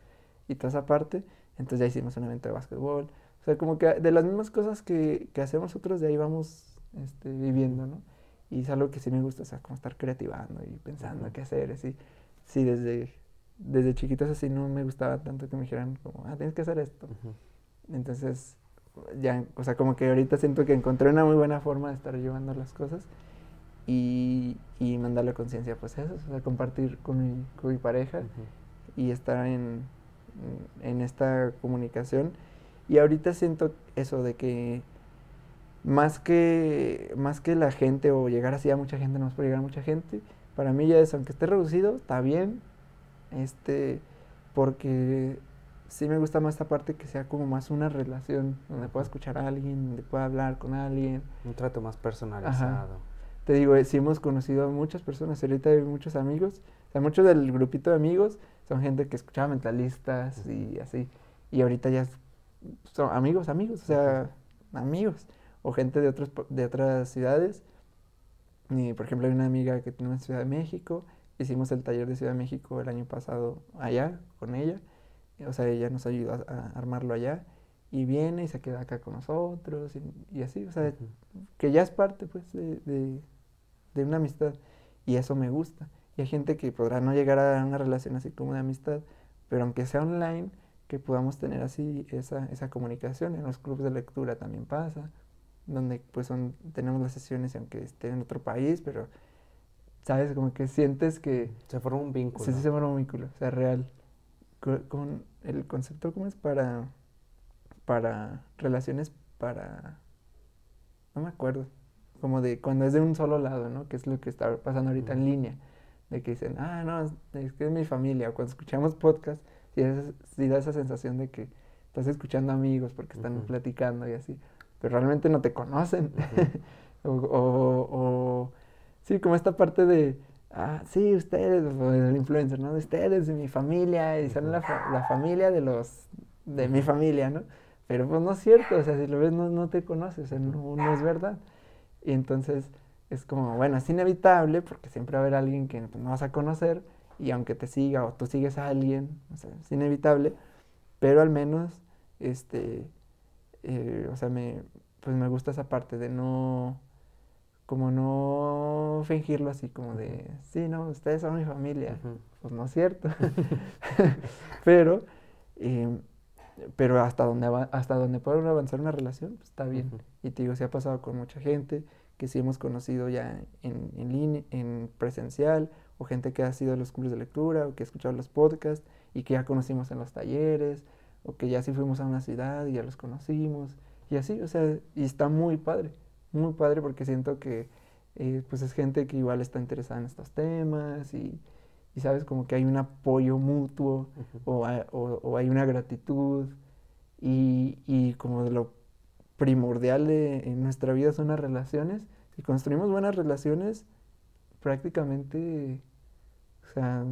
y toda esa parte entonces ya hicimos un evento de básquetbol. O sea como que de las mismas cosas que, que hacemos nosotros de ahí vamos este, viviendo no y es algo que sí me gusta o sea como estar creativando y pensando qué hacer así. Sí desde desde chiquitos así no me gustaba tanto que me dijeran como ah tienes que hacer esto entonces ya, o sea, como que ahorita siento que encontré una muy buena forma de estar llevando las cosas y, y mandarle conciencia, pues eso, o sea, compartir con mi, con mi pareja y estar en, en esta comunicación. Y ahorita siento eso de que más que, más que la gente o llegar así a mucha gente, no es por llegar a mucha gente, para mí ya es, aunque esté reducido, está bien, este, porque sí me gusta más esta parte que sea como más una relación, donde pueda escuchar a alguien, donde pueda hablar con alguien. Un trato más personalizado. Te digo, eh, sí hemos conocido a muchas personas, ahorita hay muchos amigos, o sea, muchos del grupito de amigos son gente que escuchaba mentalistas y así, y ahorita ya son amigos, amigos, o sea, amigos, o gente de, otros, de otras ciudades. Y, por ejemplo, hay una amiga que tiene en Ciudad de México, hicimos el taller de Ciudad de México el año pasado allá con ella o sea, ella nos ayuda a, armarlo allá y viene y se queda acá con nosotros y, así, o sea, que ya es parte pues de, una amistad y eso me gusta. Y hay gente que podrá no llegar a una relación así como de amistad, pero aunque sea online, que podamos tener así esa, esa comunicación. En los clubes de lectura también pasa, donde pues son, tenemos las sesiones aunque esté en otro país, pero sabes, como que sientes que... Se forma un vínculo. Sí, sí, se forma un vínculo, o sea, real. Con el concepto, ¿cómo es? Para, para relaciones para, no me acuerdo, como de cuando es de un solo lado, ¿no? Que es lo que está pasando ahorita en línea, de que dicen, ah, no, es que es mi familia, o cuando escuchamos podcast, sí, da esa sensación de que estás escuchando amigos porque están platicando y así, pero realmente no te conocen, o, o, sí, como esta parte de ah, sí, ustedes, el influencer, ¿no? Ustedes de mi familia, y son la, la, familia de los, de mi familia, ¿no? Pero pues no es cierto, o sea, si lo ves no, no te conoces, o sea, no, no, es verdad. Y entonces es como, bueno, es inevitable porque siempre va a haber alguien que pues, no vas a conocer y aunque te siga o tú sigues a alguien, o sea, es inevitable, pero al menos, este, eh, o sea, me, pues me gusta esa parte de no como no fingirlo así como de, sí, no, ustedes son mi familia. Pues no es cierto. pero, em, pero hasta donde, hasta donde pueda avanzar una relación, pues está bien. Y te digo, se ha pasado con mucha gente que sí hemos conocido ya en, en línea, en presencial, o gente que ha sido a los clubes de lectura, o que ha escuchado los podcasts, y que ya conocimos en los talleres, o que ya sí fuimos a una ciudad y ya los conocimos, y así, o sea, y está muy padre muy padre porque siento que eh, pues es gente que igual está interesada en estos temas y, y sabes como que hay un apoyo mutuo o, o, hay una gratitud y, y, como de lo primordial de, en nuestra vida son las relaciones. Si construimos buenas relaciones, prácticamente, o sea,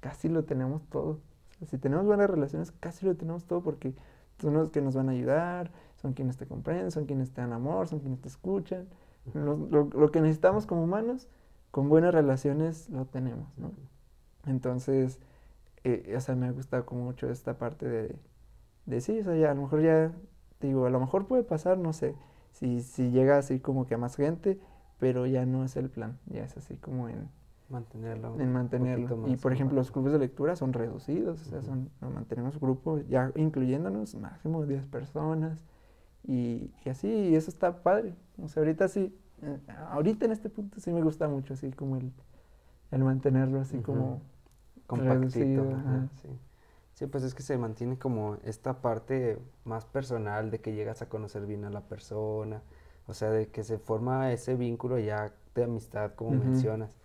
casi lo tenemos todo. Si tenemos buenas relaciones, casi lo tenemos todo porque son los que nos van a ayudar, son quienes te comprenden, son quienes te dan amor, son quienes te escuchan. Lo, que necesitamos como humanos, con buenas relaciones lo tenemos, ¿no? Entonces, eh, o sea, me ha gustado como mucho esta parte de, de sí, o sea, ya, a lo mejor ya, digo, a lo mejor puede pasar, no sé, si, si llega así como que a más gente, pero ya no es el plan, ya es así como en mantenerlo. En mantenerlo. Y por ejemplo, los clubes de lectura son reducidos, o sea, son, mantenemos grupos ya incluyéndonos, máximo 10 personas. Y, y, así, y eso está padre. O sea, ahorita sí, eh, ahorita en este punto sí me gusta mucho, así como el, el mantenerlo así como compactito. sí. sí, pues es que se mantiene como esta parte más personal de que llegas a conocer bien a la persona, o sea, de que se forma ese vínculo ya de amistad, como mencionas.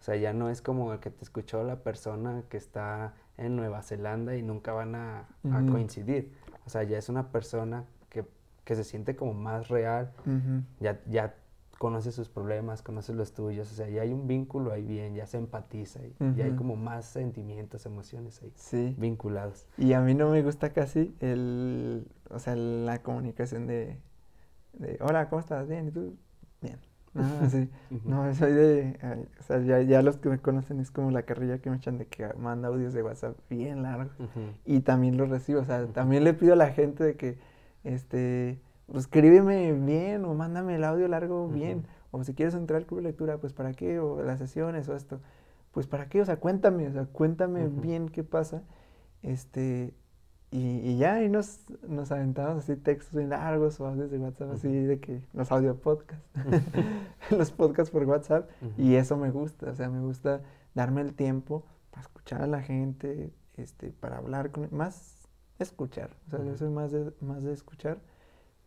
O sea, ya no es como el que te escuchó la persona que está en Nueva Zelanda y nunca van a, coincidir. O sea, ya es una persona que, que se siente como más real, ya, ya conoce sus problemas, conoce los tuyos, o sea, ya hay un vínculo ahí bien, ya se empatiza y ya hay como más sentimientos, emociones ahí vinculados. Y a mí no me gusta casi el, o sea, la comunicación de, de hola, ¿cómo estás? Bien, ¿y tú? Ah, sí. No, soy de. o sea, ya, ya, los que me conocen es como la carrilla que me echan de que manda audios de WhatsApp bien largos. Y también los recibo. O sea, también le pido a la gente de que, este, pues escríbeme bien o mándame el audio largo bien. O si quieres entrar al club de lectura, pues para qué, o las sesiones o esto. Pues para qué, o sea, cuéntame, o sea, cuéntame bien qué pasa. Este, y, ya, y nos, nos aventamos así textos bien largos o audios de WhatsApp, así de que los audio podcasts, los podcasts por WhatsApp, y eso me gusta, o sea, me gusta darme el tiempo para escuchar a la gente, este, para hablar con, más escuchar, o sea, yo soy más de, más de escuchar,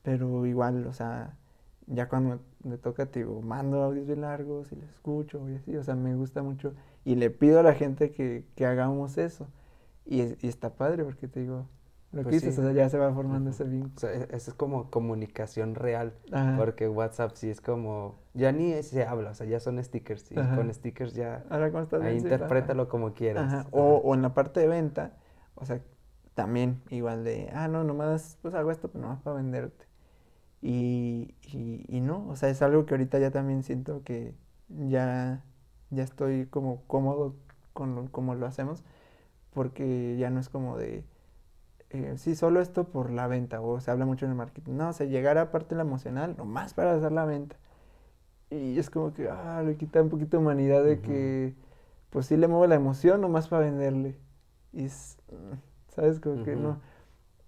pero igual, o sea, ya cuando me, toca, te digo, mando audios bien largos y les escucho y así, o sea, me gusta mucho, y le pido a la gente que, que hagamos eso y, está padre porque te digo, lo pues que dices, o sea, ya se va formando ese vínculo. O sea, e, eso es como comunicación real, porque WhatsApp sí es como, ya ni se habla, o sea, ya son stickers, y con stickers ya, Ahora, ¿cómo estás ahí interprétalo como quieras. O, o, en la parte de venta, o sea, también igual de, ah, no, nomás, pues hago esto, pero nomás para venderte. Y, y, y no, o sea, es algo que ahorita ya también siento que ya, ya estoy como cómodo con cómo lo hacemos porque ya no es como de, eh, sí, solo esto por la venta, o se habla mucho en el marketing. No, o sea, llegar a parte de la emocional, nomás para hacer la venta. Y es como que, ah, le quita un poquito de humanidad de que, pues sí le muevo la emoción nomás para venderle. Y es, ¿sabes? Como que no.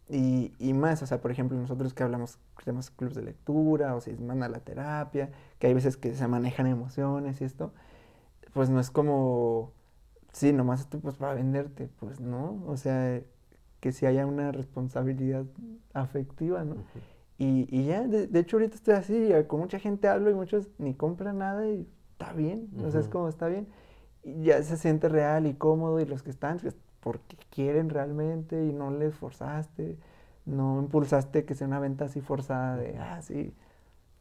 Y, y, más, o sea, por ejemplo, nosotros que hablamos, tenemos clubes de lectura, o si manda la terapia, que hay veces que se manejan emociones y esto, pues no es como sí, nomás esto pues para venderte, pues no, o sea, que si haya una responsabilidad afectiva, ¿no? y, y, ya, de, hecho ahorita estoy así, con mucha gente hablo y muchos ni compran nada y está bien, o sea, es como está bien, y ya se siente real y cómodo y los que están, pues, porque quieren realmente y no les forzaste, no impulsaste que sea una venta así forzada de, ah, sí,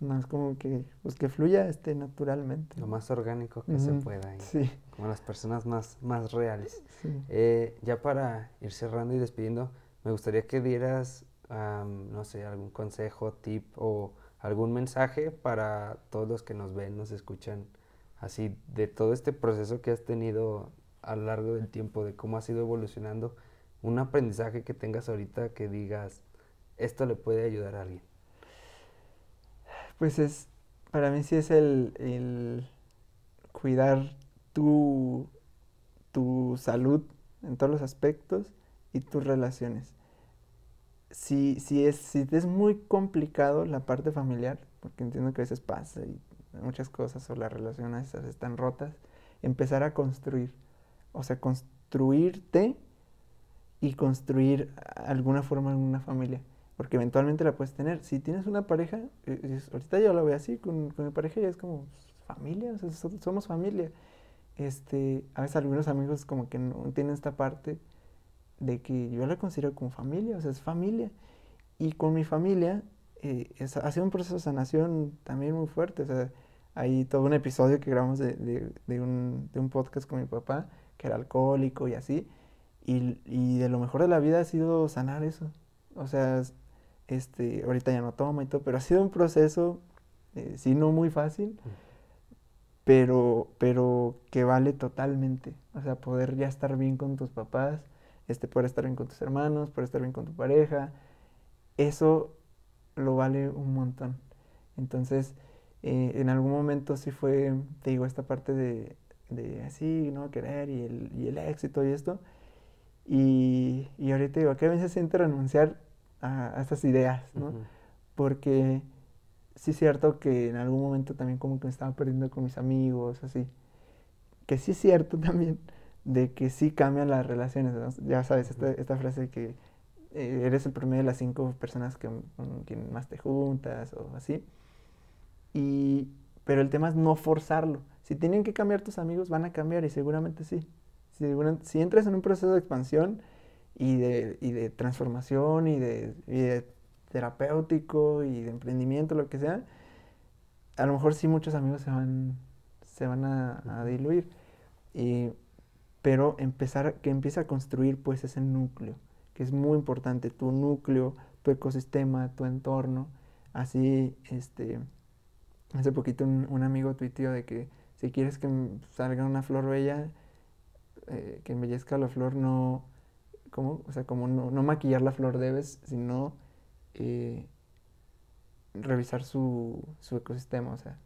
más como que, pues que fluya este naturalmente. Lo más orgánico que se pueda. Sí. Como las personas más, más reales. Eh, ya para ir cerrando y despidiendo, me gustaría que dieras, no sé, algún consejo, tip o algún mensaje para todos los que nos ven, nos escuchan, así de todo este proceso que has tenido a lo largo del tiempo, de cómo has ido evolucionando, un aprendizaje que tengas ahorita que digas, esto le puede ayudar a alguien. Pues es, para mí sí es el, cuidar tu, tu salud en todos los aspectos y tus relaciones. Si, si, es, si es muy complicado la parte familiar, porque entiendo que a veces pasa y muchas cosas o las relaciones están rotas, empezar a construir. O sea, construirte y construir alguna forma en una familia porque eventualmente la puedes tener. Si tienes una pareja, eh, ahorita yo lo veo así, con, mi pareja ya es como familia, somos familia. Este, a veces algunos amigos como que no tienen esta parte de que yo la considero como familia, o sea, es familia. Y con mi familia eh, ha sido un proceso de sanación también muy fuerte. O sea, hay todo un episodio que grabamos de, de, un, de un podcast con mi papá, que era alcohólico y así. Y, y de lo mejor de la vida ha sido sanar eso. O sea, este, ahorita ya no toma y todo, pero ha sido un proceso, eh, sí, no muy fácil, pero, pero que vale totalmente. O sea, poder ya estar bien con tus papás, este, poder estar bien con tus hermanos, poder estar bien con tu pareja, eso lo vale un montón. Entonces, eh, en algún momento sí fue, te digo, esta parte de, de así, ¿no? Querer y el, y el éxito y esto. Y, y ahorita digo, ¿qué a veces siente renunciar a, estas ideas, ¿no? Porque sí es cierto que en algún momento también como que me estaba perdiendo con mis amigos, así. Que sí es cierto también de que sí cambian las relaciones. Ya sabes, esta, esta frase de que eh, eres el promedio de las cinco personas que, con quien más te juntas o así. Y, pero el tema es no forzarlo. Si tienen que cambiar tus amigos, van a cambiar y seguramente sí. Si, si entras en un proceso de expansión y de, y de transformación y de, y de terapéutico y de emprendimiento, lo que sea, a lo mejor sí muchos amigos se van, se van a, diluir. Y, pero empezar, que empiece a construir pues ese núcleo, que es muy importante, tu núcleo, tu ecosistema, tu entorno. Así, este, hace poquito un, amigo tuiteó de que si quieres que salga una flor bella, eh, que embellezca la flor, no, ¿cómo? O sea, como no, no maquillar la flor debes, sino eh, revisar su, su, ecosistema, o sea.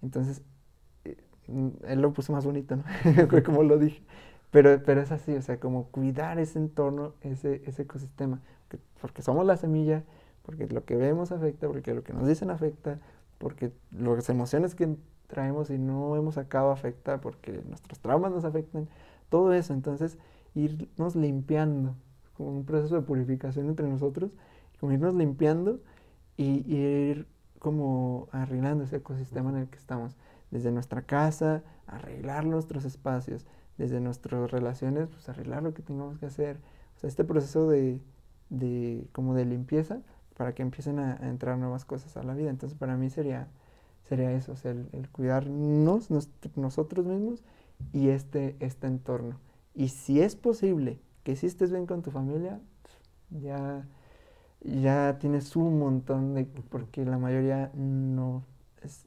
Entonces, eh, él lo puso más bonito, ¿no? como lo dije. Pero, pero es así, o sea, como cuidar ese entorno, ese, ese ecosistema. Porque, somos la semilla, porque lo que vemos afecta, porque lo que nos dicen afecta, porque las emociones que traemos y no hemos sacado afecta, porque nuestros traumas nos afectan, todo eso. Entonces, irnos limpiando, como un proceso de purificación entre nosotros como irnos limpiando y, ir como arreglando ese ecosistema en el que estamos. Desde nuestra casa, arreglar nuestros espacios, desde nuestras relaciones, pues arreglar lo que tengamos que hacer. O sea, este proceso de, de como de limpieza para que empiecen a, entrar nuevas cosas a la vida. Entonces para mí sería, sería eso, o sea, el, cuidarnos nosotros mismos y este, este entorno. Y si es posible que si estés bien con tu familia, ya ya tienes un montón de, porque la mayoría no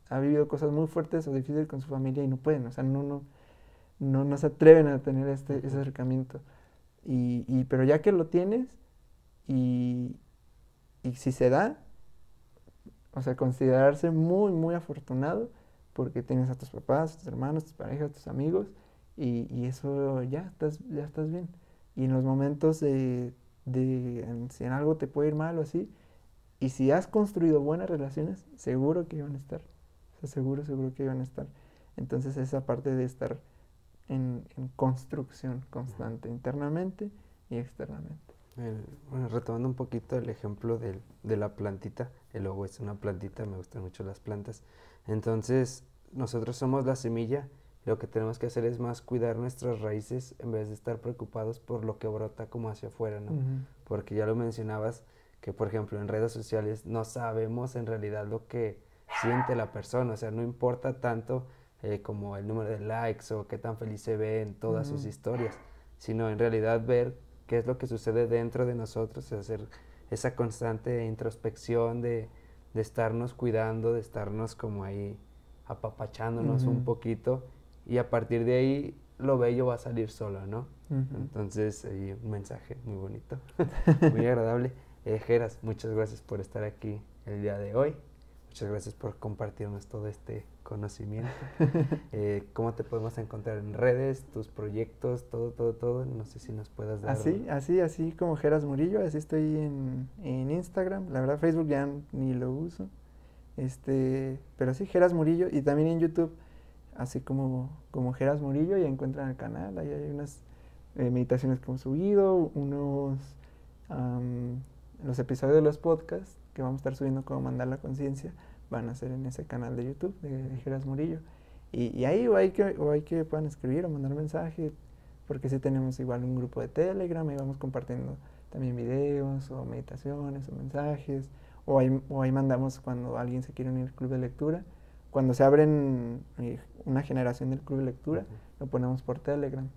ha vivido cosas muy fuertes o difíciles con su familia y no pueden, o sea, no, no, no, no se atreven a tener este, ese acercamiento. Y, y, pero ya que lo tienes y, y si se da, o sea, considerarse muy, muy afortunado porque tienes a tus papás, tus hermanos, tus parejas, tus amigos y, y eso ya estás, ya estás bien. Y en los momentos de de si en algo te puede ir mal o así. Y si has construido buenas relaciones, seguro que iban a estar. O seguro, seguro que iban a estar. Entonces esa parte de estar en, construcción constante, internamente y externamente. bueno, retomando un poquito el ejemplo del, de la plantita, el logo es una plantita, me gustan mucho las plantas. Entonces, nosotros somos la semilla lo que tenemos que hacer es más cuidar nuestras raíces en vez de estar preocupados por lo que brota como hacia afuera, ¿no? Porque ya lo mencionabas, que por ejemplo en redes sociales no sabemos en realidad lo que siente la persona, o sea, no importa tanto eh, como el número de likes o qué tan feliz se ve en todas sus historias, sino en realidad ver qué es lo que sucede dentro de nosotros, hacer esa constante introspección de, de estarnos cuidando, de estarnos como ahí apapachándonos un poquito y a partir de ahí lo bello va a salir solo, ¿no? Entonces, ahí un mensaje muy bonito, muy agradable. Eh, Geras, muchas gracias por estar aquí el día de hoy. Muchas gracias por compartirnos todo este conocimiento. Eh, ¿Cómo te podemos encontrar en redes, tus proyectos, todo, todo, todo? No sé si nos puedas dar. Así, así, así como Geras Murillo, así estoy en, en Instagram. La verdad, Facebook ya ni lo uso. Este, pero sí, Geras Murillo y también en YouTube así como, como Geras Murillo, y encuentran el canal, ahí hay unas eh, meditaciones que hemos subido, unos, los episodios de los podcasts que vamos a estar subiendo como Mandar la Conciencia, van a ser en ese canal de YouTube de, Geras Murillo. Y, ahí o hay, que, o hay que puedan escribir o mandar mensaje, porque sí tenemos igual un grupo de Telegram y vamos compartiendo también videos o meditaciones o mensajes, o ahí, o ahí mandamos cuando alguien se quiere unir al club de lectura cuando se abren eh, una generación del club de lectura, lo ponemos por Telegram.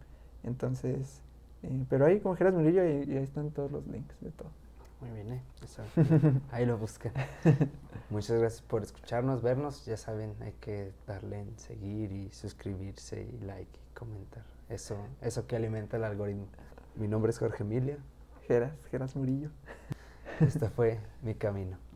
Entonces, eh, pero ahí como Geras Murillo, y, ahí están todos los links de todo. Muy bien, ¿eh? ahí lo buscan. Muchas gracias por escucharnos, vernos. Ya saben, hay que darle en seguir y suscribirse y like y comentar. Eso, eso que alimenta el algoritmo. Mi nombre es Jorge Emilia. Geras, Geras Murillo. Este fue mi camino.